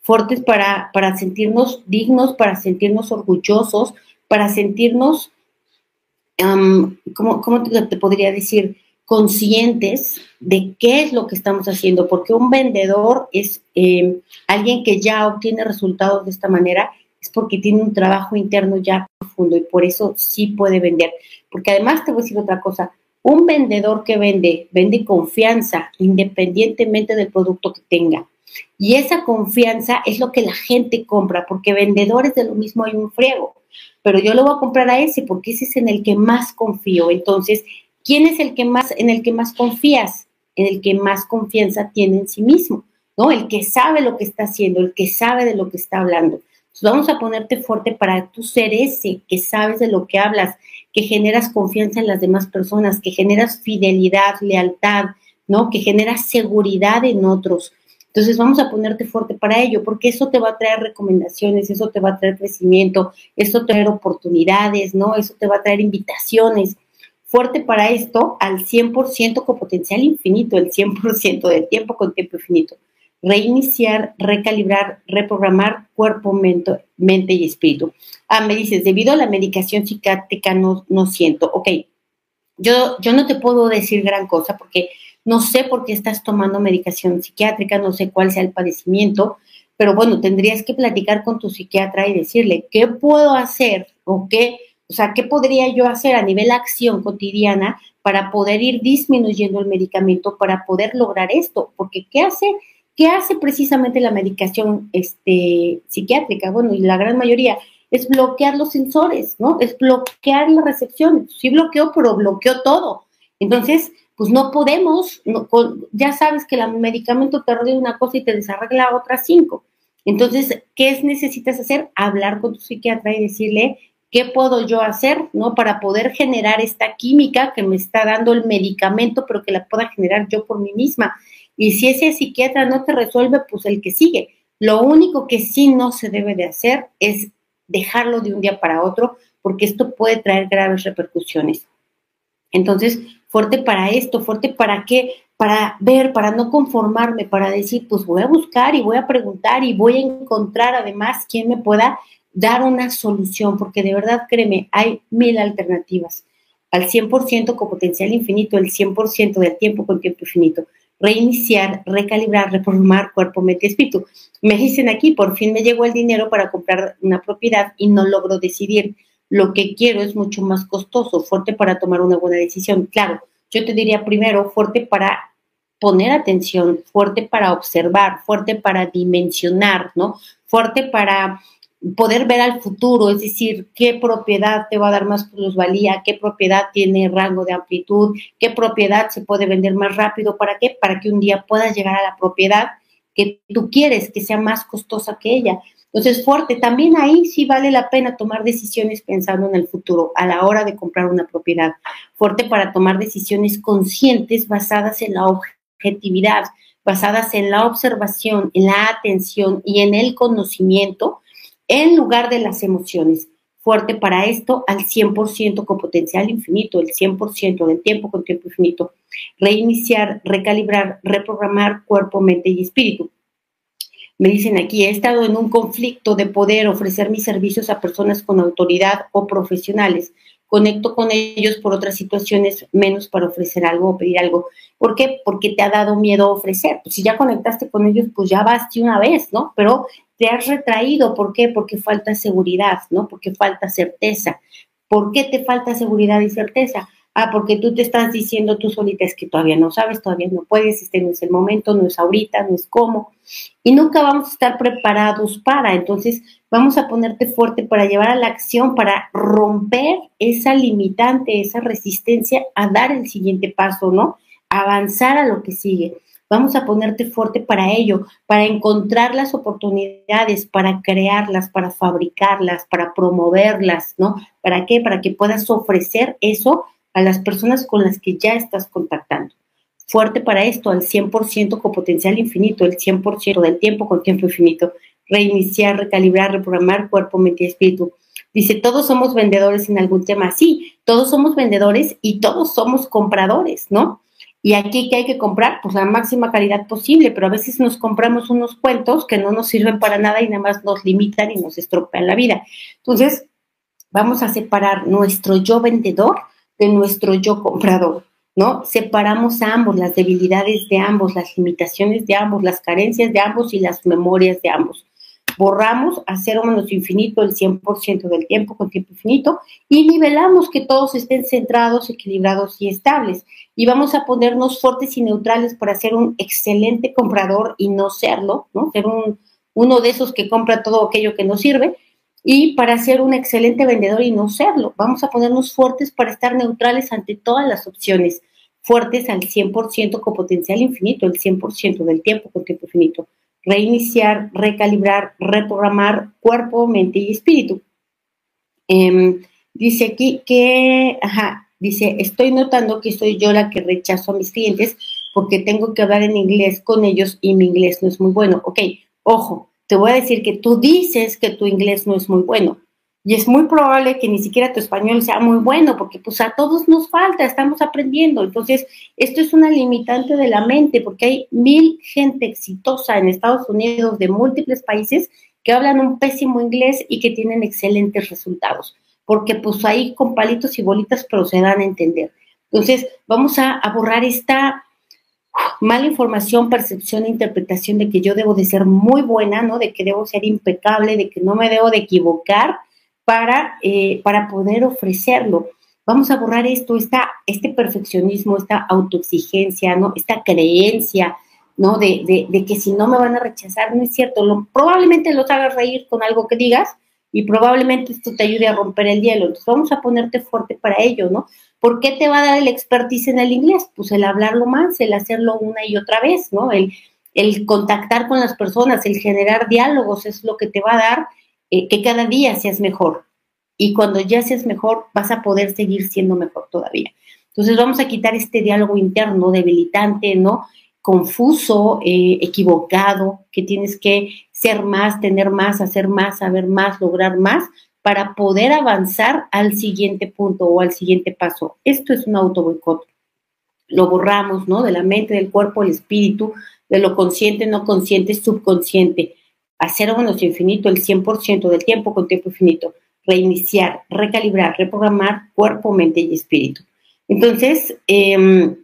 Fuertes para, para sentirnos dignos, para sentirnos orgullosos, para sentirnos, ¿cómo, te, podría decir? Conscientes de qué es lo que estamos haciendo, porque un vendedor es eh, alguien que ya obtiene resultados de esta manera es porque tiene un trabajo interno ya profundo y por eso sí puede vender. Porque además te voy a decir otra cosa, un vendedor que vende, vende confianza independientemente del producto que tenga. Y esa confianza es lo que la gente compra, porque vendedores de lo mismo hay un friego. Pero yo lo voy a comprar a ese porque ese es en el que más confío. Entonces, ¿quién es el que más, en el que más confías? En el que más confianza tiene en sí mismo, ¿no? El que sabe lo que está haciendo, el que sabe de lo que está hablando vamos a ponerte fuerte para tú ser ese que sabes de lo que hablas, que generas confianza en las demás personas, que generas fidelidad, lealtad, ¿no? Que generas seguridad en otros. Entonces vamos a ponerte fuerte para ello, porque eso te va a traer recomendaciones, eso te va a traer crecimiento, eso te va a traer oportunidades, ¿no? Eso te va a traer invitaciones. Fuerte para esto al 100% con potencial infinito, el 100% del tiempo con tiempo infinito reiniciar, recalibrar, reprogramar cuerpo, mente, y espíritu. Ah, me dices, debido a la medicación psiquiátrica no, no siento. Ok, yo, yo no te puedo decir gran cosa porque no sé por qué estás tomando medicación psiquiátrica, no sé cuál sea el padecimiento, pero bueno, tendrías que platicar con tu psiquiatra y decirle, ¿qué puedo hacer o qué, o sea, qué podría yo hacer a nivel acción cotidiana para poder ir disminuyendo el medicamento, para poder lograr esto? Porque ¿qué hace ¿Qué hace precisamente la medicación este, psiquiátrica? Bueno, y la gran mayoría es bloquear los sensores, ¿no? Es bloquear la recepción. Sí bloqueó, pero bloqueó todo. Entonces, pues no podemos, ya sabes que el medicamento te arregla una cosa y te desarregla otras cinco. Entonces, ¿qué necesitas hacer? Hablar con tu psiquiatra y decirle qué puedo yo hacer, ¿no? Para poder generar esta química que me está dando el medicamento, pero que la pueda generar yo por mí misma. Y si ese psiquiatra no te resuelve, pues el que sigue. Lo único que sí no se debe de hacer es dejarlo de un día para otro, porque esto puede traer graves repercusiones. Entonces, fuerte para esto, fuerte para qué, para ver, para no conformarme, para decir, pues voy a buscar y voy a preguntar y voy a encontrar además quien me pueda dar una solución, porque de verdad, créeme, hay mil alternativas. Al 100% con potencial infinito, el 100% del tiempo con tiempo infinito reiniciar, recalibrar, reformar cuerpo, mente, espíritu. Me dicen aquí, por fin me llegó el dinero para comprar una propiedad y no logro decidir. Lo que quiero es mucho más costoso, fuerte para tomar una buena decisión. Claro, yo te diría primero, fuerte para poner atención, fuerte para observar, fuerte para dimensionar, ¿no? Fuerte para poder ver al futuro, es decir, qué propiedad te va a dar más plusvalía, qué propiedad tiene rango de amplitud, qué propiedad se puede vender más rápido, ¿para qué? Para que un día puedas llegar a la propiedad que tú quieres, que sea más costosa que ella. Entonces, fuerte, también ahí sí vale la pena tomar decisiones pensando en el futuro a la hora de comprar una propiedad. Fuerte para tomar decisiones conscientes basadas en la objetividad, basadas en la observación, en la atención y en el conocimiento en lugar de las emociones. Fuerte para esto al 100% con potencial infinito, el 100% del tiempo con tiempo infinito. Reiniciar, recalibrar, reprogramar cuerpo, mente y espíritu. Me dicen aquí, he estado en un conflicto de poder ofrecer mis servicios a personas con autoridad o profesionales. Conecto con ellos por otras situaciones, menos para ofrecer algo o pedir algo. ¿Por qué? Porque te ha dado miedo ofrecer. Pues si ya conectaste con ellos, pues ya vas una vez, ¿no? Pero te has retraído. ¿Por qué? Porque falta seguridad, ¿no? Porque falta certeza. ¿Por qué te falta seguridad y certeza? Ah, porque tú te estás diciendo tú solita es que todavía no sabes, todavía no puedes, este no es el momento, no es ahorita, no es cómo. Y nunca vamos a estar preparados para. Entonces, vamos a ponerte fuerte para llevar a la acción, para romper esa limitante, esa resistencia a dar el siguiente paso, ¿no? Avanzar a lo que sigue. Vamos a ponerte fuerte para ello, para encontrar las oportunidades, para crearlas, para fabricarlas, para promoverlas, ¿no? ¿Para qué? Para que puedas ofrecer eso a las personas con las que ya estás contactando. Fuerte para esto, al 100% con potencial infinito, el 100% del tiempo con tiempo infinito. Reiniciar, recalibrar, reprogramar cuerpo, mente y espíritu. Dice, todos somos vendedores en algún tema. Sí, todos somos vendedores y todos somos compradores, ¿no? Y aquí, ¿qué hay que comprar? Pues la máxima calidad posible, pero a veces nos compramos unos cuentos que no nos sirven para nada y nada más nos limitan y nos estropean la vida. Entonces, vamos a separar nuestro yo vendedor de nuestro yo comprador, ¿no? Separamos a ambos, las debilidades de ambos, las limitaciones de ambos, las carencias de ambos y las memorias de ambos borramos a cero menos infinito el 100% del tiempo con tiempo infinito y nivelamos que todos estén centrados, equilibrados y estables. Y vamos a ponernos fuertes y neutrales para ser un excelente comprador y no serlo, ¿no? Ser un, uno de esos que compra todo aquello que nos sirve y para ser un excelente vendedor y no serlo. Vamos a ponernos fuertes para estar neutrales ante todas las opciones, fuertes al 100% con potencial infinito, el 100% del tiempo con tiempo infinito reiniciar, recalibrar, reprogramar cuerpo, mente y espíritu. Em, dice aquí que, ajá, dice, estoy notando que soy yo la que rechazo a mis clientes porque tengo que hablar en inglés con ellos y mi inglés no es muy bueno. Ok, ojo, te voy a decir que tú dices que tu inglés no es muy bueno. Y es muy probable que ni siquiera tu español sea muy bueno, porque pues a todos nos falta, estamos aprendiendo. Entonces, esto es una limitante de la mente, porque hay mil gente exitosa en Estados Unidos de múltiples países que hablan un pésimo inglés y que tienen excelentes resultados, porque pues ahí con palitos y bolitas, pero se dan a entender. Entonces, vamos a, a borrar esta mala información, percepción e interpretación de que yo debo de ser muy buena, ¿no? De que debo ser impecable, de que no me debo de equivocar para, eh, para poder ofrecerlo. Vamos a borrar esto, esta, este perfeccionismo, esta autoexigencia, ¿no? Esta creencia, ¿no? De, de, que si no me van a rechazar, no es cierto. Lo, probablemente los hagas reír con algo que digas y probablemente esto te ayude a romper el hielo. Entonces vamos a ponerte fuerte para ello, ¿no? ¿Por qué te va a dar el expertise en el inglés? Pues el hablarlo más, el hacerlo una y otra vez, ¿no? El, el contactar con las personas, el generar diálogos es lo que te va a dar eh, que cada día seas mejor. Y cuando ya seas mejor, vas a poder seguir siendo mejor todavía. Entonces vamos a quitar este diálogo interno debilitante, ¿no? Confuso, eh, equivocado, que tienes que ser más, tener más, hacer más, saber más, lograr más para poder avanzar al siguiente punto o al siguiente paso. Esto es un auto boicot. Lo borramos, ¿no? De la mente, del cuerpo, el espíritu, de lo consciente, no consciente, subconsciente a cero menos infinito el 100% del tiempo con tiempo infinito, reiniciar, recalibrar, reprogramar cuerpo, mente y espíritu. Entonces, em,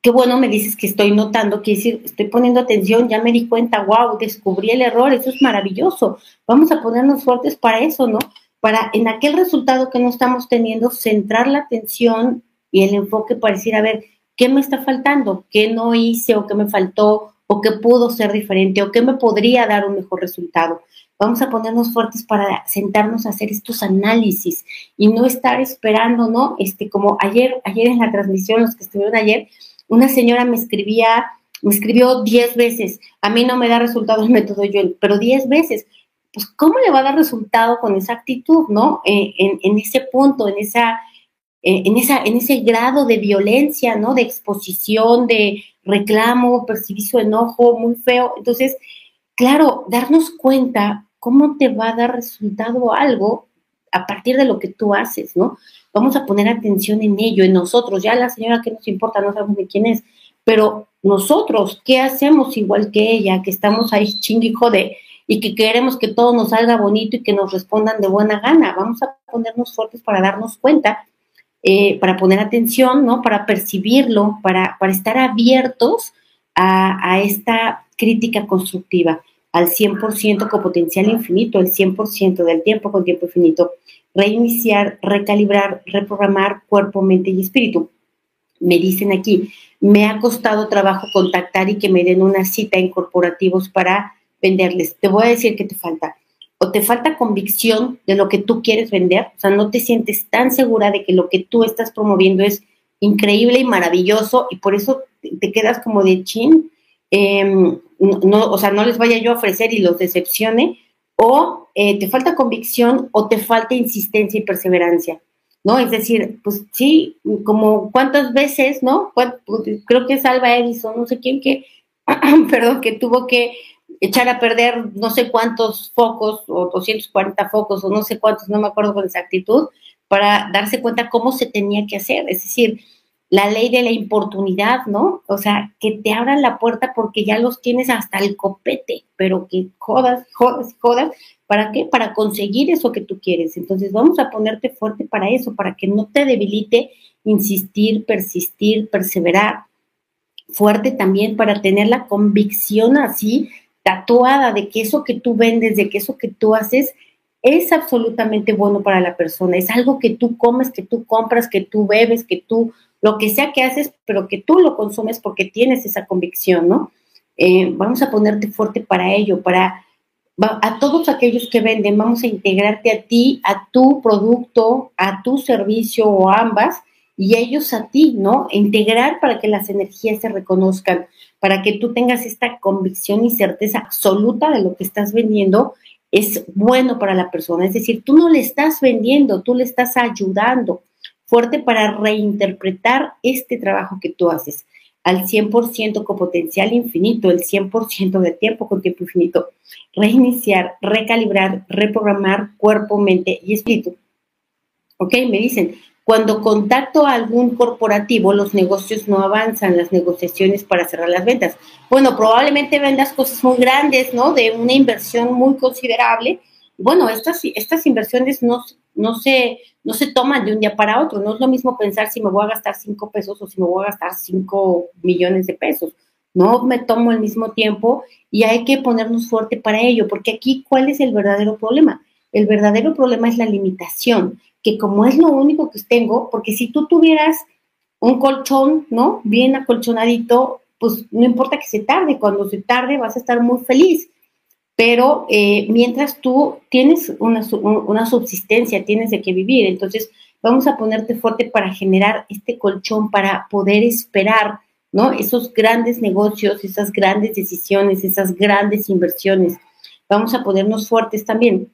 qué bueno me dices que estoy notando, que decir, estoy poniendo atención, ya me di cuenta, wow, descubrí el error, eso es maravilloso. Vamos a ponernos fuertes para eso, ¿no? Para en aquel resultado que no estamos teniendo, centrar la atención y el enfoque para decir, a ver, ¿qué me está faltando? ¿Qué no hice o qué me faltó? O qué pudo ser diferente o qué me podría dar un mejor resultado. Vamos a ponernos fuertes para sentarnos a hacer estos análisis y no estar esperando, ¿no? Este, como ayer, ayer en la transmisión, los que estuvieron ayer, una señora me escribía, me escribió 10 veces, a mí no me da resultado el método yo, pero 10 veces. Pues, ¿cómo le va a dar resultado con esa actitud, ¿no? Eh, en, en ese punto, en esa, eh, en, esa, en ese grado de violencia, ¿no? De exposición, de reclamo, percibí su enojo muy feo. Entonces, claro, darnos cuenta cómo te va a dar resultado algo a partir de lo que tú haces, ¿no? Vamos a poner atención en ello, en nosotros. Ya la señora que nos importa, no sabemos de quién es, pero nosotros, ¿qué hacemos igual que ella, que estamos ahí chingue y jode y que queremos que todo nos salga bonito y que nos respondan de buena gana? Vamos a ponernos fuertes para darnos cuenta eh, para poner atención, ¿no? Para percibirlo, para, para estar abiertos a, a, esta crítica constructiva al 100% con potencial infinito, el 100% del tiempo con tiempo infinito. reiniciar, recalibrar, reprogramar cuerpo, mente y espíritu. Me dicen aquí, me ha costado trabajo contactar y que me den una cita en corporativos para venderles. Te voy a decir que te falta. O te falta convicción de lo que tú quieres vender, o sea, no te sientes tan segura de que lo que tú estás promoviendo es increíble y maravilloso y por eso te quedas como de chin, em, no, o sea, no les vaya yo a ofrecer y los decepcione, o eh, te falta convicción o te falta insistencia y perseverancia, ¿no? Es decir, pues sí, como cuántas veces, ¿no? Pues, creo que es Alba Edison, no sé quién que, perdón, que tuvo que echar a perder no sé cuántos focos o 240 focos o no sé cuántos, no me acuerdo con exactitud, para darse cuenta cómo se tenía que hacer. Es decir, la ley de la importunidad, ¿no? O sea, que te abran la puerta porque ya los tienes hasta el copete, pero que jodas, jodas, jodas. ¿Para qué? Para conseguir eso que tú quieres. Entonces vamos a ponerte fuerte para eso, para que no te debilite insistir, persistir, perseverar. Fuerte también para tener la convicción así tatuada de que eso que tú vendes, de que eso que tú haces es absolutamente bueno para la persona. Es algo que tú comes, que tú compras, que tú bebes, que tú lo que sea que haces, pero que tú lo consumes porque tienes esa convicción, ¿no? Eh, vamos a ponerte fuerte para ello, para a todos aquellos que venden, vamos a integrarte a ti, a tu producto, a tu servicio o ambas, y ellos a ti, ¿no? Integrar para que las energías se reconozcan, para que tú tengas esta convicción y certeza absoluta de lo que estás vendiendo, es bueno para la persona. Es decir, tú no le estás vendiendo, tú le estás ayudando fuerte para reinterpretar este trabajo que tú haces al 100% con potencial infinito, el 100% de tiempo con tiempo infinito. Reiniciar, recalibrar, reprogramar cuerpo, mente y espíritu. ¿Ok? Me dicen, cuando contacto a algún corporativo, los negocios no avanzan, las negociaciones para cerrar las ventas. Bueno, probablemente vendas cosas muy grandes, ¿no? De una inversión muy considerable. Bueno, estas, estas inversiones no, no se, no se toman de un día para otro. No es lo mismo pensar si me voy a gastar cinco pesos o si me voy a gastar cinco millones de pesos. No me tomo el mismo tiempo y hay que ponernos fuerte para ello, porque aquí, ¿cuál es el verdadero problema? El verdadero problema es la limitación, que como es lo único que tengo, porque si tú tuvieras un colchón, ¿no? Bien acolchonadito, pues no importa que se tarde, cuando se tarde vas a estar muy feliz pero eh, mientras tú tienes una, una, subsistencia, tienes de qué vivir, entonces vamos a ponerte fuerte para generar este colchón, para poder esperar, ¿no? Esos grandes negocios, esas grandes decisiones, esas grandes inversiones. Vamos a ponernos fuertes también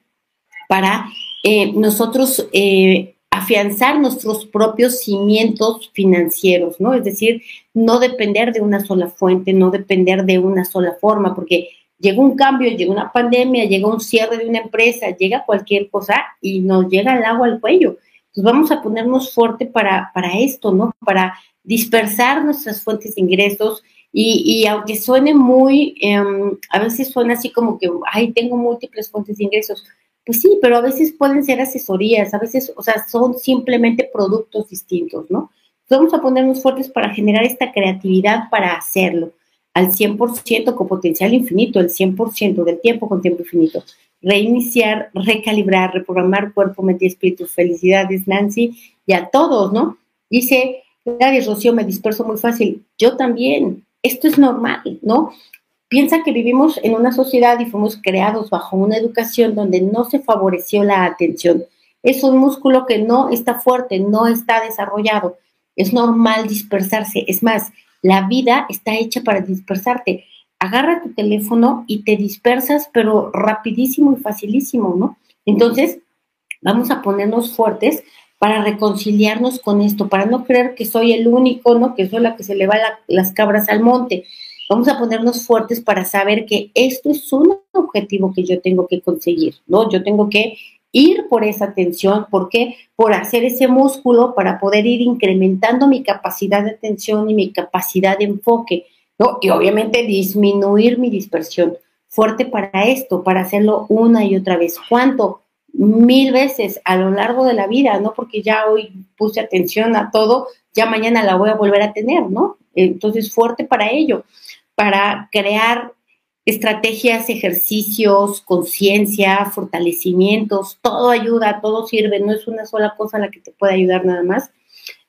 para eh, nosotros eh, afianzar nuestros propios cimientos financieros, ¿no? Es decir, no depender de una sola fuente, no depender de una sola forma, porque llega un cambio, llega una pandemia, llega un cierre de una empresa, llega cualquier cosa y nos llega el agua al cuello. Entonces vamos a ponernos fuerte para, para esto, ¿no? Para dispersar nuestras fuentes de ingresos y, aunque suene muy, em, a veces suena así como que, ay, tengo múltiples fuentes de ingresos. Pues sí, pero a veces pueden ser asesorías, a veces, o sea, son simplemente productos distintos, ¿no? Vamos a ponernos fuertes para generar esta creatividad para hacerlo al 100% con potencial infinito, el 100% del tiempo con tiempo infinito. Reiniciar, recalibrar, reprogramar cuerpo, mente y espíritu. Felicidades, Nancy, y a todos, ¿no? Dice, gracias, Rocío, me disperso muy fácil. Yo también. Esto es normal, ¿no? Piensa que vivimos en una sociedad y fuimos creados bajo una educación donde no se favoreció la atención. Es un músculo que no está fuerte, no está desarrollado. Es normal dispersarse. Es más, la vida está hecha para dispersarte. Agarra tu teléfono y te dispersas, pero rapidísimo y facilísimo, ¿no? Entonces, vamos a ponernos fuertes para reconciliarnos con esto, para no creer que soy el único, ¿no? Que soy la que se le va las cabras al monte. Vamos a ponernos fuertes para saber que esto es un objetivo que yo tengo que conseguir, ¿no? Yo tengo que ir por esa atención, ¿por qué? Por hacer ese músculo para poder ir incrementando mi capacidad de atención y mi capacidad de enfoque, ¿no? Y obviamente disminuir mi dispersión. Fuerte para esto, para hacerlo una y otra vez. ¿Cuánto? Mil veces a lo largo de la vida, ¿no? Porque ya hoy puse atención a todo, ya mañana la voy a volver a tener, ¿no? Entonces, fuerte para ello, para crear estrategias, ejercicios, conciencia, fortalecimientos, todo ayuda, todo sirve, no es una sola cosa la que te puede ayudar nada más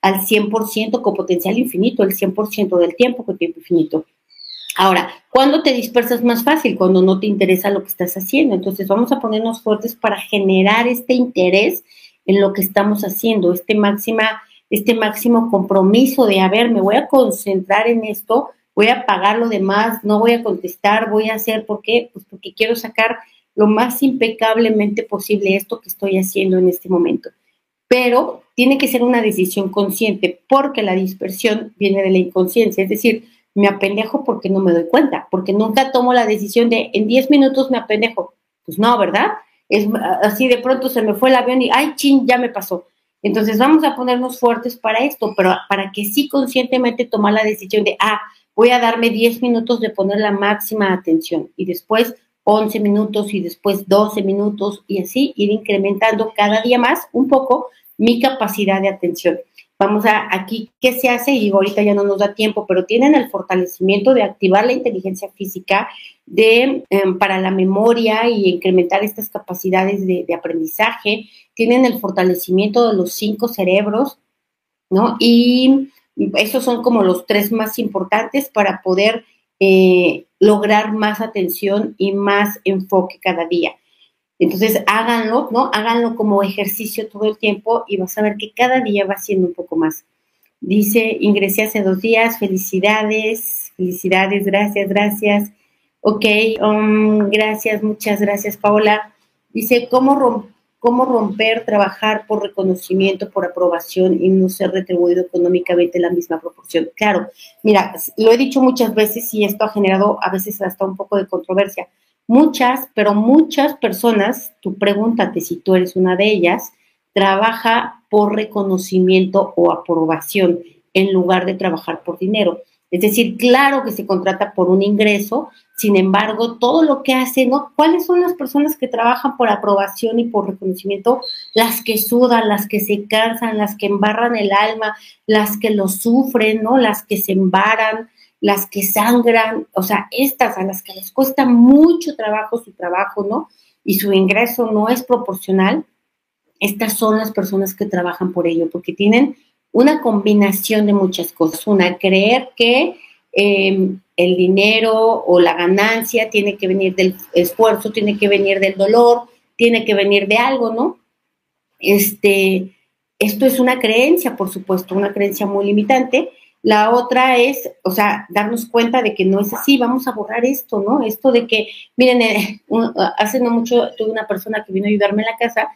al 100% con potencial infinito, el 100% del tiempo con tiempo infinito. Ahora, ¿cuándo te dispersas más fácil? Cuando no te interesa lo que estás haciendo. Entonces, vamos a ponernos fuertes para generar este interés en lo que estamos haciendo, este, máxima, este máximo compromiso de, a ver, me voy a concentrar en esto voy a pagar lo demás, no voy a contestar, voy a hacer, ¿por qué? Pues porque quiero sacar lo más impecablemente posible esto que estoy haciendo en este momento. Pero tiene que ser una decisión consciente porque la dispersión viene de la inconsciencia, es decir, me apendejo porque no me doy cuenta, porque nunca tomo la decisión de en 10 minutos me apendejo. Pues no, ¿verdad? Es así de pronto se me fue el avión y ay, chin, ya me pasó. Entonces vamos a ponernos fuertes para esto, pero para que sí conscientemente tomar la decisión de, ah, voy a darme 10 minutos de poner la máxima atención y después 11 minutos y después 12 minutos y así ir incrementando cada día más un poco mi capacidad de atención. Vamos a aquí, ¿qué se hace? Y ahorita ya no nos da tiempo, pero tienen el fortalecimiento de activar la inteligencia física de, em, para la memoria y incrementar estas capacidades de, de aprendizaje. Tienen el fortalecimiento de los cinco cerebros, ¿no? Y esos son como los tres más importantes para poder eh, lograr más atención y más enfoque cada día. Entonces, háganlo, ¿no? Háganlo como ejercicio todo el tiempo y vas a ver que cada día va siendo un poco más. Dice, ingresé hace dos días, felicidades, felicidades, gracias, gracias. Ok, um, gracias, muchas gracias, Paola. Dice, ¿cómo romper? Cómo romper, trabajar por reconocimiento, por aprobación y no ser retribuido económicamente en la misma proporción. Claro, mira, lo he dicho muchas veces y esto ha generado a veces hasta un poco de controversia. Muchas, pero muchas personas, tú pregúntate si tú eres una de ellas, trabaja por reconocimiento o aprobación en lugar de trabajar por dinero. Es decir, claro que se contrata por un ingreso, sin embargo, todo lo que hace, ¿no? ¿Cuáles son las personas que trabajan por aprobación y por reconocimiento? Las que sudan, las que se cansan, las que embarran el alma, las que lo sufren, ¿no? Las que se embaran, las que sangran, o sea, estas a las que les cuesta mucho trabajo su trabajo, ¿no? Y su ingreso no es proporcional, estas son las personas que trabajan por ello, porque tienen una combinación de muchas cosas. Una, creer que em, el dinero o la ganancia tiene que venir del esfuerzo, tiene que venir del dolor, tiene que venir de algo, ¿no? Este, esto es una creencia, por supuesto, una creencia muy limitante. La otra es, o sea, darnos cuenta de que no es así, vamos a borrar esto, ¿no? Esto de que, miren, eh, hace no mucho tuve una persona que vino a ayudarme en la casa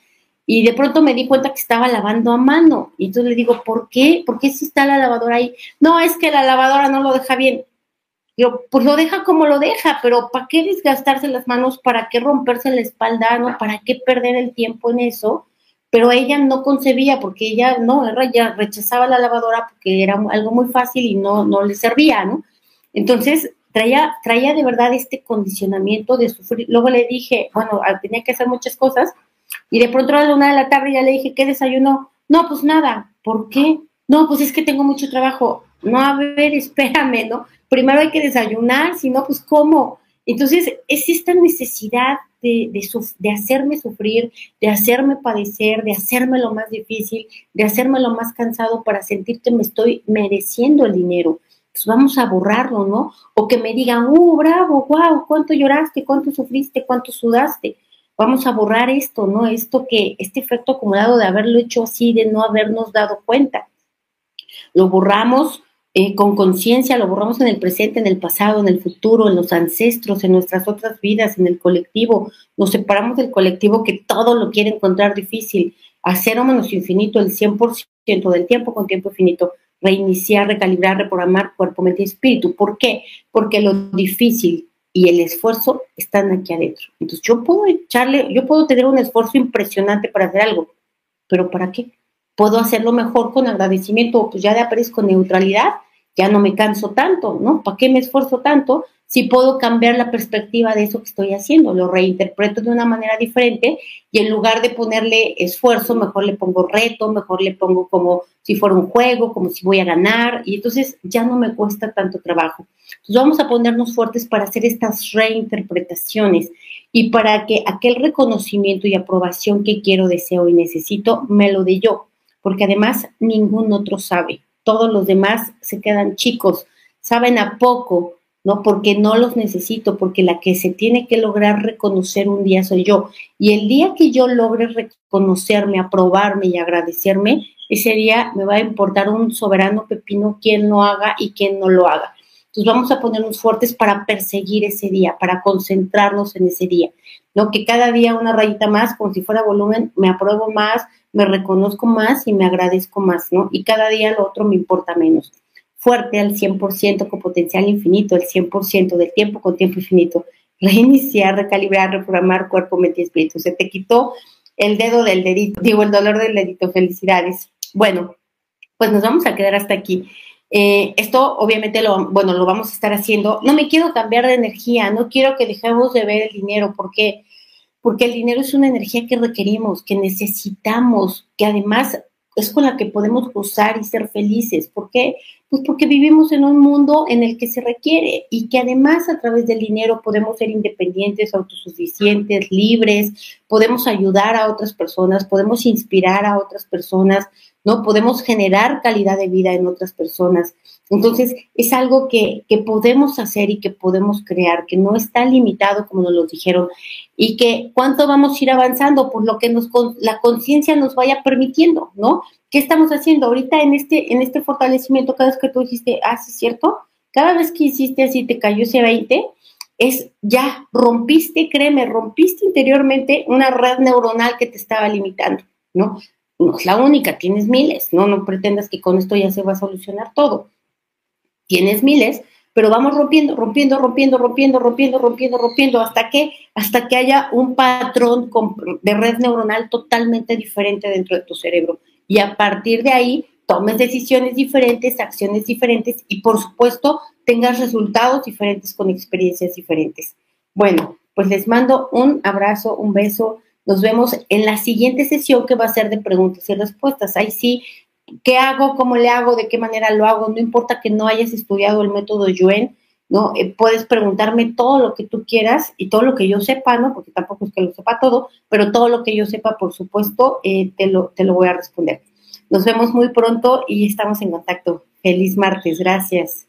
y de pronto me di cuenta que estaba lavando a mano. Y entonces le digo, ¿por qué? ¿Por qué si está la lavadora ahí? No, es que la lavadora no lo deja bien. Yo, pues lo deja como lo deja, pero ¿para qué desgastarse las manos? ¿Para qué romperse la espalda? ¿No? ¿Para qué perder el tiempo en eso? Pero ella no concebía porque ella no, ella rechazaba la lavadora porque era algo muy fácil y no, no le servía, ¿no? Entonces, traía, traía de verdad este condicionamiento de sufrir. Luego le dije, bueno, tenía que hacer muchas cosas, y de pronto a la una de la tarde ya le dije, ¿qué desayunó? No, pues nada. ¿Por qué? No, pues es que tengo mucho trabajo. No, a ver, espérame, ¿no? Primero hay que desayunar, si no, pues ¿cómo? Entonces, es esta necesidad de, de, de, hacerme sufrir, de hacerme padecer, de hacerme lo más difícil, de hacerme lo más cansado para sentir que me estoy mereciendo el dinero. Pues vamos a borrarlo, ¿no? O que me digan, ¡uh, bravo, wow! ¿Cuánto lloraste? ¿Cuánto sufriste? ¿Cuánto sudaste? Vamos a borrar esto, ¿no? Esto que, este efecto acumulado de haberlo hecho así, de no habernos dado cuenta. Lo borramos eh, con conciencia, lo borramos en el presente, en el pasado, en el futuro, en los ancestros, en nuestras otras vidas, en el colectivo. Nos separamos del colectivo que todo lo quiere encontrar difícil. Hacer o menos infinito el 100% del tiempo con tiempo infinito. Reiniciar, recalibrar, reprogramar cuerpo, mente y espíritu. ¿Por qué? Porque lo difícil, y el esfuerzo están aquí adentro. Entonces yo puedo echarle, yo puedo tener un esfuerzo impresionante para hacer algo, pero ¿para qué? Puedo hacerlo mejor con agradecimiento, pues ya de aparezco neutralidad, ya no me canso tanto, ¿no? ¿Para qué me esfuerzo tanto si puedo cambiar la perspectiva de eso que estoy haciendo? Lo reinterpreto de una manera diferente y en lugar de ponerle esfuerzo, mejor le pongo reto, mejor le pongo como si fuera un juego, como si voy a ganar y entonces ya no me cuesta tanto trabajo. Entonces vamos a ponernos fuertes para hacer estas reinterpretaciones y para que aquel reconocimiento y aprobación que quiero, deseo y necesito me lo dé yo, porque además ningún otro sabe todos los demás se quedan chicos, saben a poco, ¿no? Porque no los necesito, porque la que se tiene que lograr reconocer un día soy yo. Y el día que yo logre reconocerme, aprobarme y agradecerme, ese día me va a importar un soberano pepino quien lo haga y quien no lo haga. Entonces vamos a ponernos fuertes para perseguir ese día, para concentrarnos en ese día, ¿no? Que cada día una rayita más, como si fuera volumen, me apruebo más, me reconozco más y me agradezco más, ¿no? Y cada día lo otro me importa menos. Fuerte al 100% con potencial infinito, el 100% del tiempo con tiempo infinito. Reiniciar, recalibrar, reprogramar cuerpo, mente y espíritu. Se te quitó el dedo del dedito, digo, el dolor del dedito. Felicidades. Bueno, pues nos vamos a quedar hasta aquí. Eh, esto obviamente lo, bueno, lo vamos a estar haciendo. No me quiero cambiar de energía, no quiero que dejemos de ver el dinero porque porque el dinero es una energía que requerimos, que necesitamos, que además es con la que podemos gozar y ser felices. ¿Por qué? Pues porque vivimos en un mundo en el que se requiere y que además a través del dinero podemos ser independientes, autosuficientes, libres, podemos ayudar a otras personas, podemos inspirar a otras personas, ¿no? Podemos generar calidad de vida en otras personas. Entonces, es algo que, podemos hacer y que podemos crear, que no está limitado, como nos lo dijeron, y que cuánto vamos a ir avanzando por lo que nos, la conciencia nos vaya permitiendo, ¿no? ¿Qué estamos haciendo ahorita en este, en este fortalecimiento? Cada vez que tú dijiste, ah, sí, cierto, cada vez que hiciste así, te cayó ese 20, es ya rompiste, créeme, rompiste interiormente una red neuronal que te estaba limitando, ¿no? No es la única, tienes miles, ¿no? No pretendas que con esto ya se va a solucionar todo tienes miles, pero vamos rompiendo, rompiendo, rompiendo, rompiendo, rompiendo, rompiendo, rompiendo, hasta que, hasta que haya un patrón de red neuronal totalmente diferente dentro de tu cerebro. Y a partir de ahí, tomes decisiones diferentes, acciones diferentes y, por supuesto, tengas resultados diferentes con experiencias diferentes. Bueno, pues les mando un abrazo, un beso. Nos vemos en la siguiente sesión que va a ser de preguntas y respuestas. Ahí sí, qué hago, cómo le hago, de qué manera lo hago, no importa que no hayas estudiado el método Yuen, ¿no? Eh, puedes preguntarme todo lo que tú quieras y todo lo que yo sepa, ¿no? Porque tampoco es que lo sepa todo, pero todo lo que yo sepa, por supuesto, eh, te, lo, te lo voy a responder. Nos vemos muy pronto y estamos en contacto. Feliz martes, gracias.